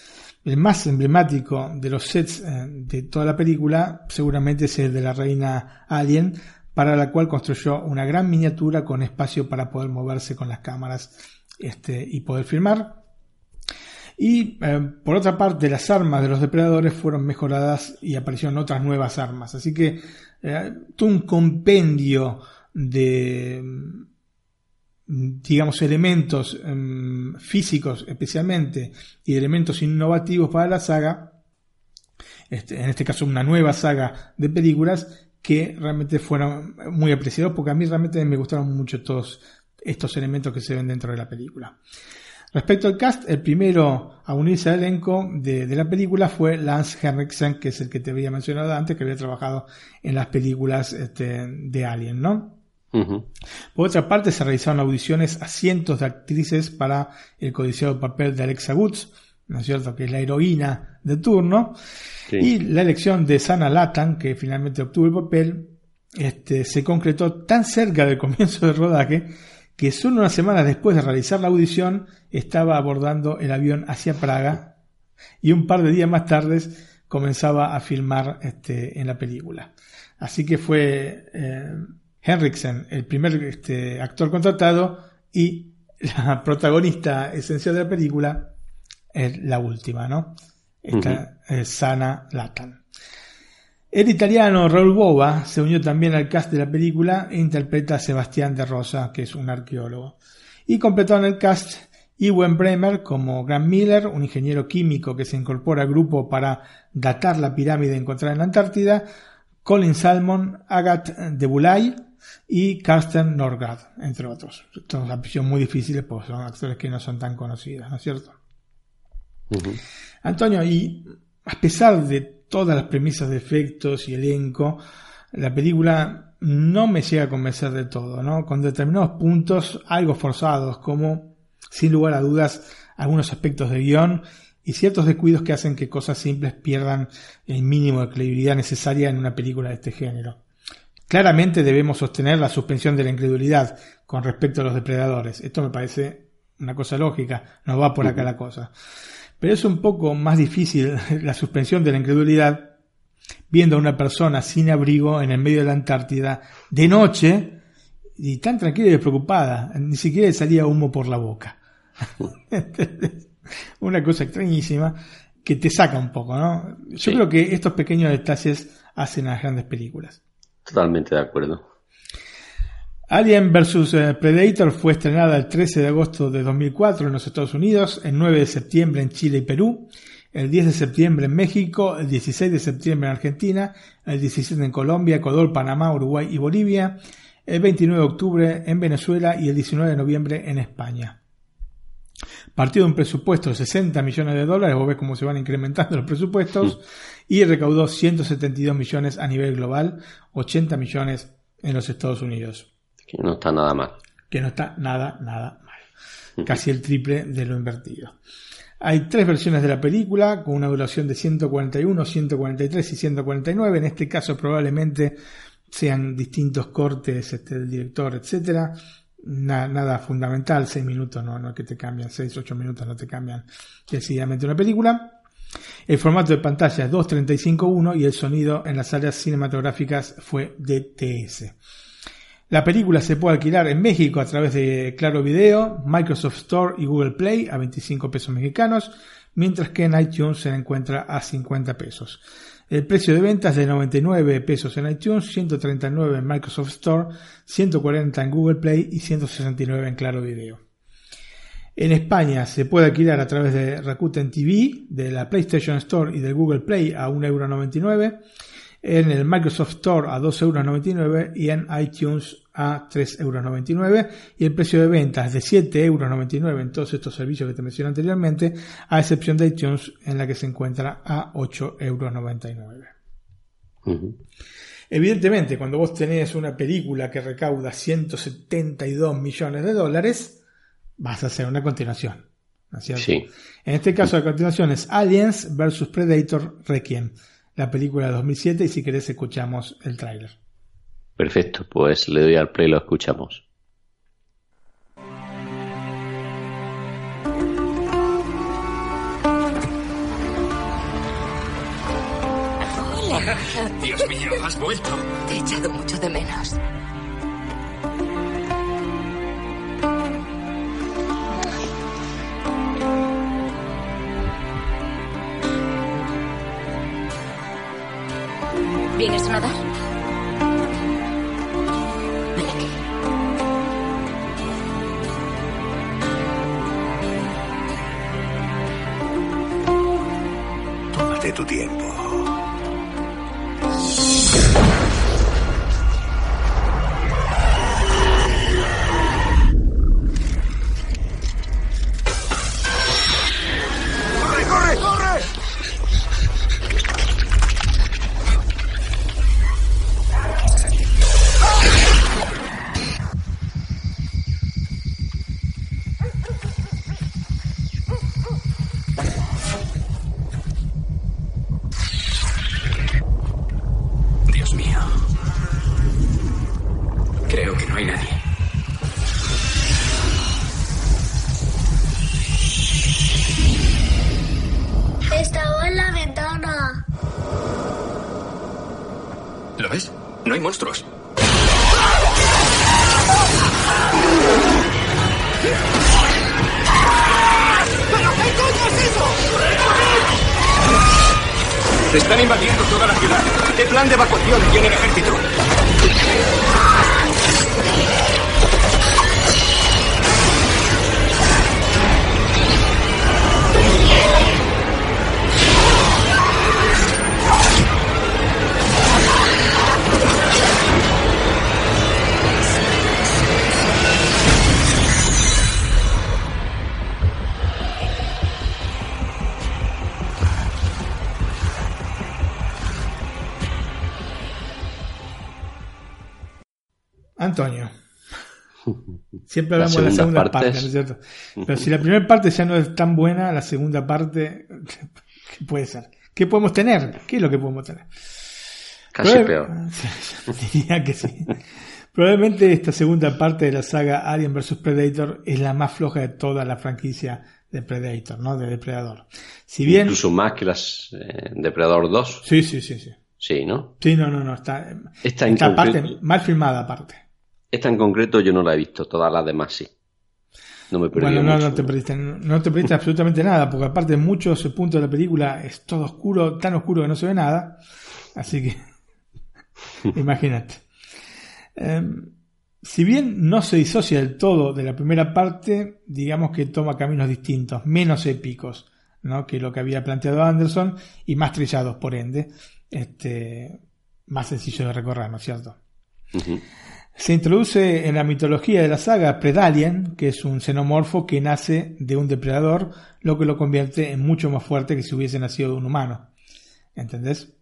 El más emblemático de los sets eh, de toda la película seguramente es el de la reina Alien, para la cual construyó una gran miniatura con espacio para poder moverse con las cámaras este, y poder filmar. Y eh, por otra parte, las armas de los depredadores fueron mejoradas y aparecieron otras nuevas armas. Así que eh, todo un compendio de, digamos, elementos em, físicos especialmente y elementos innovativos para la saga. Este, en este caso, una nueva saga de películas que realmente fueron muy apreciados porque a mí realmente me gustaron mucho todos estos elementos que se ven dentro de la película. Respecto al cast, el primero a unirse al elenco de, la película fue Lance Henriksen, que es el que te había mencionado antes, que había trabajado en las películas este, de Alien, ¿no? Por otra parte, se realizaron audiciones a cientos de actrices para el codiciado papel de Alexa Woods, ¿no es cierto? Que es la heroína de turno. Y la elección de Sana Latan, que finalmente obtuvo el papel, este, se concretó tan cerca del comienzo del rodaje que solo unas semanas después de realizar la audición estaba abordando el avión hacia Praga y un par de días más tarde comenzaba a filmar este, en la película. Así que fue eh, Henriksen el primer este, actor contratado y la [laughs] protagonista esencial de la película es la última, ¿no? Esta es Sana Latan. El italiano Raúl Bova se unió también al cast de la película e interpreta a Sebastián de Rosa, que es un arqueólogo. Y completaron el cast Ewen Bremer como Grant Miller, un ingeniero químico que se incorpora al grupo para datar la pirámide encontrada en la Antártida, Colin Salmon, Agat de Bulay y Carsten Norgard, entre otros. Todos apellidos muy difíciles porque son actores que no son tan conocidos, ¿no es cierto? Antonio, y a pesar de todas las premisas de efectos y elenco, la película no me llega a convencer de todo, ¿no? Con determinados puntos algo forzados, como, sin lugar a dudas, algunos aspectos de guion y ciertos descuidos que hacen que cosas simples pierdan el mínimo de credibilidad necesaria en una película de este género. Claramente debemos sostener la suspensión de la incredulidad con respecto a los depredadores. Esto me parece una cosa lógica, no va por acá la cosa. Pero es un poco más difícil [laughs] la suspensión de la incredulidad viendo a una persona sin abrigo en el medio de la Antártida de noche y tan tranquila y despreocupada, ni siquiera le salía humo por la boca. [laughs] una cosa extrañísima que te saca un poco, ¿no? Yo creo que estos pequeños detalles hacen las grandes películas. Totalmente de acuerdo. Alien vs eh, Predator fue estrenada el 13 de agosto de 2004 en los Estados Unidos, el 9 de septiembre en Chile y Perú, el 10 de septiembre en México, el 16 de septiembre en Argentina, el 17 en Colombia, Ecuador, Panamá, Uruguay y Bolivia, el 29 de octubre en Venezuela y el 19 de noviembre en España. Partió de un presupuesto de 60 millones de dólares, vos ves cómo se van incrementando los presupuestos, y recaudó 172 millones a nivel global, 80 millones en los Estados Unidos. Que no está nada mal. Que no está nada, nada mal. Casi el triple de lo invertido. Hay tres versiones de la película con una duración de 141, 143 y 149. En este caso probablemente sean distintos cortes este, del director, etcétera. nada fundamental, 6 minutos, no, no que te cambian, 6, 8 minutos no te cambian decididamente una película. El formato de pantalla es 2.35.1 y el sonido en las áreas cinematográficas fue DTS. La película se puede alquilar en México a través de Claro Video, Microsoft Store y Google Play a 25 pesos mexicanos, mientras que en iTunes se encuentra a 50 pesos. El precio de venta es de 99 pesos en iTunes, 139 en Microsoft Store, 140 en Google Play y 169 en Claro Video. En España se puede alquilar a través de Rakuten TV, de la PlayStation Store y del Google Play a 1,99€ en el Microsoft Store a 2,99€ y en iTunes a 3,99€ y el precio de venta es de 7,99€ en todos estos servicios que te mencioné anteriormente, a excepción de iTunes en la que se encuentra a 8,99€. Evidentemente, cuando vos tenés una película que recauda 172 millones de dólares, vas a hacer una continuación. En este caso, la continuación es Aliens vs Predator Requiem la película de 2007 y si querés escuchamos el tráiler. Perfecto, pues le doy al play y lo escuchamos. Hola. Dios mío, has vuelto. Te he echado mucho de menos. ¿Vienes a nadar? Ven aquí. Tómate tu tiempo. Plan de evacuación Siempre hablamos de la segunda parte, ¿no es cierto? Pero si la primera parte ya no es tan buena, la segunda parte, [laughs] ¿qué puede ser? ¿Qué podemos tener? ¿Qué es lo que podemos tener? Casi peor. [laughs] Diría que sí. Probablemente esta segunda parte de la saga Alien vs Predator es la más floja de toda la franquicia de Predator, ¿no? De Depredador. Si bien... Incluso más que las eh, Depredador 2. Sí, sí, sí, sí. Sí, ¿no? Sí, no, no, no. Está, esta, esta parte mal filmada aparte. Esta en concreto yo no la he visto, todas las demás sí. No me perdí Bueno, no, no te perdiste, no te perdiste absolutamente nada, porque aparte en muchos puntos de la película es todo oscuro, tan oscuro que no se ve nada. Así que, [laughs] imagínate. Em, si bien no se disocia del todo de la primera parte, digamos que toma caminos distintos, menos épicos ¿no? que lo que había planteado Anderson y más trillados, por ende, este, más sencillo de recorrer, ¿no es cierto? Se introduce en la mitología de la saga Predalien, que es un xenomorfo que nace de un depredador, lo que lo convierte en mucho más fuerte que si hubiese nacido de un humano. ¿Entendés?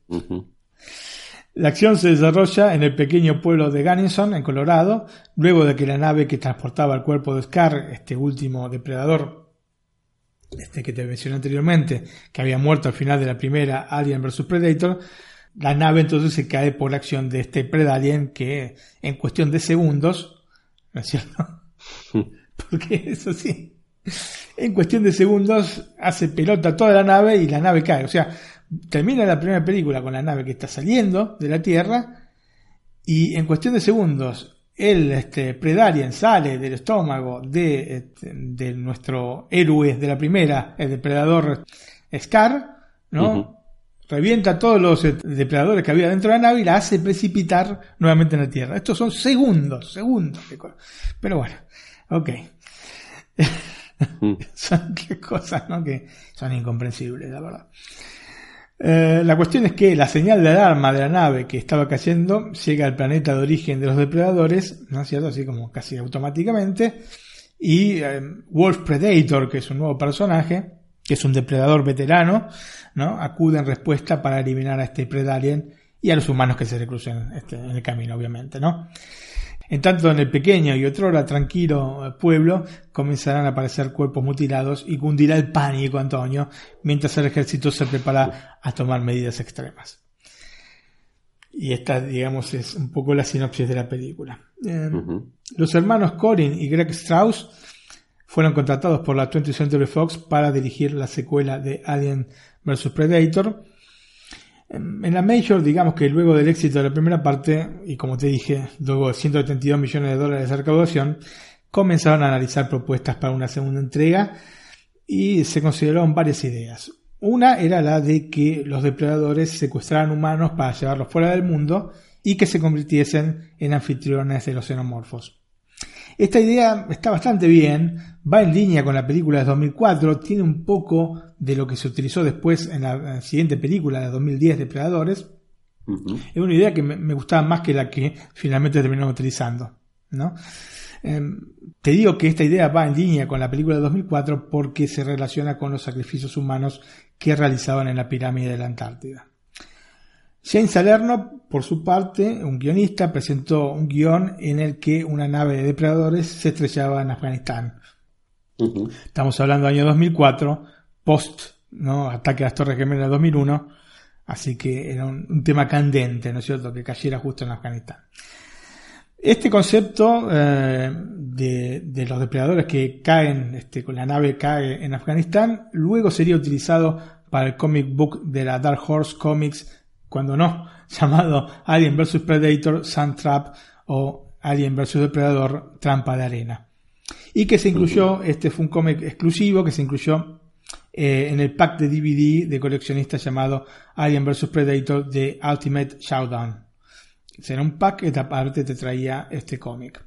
La acción se desarrolla en el pequeño pueblo de Gunnison, en Colorado, luego de que la nave que transportaba el cuerpo de Scar, este último depredador este que te mencioné anteriormente, que había muerto al final de la primera Alien vs Predator, la nave entonces se cae por la acción de este Predalien que en cuestión de segundos, ¿no es cierto? [laughs] Porque eso sí, en cuestión de segundos hace pelota toda la nave y la nave cae. O sea, termina la primera película con la nave que está saliendo de la Tierra y en cuestión de segundos el este, Predalien sale del estómago de, este, de, nuestro héroe de la primera, el depredador Scar, ¿no? Revienta todos los eh, depredadores que había dentro de la nave y la hace precipitar nuevamente en la Tierra. Estos son segundos, segundos. Pero bueno, ok. [laughs] son qué cosas, ¿no? Que son incomprensibles, la verdad. Eh, la cuestión es que la señal de alarma de la nave que estaba cayendo llega al planeta de origen de los depredadores, ¿no es cierto? Así como casi automáticamente. Y eh, Wolf Predator, que es un nuevo personaje, que es un depredador veterano, ¿no? Acude en respuesta para eliminar a este Predalien y a los humanos que se le crucen este, en el camino, obviamente, ¿no? En tanto, en el pequeño y otrora tranquilo pueblo comenzarán a aparecer cuerpos mutilados y cundirá el pánico, Antonio, mientras el ejército se prepara a tomar medidas extremas. Y esta, digamos, es un poco la sinopsis de la película. Eh, los hermanos Corin y Greg Strauss fueron contratados por la 20th Century Fox para dirigir la secuela de Alien vs Predator. En la Major, digamos que luego del éxito de la primera parte, y como te dije, luego de 172 millones de dólares de recaudación, comenzaron a analizar propuestas para una segunda entrega y se consideraron varias ideas. Una era la de que los depredadores secuestraran humanos para llevarlos fuera del mundo y que se convirtiesen en anfitriones de los xenomorfos. Esta idea está bastante bien, va en línea con la película de 2004, tiene un poco de lo que se utilizó después en la siguiente película de 2010, Depredadores. Es una idea que me, gustaba más que la que finalmente terminaron utilizando. ¿no? Em, te digo que esta idea va en línea con la película de 2004 porque se relaciona con los sacrificios humanos que realizaban en la pirámide de la Antártida. James Salerno, por su parte, un guionista, presentó un guion en el que una nave de depredadores se estrellaba en Afganistán. Estamos hablando del año 2004, post ¿no? ataque a las Torres Gemelas 2001, así que era un, tema candente, ¿no es cierto?, que cayera justo en Afganistán. Este concepto eh, de, los depredadores que caen, este, con la nave cae en Afganistán, luego sería utilizado para el comic book de la Dark Horse Comics cuando no, [laughs] llamado Alien vs Predator Sand Trap o Alien vs Depredador Trampa de Arena. Y que se incluyó, este fue un cómic exclusivo que se incluyó eh, en el pack de DVD de coleccionistas llamado Alien vs Predator de Ultimate Showdown. Será un pack que aparte te traía este cómic.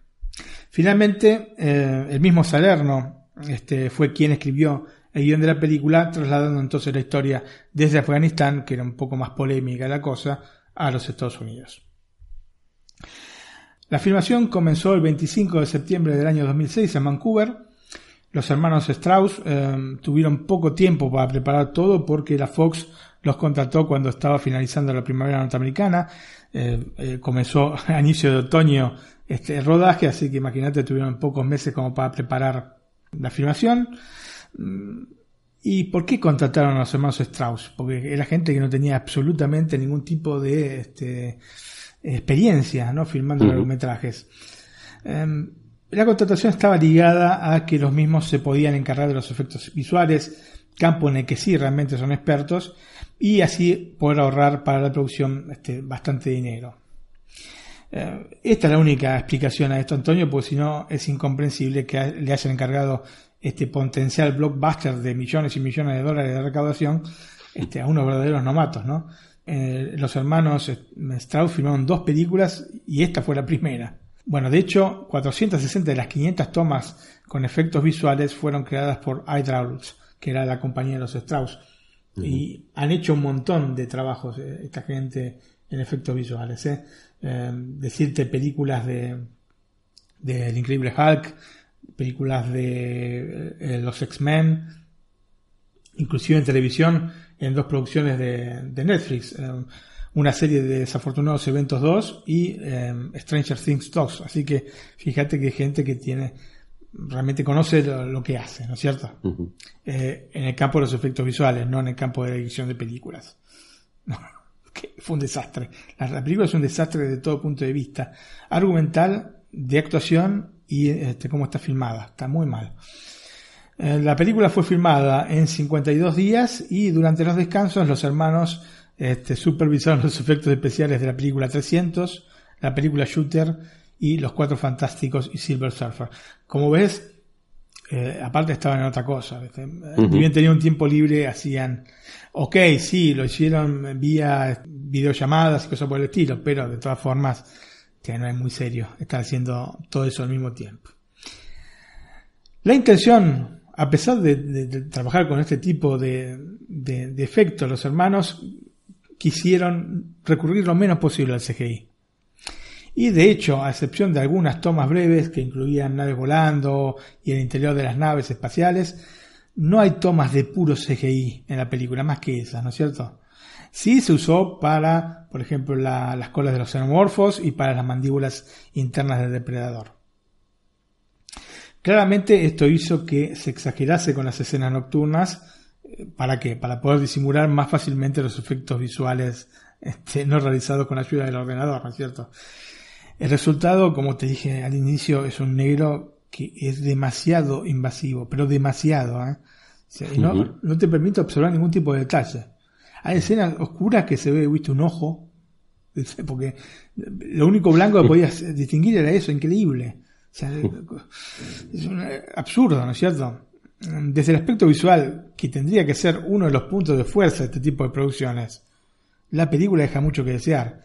Finalmente, eh, el mismo Salerno este, fue quien escribió el guion de la película, trasladando entonces la historia desde Afganistán, que era un poco más polémica la cosa, a los Estados Unidos. La filmación comenzó el 25 de septiembre del año 2006 en Vancouver. Los hermanos Strauss em, tuvieron poco tiempo para preparar todo porque la Fox los contrató cuando estaba finalizando la primavera norteamericana. comenzó [laughs] a inicio de otoño este rodaje, así que imagínate, tuvieron pocos meses como para preparar la filmación. ¿Y por qué contrataron a los hermanos Strauss? Porque era gente que no tenía absolutamente ningún tipo de este, experiencia ¿no? filmando largometrajes. Em, la contratación estaba ligada a que los mismos se podían encargar de los efectos visuales, campo en el que sí realmente son expertos, y así poder ahorrar para la producción este, bastante dinero. Eh, esta es la única explicación a esto, Antonio, porque si no es incomprensible que le hayan encargado este potencial blockbuster de millones y millones de dólares de recaudación este, a unos verdaderos nomatos, ¿no? Eh, los hermanos Strauss filmaron dos películas y esta fue la primera. Bueno, de hecho, 460 de las 500 tomas con efectos visuales fueron creadas por Hydraulics, que era la compañía de los Strauss. Y han hecho un montón de trabajos eh, esta gente en efectos visuales. ¿eh? eh decirte películas de, de El Increíble Hulk, películas de eh, los X-Men, inclusive en televisión, en dos producciones de, Netflix, eh, una serie de desafortunados eventos 2 y eh, Stranger Things 2. Así que fíjate que hay gente que tiene realmente conoce lo, que hace, ¿no es cierto? en el campo de los efectos visuales, no en el campo de la edición de películas. [laughs] fue un desastre. La, la película es un desastre desde todo punto de vista. Argumental, de actuación y este, cómo está filmada. Está muy mal. Eh, la película fue filmada en 52 días y durante los descansos los hermanos este, supervisaron los efectos especiales de la película 300, la película Shooter y Los Cuatro Fantásticos y Silver Surfer. Como ves, eh, aparte estaban en otra cosa. bien tenían un tiempo libre, hacían, ok, sí, lo hicieron vía videollamadas y cosas por el estilo, pero de todas formas que no es muy serio estar haciendo todo eso al mismo tiempo. La intención, a pesar de, trabajar con este tipo de, de, efectos, los hermanos quisieron recurrir lo menos posible al CGI. Y de hecho, a excepción de algunas tomas breves que incluían naves volando y el interior de las naves espaciales, no hay tomas de puro CGI en la película, más que esas, ¿no es cierto? Sí se usó para, por ejemplo, las colas de los xenomorfos y para las mandíbulas internas del depredador. Claramente esto hizo que se exagerase con las escenas nocturnas. Eh, ¿Para qué? Para poder disimular más fácilmente los efectos visuales este, no realizados con la ayuda del ordenador, ¿no es cierto? El resultado, como te dije al inicio, es un negro que es demasiado invasivo, pero demasiado. ¿eh? no, no, te permite observar ningún tipo de detalle. Hay escenas oscuras que se ve, viste, un ojo, [laughs] porque lo único blanco que podías distinguir era eso, increíble. [laughs] es absurdo, ¿no es cierto? Desde el aspecto visual, que tendría que ser uno de los puntos de fuerza de este tipo de producciones, la película deja mucho que desear.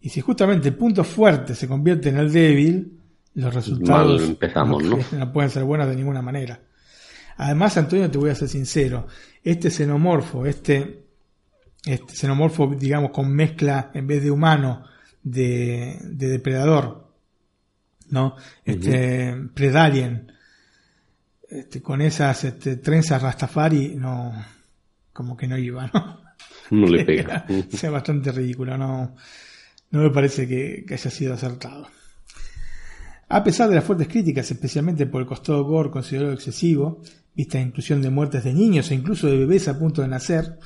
Y si justamente el punto fuerte se convierte en el débil, los resultados empezamos, no, no pueden ser buenos de ninguna manera. Además, Antonio, te voy a ser sincero, este xenomorfo, este este xenomorfo, digamos, con mezcla en vez de humano de, depredador, ¿no? Este, Predalien, este, con esas este, trenzas Rastafari, no, como que no iba, ¿no? [laughs] No le [laughs] pega. sea bastante ridículo, no, no me parece que, que haya sido acertado. A pesar de las fuertes críticas, especialmente por el costado gore considerado excesivo, vista la inclusión de muertes de niños e incluso de bebés a punto de nacer,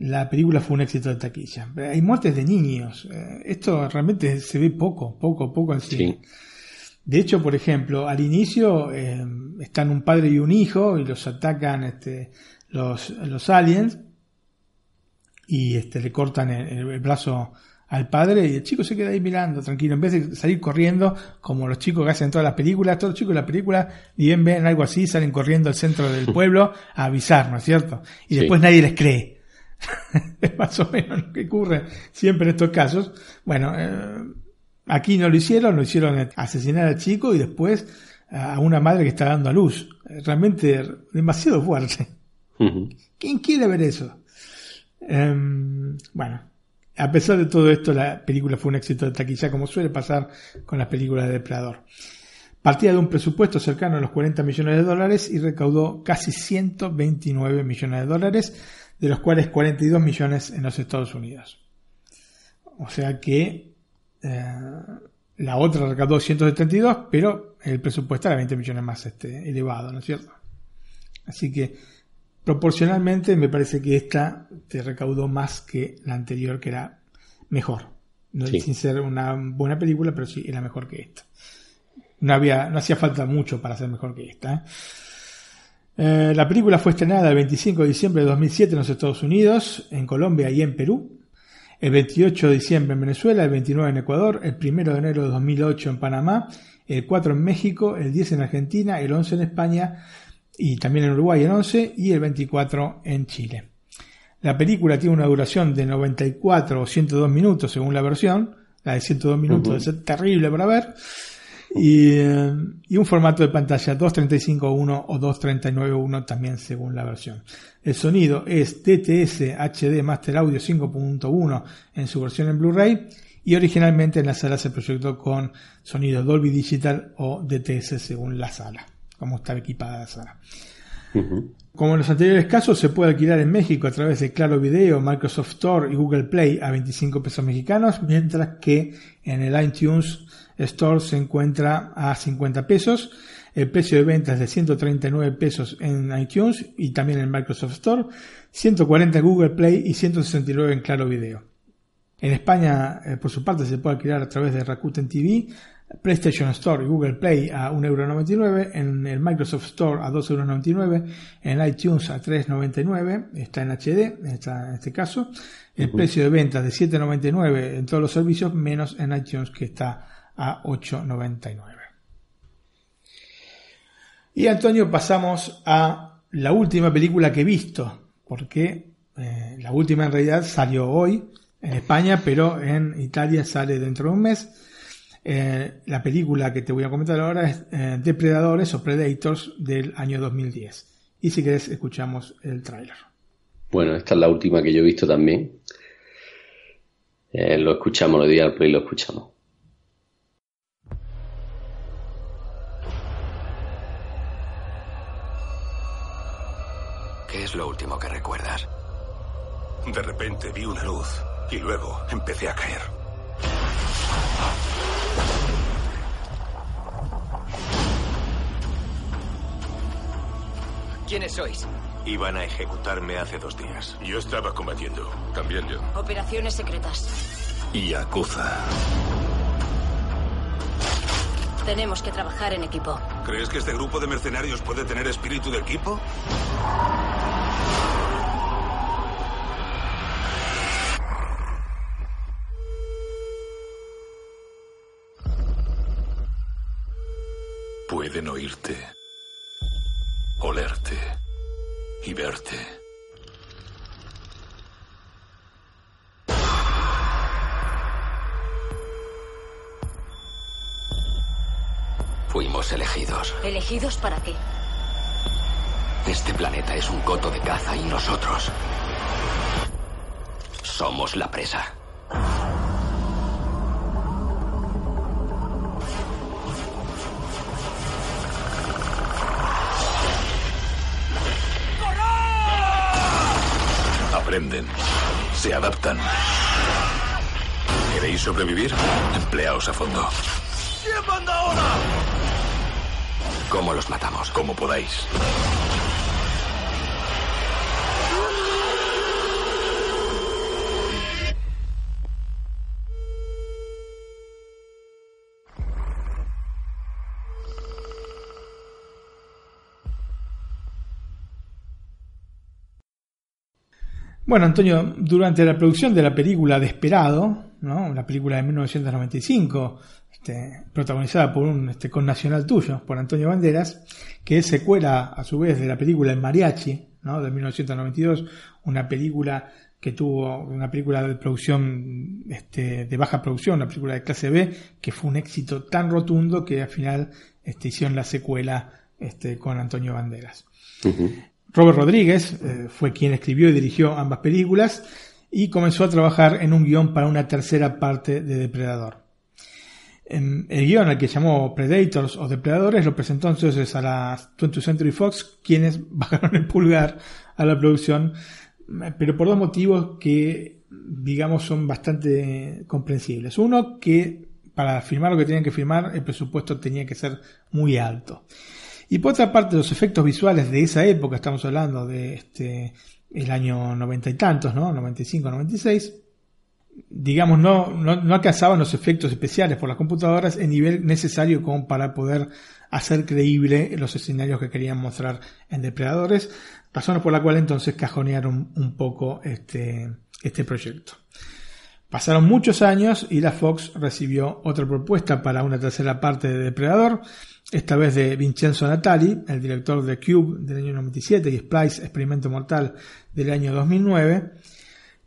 la película fue un éxito de taquilla. Hay muertes de niños. Eh, esto realmente se ve poco, poco, poco en sí. De hecho, por ejemplo, al inicio eh, están un padre y un hijo y los atacan este, los, los aliens y este, le cortan el, brazo al padre y el chico se queda ahí mirando tranquilo en vez de salir corriendo como los chicos que hacen todas las películas todos los chicos de la película y bien ven algo así salen corriendo al centro del pueblo a avisar ¿no es cierto? y después nadie les cree es [laughs] más o menos lo que ocurre siempre en estos casos. Bueno, eh, aquí no lo hicieron, lo hicieron asesinar al chico y después a una madre que está dando a luz. Realmente demasiado fuerte. ¿Quién quiere ver eso? Em, bueno, a pesar de todo esto, la película fue un éxito de taquilla, como suele pasar con las películas de Depredador. Partía de un presupuesto cercano a los 40 millones de dólares y recaudó casi 129 millones de dólares, de los cuales 42 millones en los Estados Unidos. O sea que eh, la otra recaudó 172, pero el presupuesto era 20 millones más este, elevado, ¿no es cierto? Así que proporcionalmente me parece que esta te recaudó más que la anterior, que era mejor. No sin ser una buena película, pero sí era mejor que esta. No había, no hacía falta mucho para ser mejor que esta. ¿eh? Eh, la película fue estrenada el 25 de diciembre de 2007 en los Estados Unidos, en Colombia y en Perú. El 28 de diciembre en Venezuela, el 29 en Ecuador, el 1 de enero de 2008 en Panamá, el 4 en México, el 10 en Argentina, el 11 en España y también en Uruguay el 11 y el 24 en Chile. La película tiene una duración de 94 o 102 minutos según la versión. La de 102 minutos es terrible para ver. Y, un formato de pantalla 235.1 o 239.1 también según la versión. El sonido es DTS HD Master Audio 5.1 en su versión en Blu-ray y originalmente en la sala se proyectó con sonido Dolby Digital o DTS según la sala, como estaba equipada la sala. Como en los anteriores casos, se puede alquilar en México a través de Claro Video, Microsoft Store y Google Play a 25 pesos mexicanos, mientras que en el iTunes Store se encuentra a 50 pesos. El precio de venta es de 139 pesos en iTunes y también en Microsoft Store, 140 en Google Play y 169 en Claro Video. En España, eh, por su parte, se puede alquilar a través de Rakuten TV, PlayStation Store y Google Play a 1,99€, en el Microsoft Store a 2,99€, en iTunes a 3,99€, está en HD está en este caso. El precio de venta de 7,99€ en todos los servicios, menos en iTunes que está a 8,99. Y Antonio, pasamos a la última película que he visto, porque eh, la última en realidad salió hoy en España, pero en Italia sale dentro de un mes. Eh, la película que te voy a comentar ahora es eh, Depredadores o Predators del año 2010. Y si querés, escuchamos el tráiler. Bueno, esta es la última que yo he visto también. lo escuchamos, lo di al play, lo escuchamos. Es lo último que recuerdas? De repente vi una luz y luego empecé a caer. ¿Quiénes sois? Iban a ejecutarme hace dos días. Yo estaba combatiendo. También yo. Operaciones secretas. Y acusa. Tenemos que trabajar en equipo. ¿Crees que este grupo de mercenarios puede tener espíritu de equipo? Pueden oírte, olerte y verte. Fuimos elegidos. ¿Elegidos para qué? Este planeta es un coto de caza y nosotros somos la presa. Se adaptan. ¿Queréis sobrevivir? Empleaos a fondo. ¿Quién manda ahora? ¿Cómo los matamos? Como podáis. Bueno, Antonio, durante la producción de la película Desperado, ¿no? la película de 1995, este, protagonizada por un este, connacional tuyo, por Antonio Banderas, que es secuela a su vez de la película El Mariachi, ¿no? de 1992, una película que tuvo una película de producción este, de baja producción, una película de clase B, que fue un éxito tan rotundo que al final este, hicieron la secuela este, con Antonio Banderas. Robert Rodríguez eh, fue quien escribió y dirigió ambas películas y comenzó a trabajar en un guion para una tercera parte de Depredador. el guion al que llamó Predators o Depredadores lo presentó entonces a la 20th Century Fox, quienes [laughs] bajaron el pulgar a la producción pero por dos motivos que, digamos, son bastante comprensibles. Uno, que para filmar lo que tenían que filmar, el presupuesto tenía que ser muy alto. Y por otra parte, los efectos visuales de esa época, estamos hablando de este, el año noventa y tantos, ¿no? 95, 96, digamos, no, no, no, alcanzaban los efectos especiales por las computadoras en nivel necesario como para poder hacer creíble los escenarios que querían mostrar en Depredadores, razones por la cual entonces cajonearon un poco este, este proyecto. Pasaron muchos años y la Fox recibió otra propuesta para una tercera parte de Depredador, esta vez de Vincenzo Natali, el director de Cube del año 97 y Splice, Experimento Mortal del año 2009,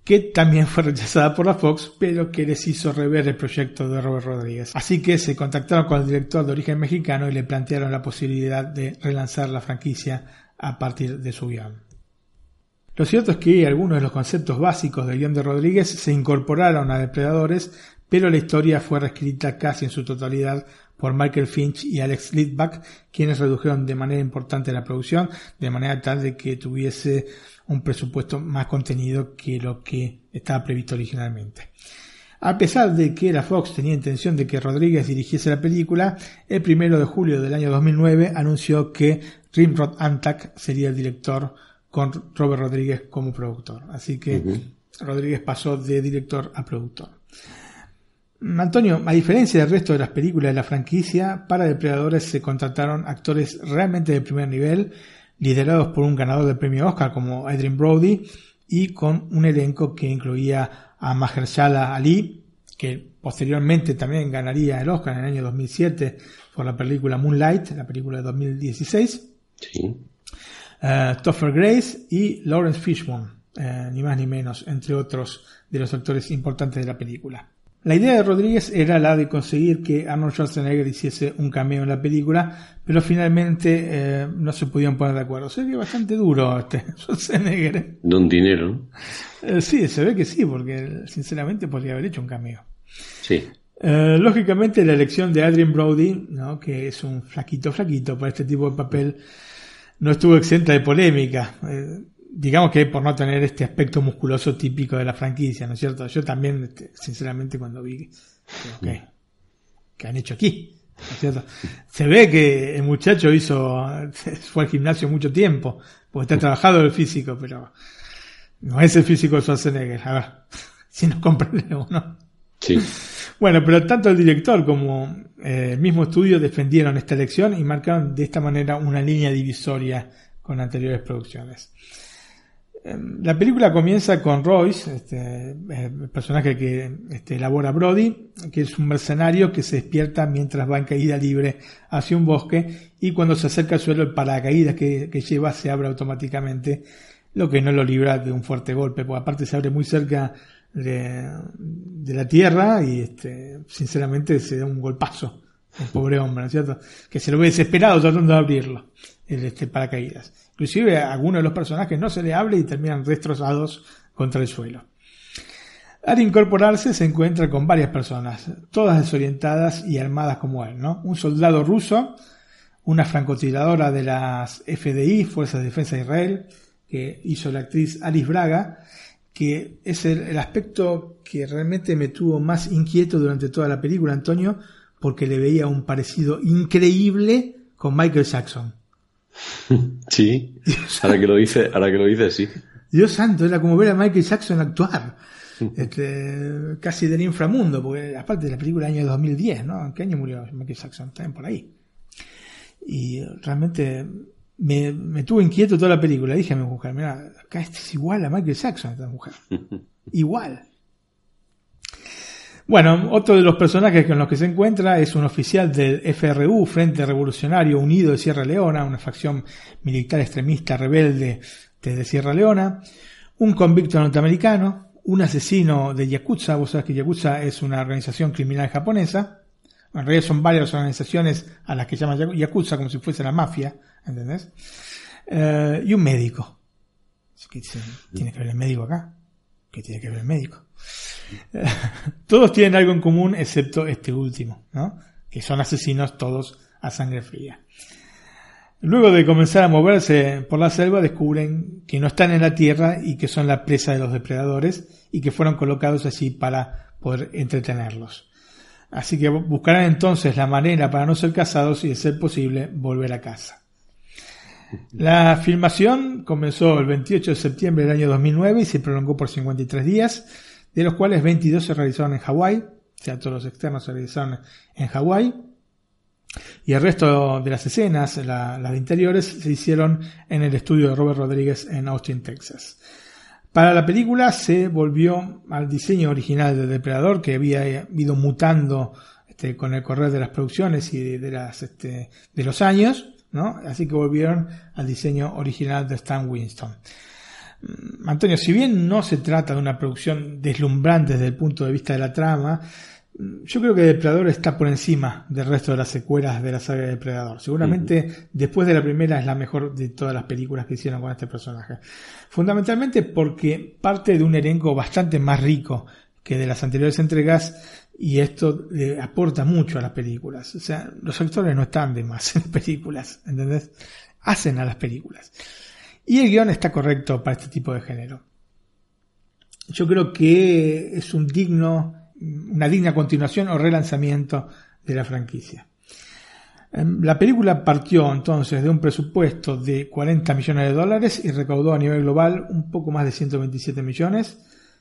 que también fue rechazada por la Fox, pero que les hizo rever el proyecto de Robert Rodríguez. Así que se contactaron con el director de origen mexicano y le plantearon la posibilidad de relanzar la franquicia a partir de su guion. Lo cierto es que algunos de los conceptos básicos del guion de Rodríguez se incorporaron a Depredadores, pero la historia fue reescrita casi en su totalidad por Michael Finch y Alex Lidback, quienes redujeron de manera importante la producción, de manera tal de que tuviese un presupuesto más contenido que lo que estaba previsto originalmente. A pesar de que la Fox tenía intención de que Rodríguez dirigiese la película, el primero de julio del año 2009 anunció que Rimrod Antak sería el director con Robert Rodríguez como productor. Así que Rodríguez pasó de director a productor. Antonio, a diferencia del resto de las películas de la franquicia, para Depredadores se contrataron actores realmente de primer nivel liderados por un ganador del premio Oscar como Adrian Brody y con un elenco que incluía a Mahershala Ali, que posteriormente también ganaría el Oscar en el año 2007 por la película Moonlight, la película de 2016. Sí. Uh, Topher Grace y Lawrence Fishburne, uh, ni más ni menos, entre otros de los actores importantes de la película. La idea de Rodríguez era la de conseguir que Arnold Schwarzenegger hiciese un cameo en la película, pero finalmente eh, no se podían poner de acuerdo. Sería bastante duro este [laughs] Schwarzenegger. ¿eh? De un dinero. Eh, sí, se ve que sí, porque sinceramente podría haber hecho un cameo. Sí. lógicamente la elección de Adrian Brody, ¿no? que es un flaquito flaquito para este tipo de papel, no estuvo exenta de polémica digamos que por no tener este aspecto musculoso típico de la franquicia, ¿no es cierto? Yo también, este, sinceramente, cuando vi, okay, ¿qué han hecho aquí? ¿No es cierto? Se ve que el muchacho hizo, [laughs] fue al gimnasio mucho tiempo, porque está trabajado el físico, pero no es el físico de Schwarzenegger. A ver, [laughs] si nos comprendemos, ¿no? Sí. Bueno, pero tanto el director como eh, el mismo estudio defendieron esta elección y marcaron de esta manera una línea divisoria con anteriores producciones. Em, la película comienza con Royce, este, el personaje que este, elabora Brody, que es un mercenario que se despierta mientras va en caída libre hacia un bosque y cuando se acerca al suelo el paracaídas que, lleva se abre automáticamente, lo que no lo libra de un fuerte golpe, porque aparte se abre muy cerca de, la tierra y este, sinceramente se da un golpazo, el pobre hombre, ¿no es cierto? Que se lo ve desesperado tratando de abrirlo, el este, paracaídas. Inclusive a algunos de los personajes no se le hable y terminan destrozados contra el suelo. Al incorporarse se encuentra con varias personas, todas desorientadas y armadas como él, ¿no? Un soldado ruso, una francotiradora de las FDI, Fuerzas de Defensa de Israel, que hizo la actriz Alice Braga, que es el, aspecto que realmente me tuvo más inquieto durante toda la película, Antonio, porque le veía un parecido increíble con Michael Jackson. [laughs] Sí, ahora que lo dice, ahora que lo dice, sí. Dios santo, era como ver a Michael Jackson actuar. Este, casi del inframundo, porque aparte de la película del año 2010, ¿no? ¿En qué año murió Michael Jackson? También por ahí. Y realmente me, me tuvo inquieto toda la película. Dije a mi mujer, mira, acá este es igual a Michael Jackson, esta mujer. [laughs] igual. Bueno, otro de los personajes con los que se encuentra es un oficial del FRU, Frente Revolucionario Unido de Sierra Leona, una facción militar extremista rebelde de Sierra Leona, un convicto norteamericano, un asesino de Yakuza, vos sabés que Yakuza es una organización criminal japonesa, en realidad son varias organizaciones a las que llaman Yakuza como si fuese la mafia, ¿entendés? Eh, y un médico. ¿Tiene que ver el médico acá? ¿Qué tiene que ver el médico? [laughs] todos tienen algo en común excepto este último, ¿no? Que son asesinos todos a sangre fría. Luego de comenzar a moverse por la selva, descubren que no están en la tierra y que son la presa de los depredadores y que fueron colocados allí para poder entretenerlos. Así que buscarán entonces la manera para no ser cazados y, de ser posible, volver a casa. La filmación comenzó el 28 de septiembre del año 2009 y se prolongó por 53 días, de los cuales 22 se realizaron en Hawái, o sea, todos los externos se realizaron en Hawái, y el resto de las escenas, las de interiores, se hicieron en el estudio de Robert Rodríguez en Austin, Texas. Para la película se volvió al diseño original de Depredador, que había ido mutando este, con el correr de las producciones y de, las, este, de los años, ¿no? Así que volvieron al diseño original de Stan Winston. Antonio, si bien no se trata de una producción deslumbrante desde el punto de vista de la trama, yo creo que Depredador está por encima del resto de las secuelas de la saga de Depredador. Seguramente después de la primera es la mejor de todas las películas que hicieron con este personaje. Fundamentalmente porque parte de un elenco bastante más rico que de las anteriores entregas y esto le aporta mucho a las películas. O sea, los actores no están de más en películas, ¿entendés? Hacen a las películas. Y el guion está correcto para este tipo de género. Yo creo que es un digno una digna continuación o relanzamiento de la franquicia. Em, la película partió entonces de un presupuesto de 40 millones de dólares y recaudó a nivel global un poco más de 127 millones,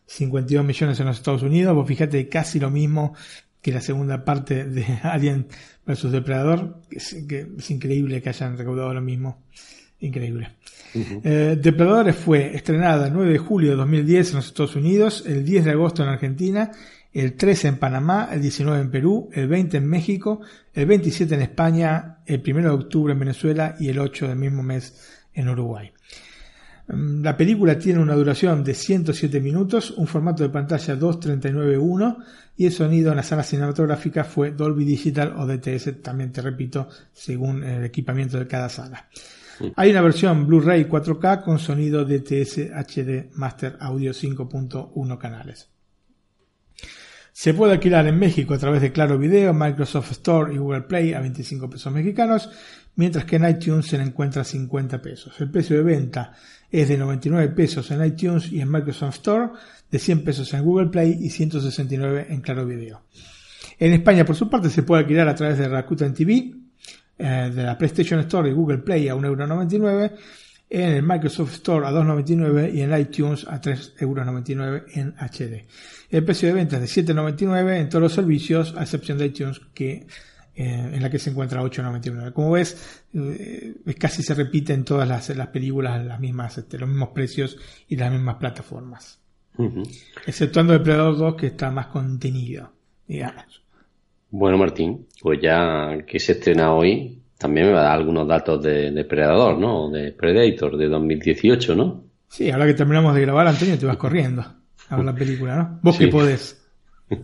52 millones en los Estados Unidos. Vos fíjate casi lo mismo que la segunda parte de [laughs] Alien vs Depredador, que es, increíble que hayan recaudado lo mismo. Increíble. Eh, Depredadores fue estrenada el 9 de julio de 2010 en los Estados Unidos, el 10 de agosto en Argentina el 13 en Panamá, el 19 en Perú, el 20 en México, el 27 en España, el 1 de octubre en Venezuela y el 8 del mismo mes en Uruguay. Mm, la película tiene una duración de 107 minutos, un formato de pantalla 2.39.1 y el sonido en la sala cinematográfica fue Dolby Digital o DTS, también te repito, según el equipamiento de cada sala. Hay una versión Blu-ray 4K con sonido DTS HD Master Audio 5.1 canales. Se puede alquilar en México a través de Claro Video, Microsoft Store y Google Play a 25 pesos mexicanos, mientras que en iTunes se le encuentra a 50 pesos. El precio de venta es de 99 pesos en iTunes y en Microsoft Store, de 100 pesos en Google Play y 169 en Claro Video. En España, por su parte, se puede alquilar a través de Rakuten TV, eh, de la PlayStation Store y Google Play a 1,99€ en el Microsoft Store a 2,99 y en iTunes a 3,99 en HD. El precio de venta es de 7,99 en todos los servicios, a excepción de iTunes, que eh, en la que se encuentra 8,99. Como ves, eh, casi se repite en todas las, las películas las mismas, este, los mismos precios y las mismas plataformas. Exceptuando Depredador 2, que está más contenido, digamos. Bueno, Martín, pues ya que se estrena hoy, también me va a dar algunos datos de Depredador, ¿no? De Predator de 2018, ¿no? Sí, ahora que terminamos de grabar, Antonio, te vas corriendo a ver la película, ¿no? Vos que podés. [laughs]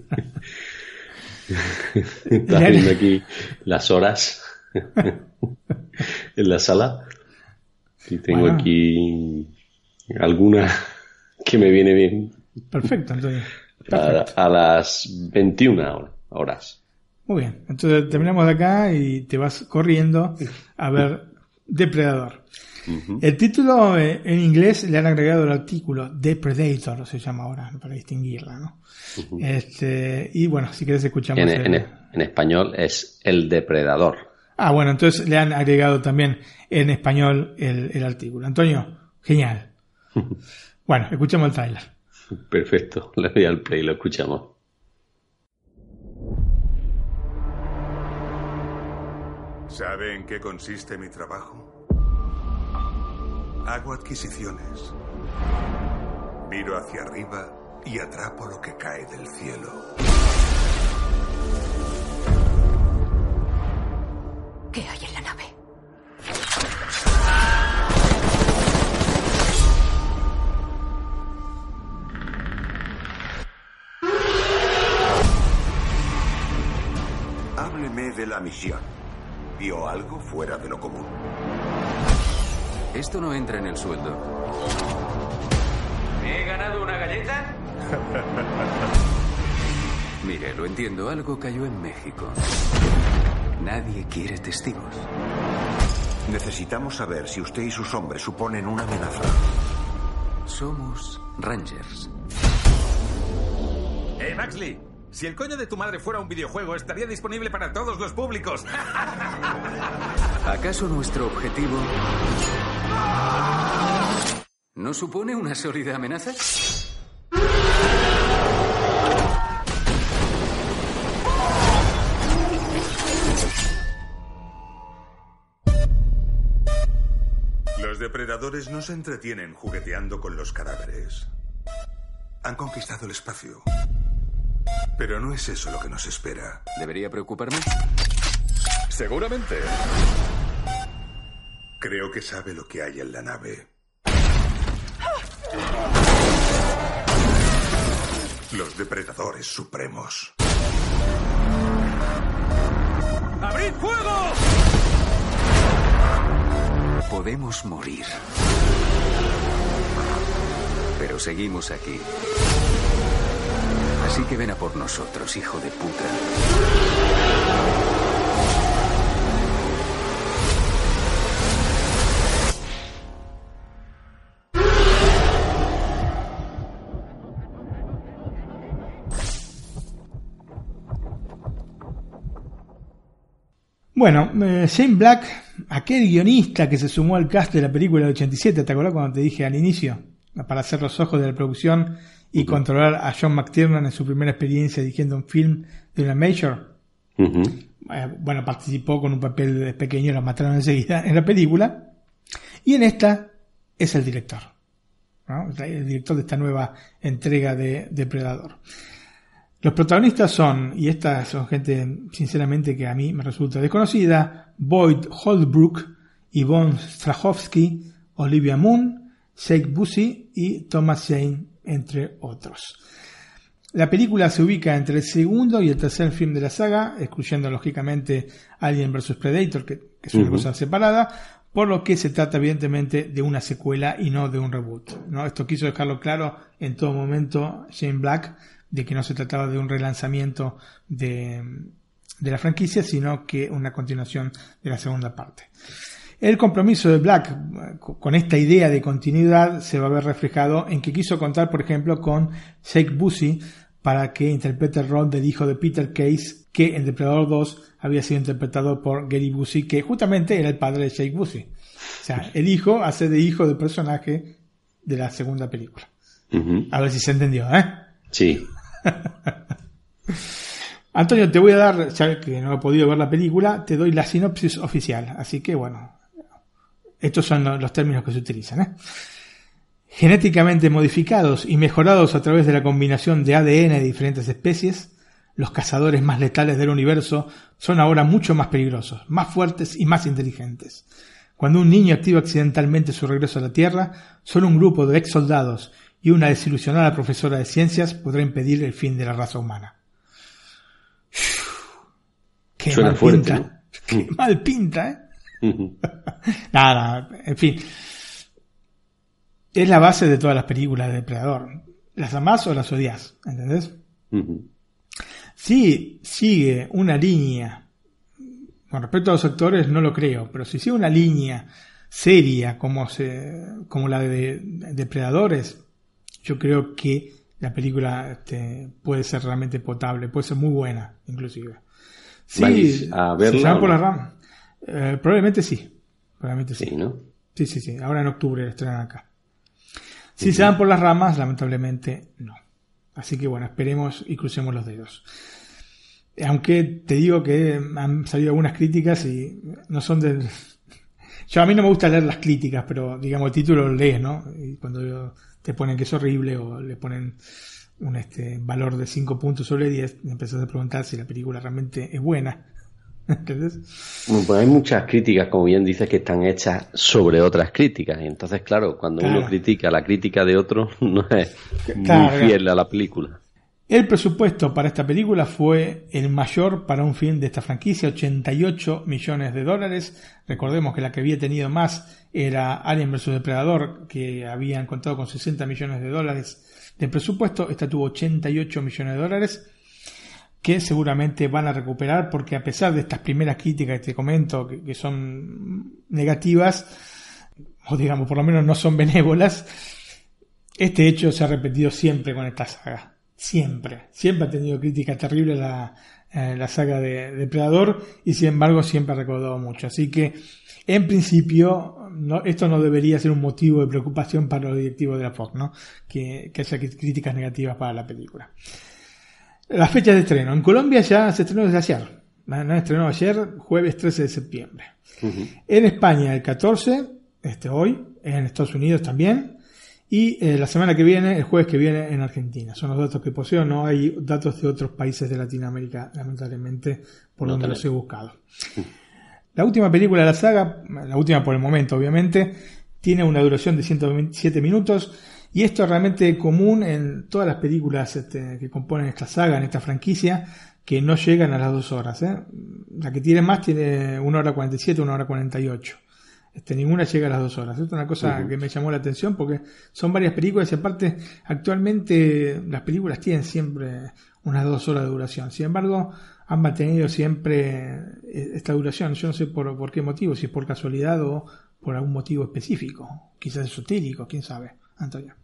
Estás viendo aquí las horas [laughs] en la sala. Y tengo aquí alguna que me viene bien. Perfecto, Antonio. A, las 21 horas. Muy bien, entonces terminamos de acá y te vas corriendo a ver Depredador. El título eh, en inglés le han agregado el artículo Depredator, se llama ahora, para distinguirla, ¿no? este, y bueno, si quieres escuchamos. En, en, español es El Depredador. Ah, bueno, entonces le han agregado también en español el, el artículo. Antonio, genial. [laughs] bueno, escuchemos el trailer. Perfecto, le doy al play y lo escuchamos. ¿Sabe en qué consiste mi trabajo? Hago adquisiciones. Miro hacia arriba y atrapo lo que cae del cielo. ¿Qué hay en la nave? Hábleme de la misión. ¿Vio algo fuera de lo común? Esto no entra en el sueldo. ¿Me he ganado una galleta? [laughs] Mire, lo entiendo. Algo cayó en México. Nadie quiere testigos. Necesitamos saber si usted y sus hombres suponen una amenaza. Somos Rangers. ¡Eh, Maxley! Si el coño de tu madre fuera un videojuego, estaría disponible para todos los públicos. [laughs] ¿Acaso nuestro objetivo no supone una sólida amenaza? Los depredadores no se entretienen jugueteando con los cadáveres. Han conquistado el espacio. Pero no es eso lo que nos espera. ¿Debería preocuparme? Seguramente. Creo que sabe lo que hay en la nave. Los depredadores supremos. ¡Abrid fuego! Podemos morir. Pero seguimos aquí. Así que ven a por nosotros, hijo de puta. Bueno, eh, Shane Black, aquel guionista que se sumó al cast de la película del 87, ¿te acordás cuando te dije al inicio? Para hacer los ojos de la producción y controlar a John McTiernan en su primera experiencia dirigiendo un film de una major. Eh, bueno, participó con un papel pequeño, lo mataron enseguida en la película. Y en esta es el director. ¿no? El director de esta nueva entrega de Depredador. Los protagonistas son, y estas son gente sinceramente que a mí me resulta desconocida, Boyd Holbrook, Yvonne Strahovski, Olivia Moon, Shake Busey y Thomas Jane, entre otros. La película se ubica entre el segundo y el tercer film de la saga, excluyendo lógicamente Alien vs Predator, que, que es una cosa separada, por lo que se trata evidentemente de una secuela y no de un reboot. ¿no? Esto quiso dejarlo claro en todo momento Shane Black, de que no se trataba de un relanzamiento de, de la franquicia, sino que una continuación de la segunda parte. El compromiso de Black con esta idea de continuidad se va a ver reflejado en que quiso contar, por ejemplo, con Jake Busey para que interprete el rol del hijo de Peter Case, que en Depredador 2 había sido interpretado por Gary Busey, que justamente era el padre de Jake Busey. O sea, el hijo hace de hijo del personaje de la segunda película. A ver si se entendió, ¿eh? Sí. [laughs] Antonio, te voy a dar, ya que no he podido ver la película, te doy la sinopsis oficial. Así que bueno, estos son los términos que se utilizan. ¿eh? Genéticamente modificados y mejorados a través de la combinación de ADN de diferentes especies, los cazadores más letales del universo son ahora mucho más peligrosos, más fuertes y más inteligentes. Cuando un niño activa accidentalmente su regreso a la Tierra, solo un grupo de ex soldados y una desilusionada profesora de ciencias podrá impedir el fin de la raza humana. Qué Suena mal fuerte, pinta. ¿no? Qué mal pinta, ¿eh? [laughs] Nada, en fin. Es la base de todas las películas de Depredador. ¿Las amás o las odias? ¿Entendés? Si sigue una línea, con respecto a los actores no lo creo, pero si sigue una línea seria como, se, como la de Depredadores, yo creo que la película este, puede ser realmente potable, puede ser muy buena, inclusive. Sí, ¿Vais a verla ¿se por no? las ramas? Eh, probablemente sí. Probablemente sí. Sí, ¿no? Sí, sí, sí. Ahora en octubre la estrenan acá. Si se van por las ramas, lamentablemente no. Así que bueno, esperemos y crucemos los dedos. Aunque te digo que han salido algunas críticas y no son del... [laughs] Yo a mí no me gusta leer las críticas, pero digamos el título lo lees, ¿no? Y cuando te ponen que es horrible o le ponen un este valor de 5 puntos sobre 10, empezás a preguntar si la película realmente es buena. [laughs] Pues hay muchas críticas, como bien dices, que están hechas sobre otras críticas. Y entonces, claro, cuando Claro. uno critica la crítica de otro, [laughs] no es Claro. muy fiel a la película. El presupuesto para esta película fue el mayor para un film de esta franquicia, 88 millones de dólares. Recordemos que la que había tenido más era Alien vs Depredador, que habían contado con 60 millones de dólares de presupuesto. Esta tuvo 88 millones de dólares, que seguramente van a recuperar porque a pesar de estas primeras críticas que te comento que, son negativas, o digamos por lo menos no son benévolas, este hecho se ha repetido siempre con esta saga. Siempre. Siempre ha tenido crítica terrible la, eh, la saga de Depredador y sin embargo siempre ha recordado mucho. Así que en principio esto no debería ser un motivo de preocupación para los directivos de la Fox, ¿no? que, que haya críticas negativas para la película. Las fechas de estreno. En Colombia ya se estrenó desde ayer. No estrenó ayer, jueves 13 de septiembre. En España el 14, este hoy, en Estados Unidos también, y eh, la semana que viene, el jueves que viene en Argentina. Son los datos que poseo, no hay datos de otros países de Latinoamérica, lamentablemente, por donde los he buscado. La última película de la saga, la última por el momento obviamente, tiene una duración de 127 minutos y esto es realmente común en todas las películas este, que componen esta saga, en esta franquicia, que no llegan a las dos horas. ¿eh? La que tiene más tiene 1 hora 47, 1 hora 48. Este, ninguna llega a las dos horas. Esto es una cosa que me llamó la atención porque son varias películas y aparte actualmente las películas tienen siempre unas dos horas de duración. Sin embargo, han mantenido siempre eh, esta duración. Yo no sé por, por qué motivo, si es por casualidad o por algún motivo específico. Quizás esotérico, quién sabe, Antonio.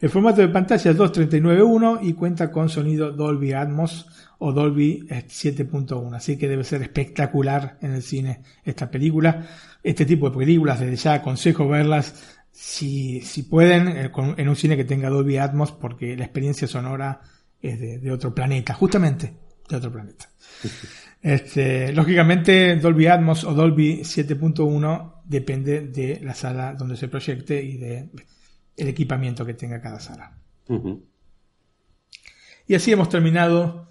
El formato de pantalla es 239.1 y cuenta con sonido Dolby Atmos o Dolby 7.1, así que debe ser espectacular en el cine esta película. Este tipo de películas, desde ya aconsejo verlas si, si pueden eh, en un cine que tenga Dolby Atmos porque la experiencia sonora es de otro planeta, justamente de otro planeta. [laughs] Este, lógicamente, Dolby Atmos o Dolby 7.1 depende de la sala donde se proyecte y de el equipamiento que tenga cada sala. Y así hemos terminado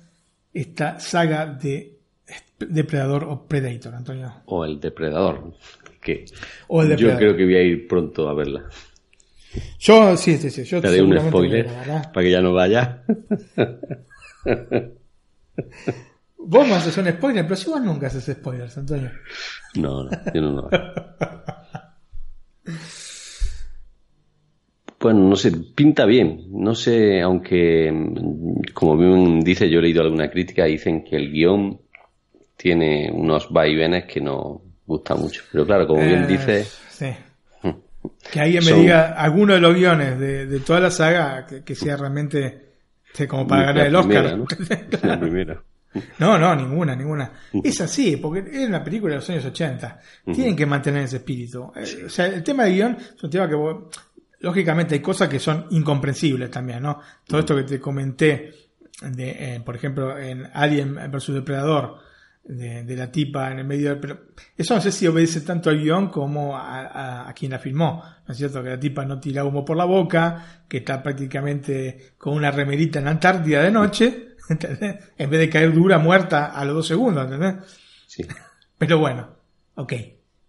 esta saga de Depredador o Predator, Antonio. O el Depredador, que yo creo que voy a ir pronto a verla. Yo, sí, sí, sí. Yo te un spoiler para que ya no vaya. [laughs] Vos me haces un spoiler, pero si vos nunca haces spoilers, Antonio. No, no, yo no lo [laughs] Bueno, no sé, pinta bien. No sé, aunque, como bien dice, yo he leído alguna crítica, dicen que el guion tiene unos vaivenes que no gusta mucho. Pero claro, como bien eh, dice... Sí. Que alguien me diga alguno de los guiones de, toda la saga que sea realmente como para ganar el Oscar. ¿no? [laughs] la primera. No, no, ninguna, ninguna. Es así, porque es una película de los años 80. Tienen que mantener ese espíritu. Eh, o sea, el tema de guion es un tema que, lógicamente, hay cosas que son incomprensibles también, ¿no? Todo esto que te comenté, de, eh, por ejemplo, en Alien vs. Depredador, de, la tipa en el medio del... Pero eso no sé si obedece tanto al guion como a, quien la filmó. ¿No es cierto? Que la tipa no tira humo por la boca, que está prácticamente con una remerita en la Antártida de noche, [laughs] En vez de caer dura, muerta a los dos segundos, ¿entendés? Sí. [laughs] Pero bueno, ok.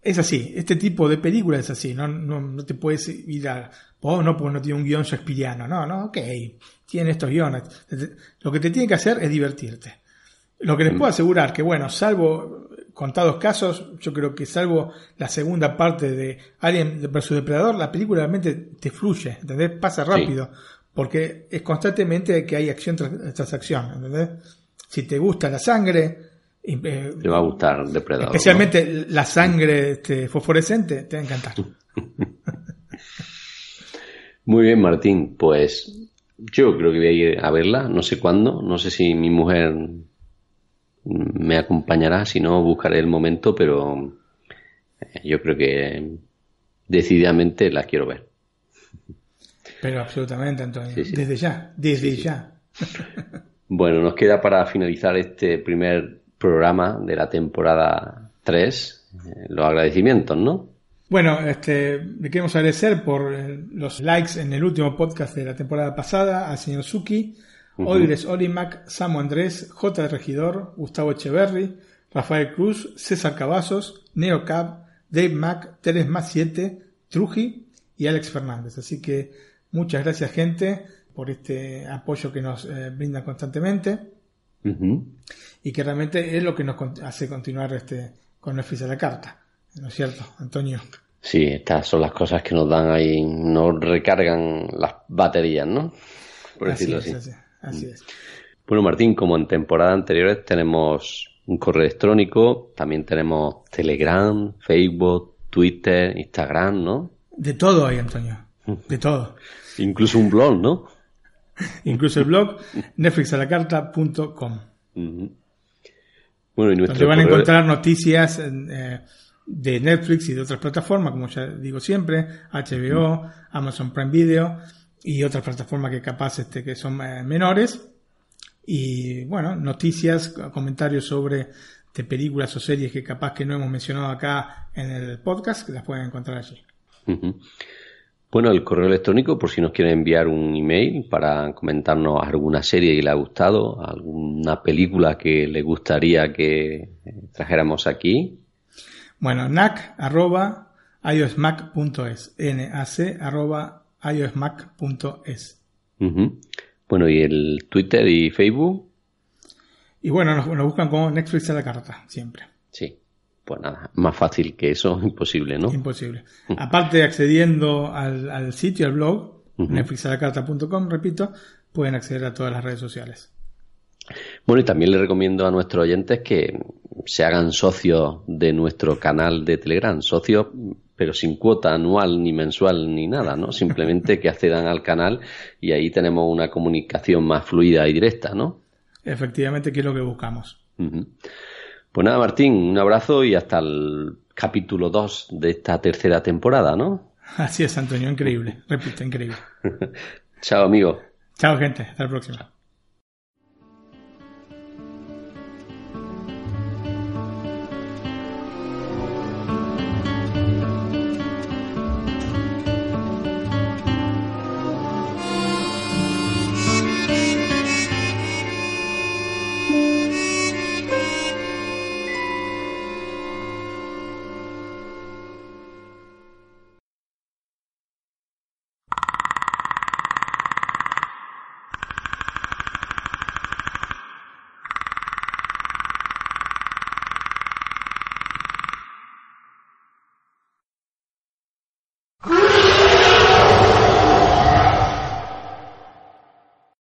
Es así, este tipo de película es así, no, no, no te puedes ir a... Oh, no, porque no tiene un guion shakespeariano. No, no, ok. Tiene estos guiones. Lo que te tiene que hacer es divertirte. Lo que les puedo asegurar que, bueno, salvo contados casos, yo creo que salvo la segunda parte de Alien vs Depredador, la película realmente te fluye, ¿entendés? Pasa rápido, porque es constantemente que hay acción tras, acción, ¿entendés? Si te gusta la sangre... Eh, te va a gustar Depredador. Especialmente la sangre este, fosforescente, te va a encantar. [laughs] Muy bien, Martín, pues yo creo que voy a ir a verla, no sé cuándo, no sé si mi mujer me acompañará, si no buscaré el momento, pero eh, yo creo que decididamente la quiero ver. Pero absolutamente, Antonio. Desde ya, desde ya. [laughs] bueno, nos queda para finalizar este primer programa de la temporada 3 eh, los agradecimientos, ¿no? Bueno, este, le queremos agradecer por eh, los likes en el último podcast de la temporada pasada al señor Suki, Oigres Olimac, Samu Andrés, J. Regidor, Gustavo Echeverry, Rafael Cruz, César Cavazos, Neo Cab, Dave Mac, Teres Más 7, Truji y Alex Fernández. Así que muchas gracias gente por este apoyo que nos eh, brindan constantemente y que realmente es lo que nos hace continuar este con el de la carta. ¿No es cierto, Antonio? Sí, estas son las cosas que nos dan ahí, nos recargan las baterías, ¿no? Por decirlo así. Así es. Bueno, Martín, como en temporadas anteriores tenemos un correo electrónico, también tenemos Telegram, Facebook, Twitter, Instagram, ¿no? De todo hay, Antonio. [laughs] De todo. Incluso un blog, ¿no? [laughs] Incluso el blog netflixalacarta.com. Bueno, y nuestro Donde van a encontrar noticias eh, de Netflix y de otras plataformas, como ya digo siempre, HBO, Amazon Prime Video y otras plataformas que capaz este, que son eh, menores. Y bueno, noticias, comentarios sobre de películas o series que capaz que no hemos mencionado acá en el podcast, que las pueden encontrar allí. Bueno, el correo electrónico, por si nos quieren enviar un email para comentarnos alguna serie que le ha gustado, alguna película que le gustaría que trajéramos aquí. Bueno, nac arroba iosmac.es, nac arroba iosmac.es. Bueno, ¿y el Twitter y Facebook? Y bueno, nos, buscan como Netflix a la carta, siempre. Sí. Pues nada, más fácil que eso, [laughs] imposible, ¿no? Imposible. Aparte, accediendo al, sitio, al blog, netflixalacarta.com, repito, pueden acceder a todas las redes sociales. Bueno, y también le recomiendo a nuestros oyentes que se hagan socios de nuestro canal de Telegram, socios pero sin cuota anual ni mensual ni nada, ¿no? Simplemente que accedan al canal y ahí tenemos una comunicación más fluida y directa, ¿no? Efectivamente, que es lo que buscamos. Pues nada, Martín, un abrazo y hasta el capítulo 2 de esta tercera temporada, ¿no? Así es, Antonio, increíble. Repito, increíble. [laughs] Chao, amigo. Chao, gente. Hasta la próxima.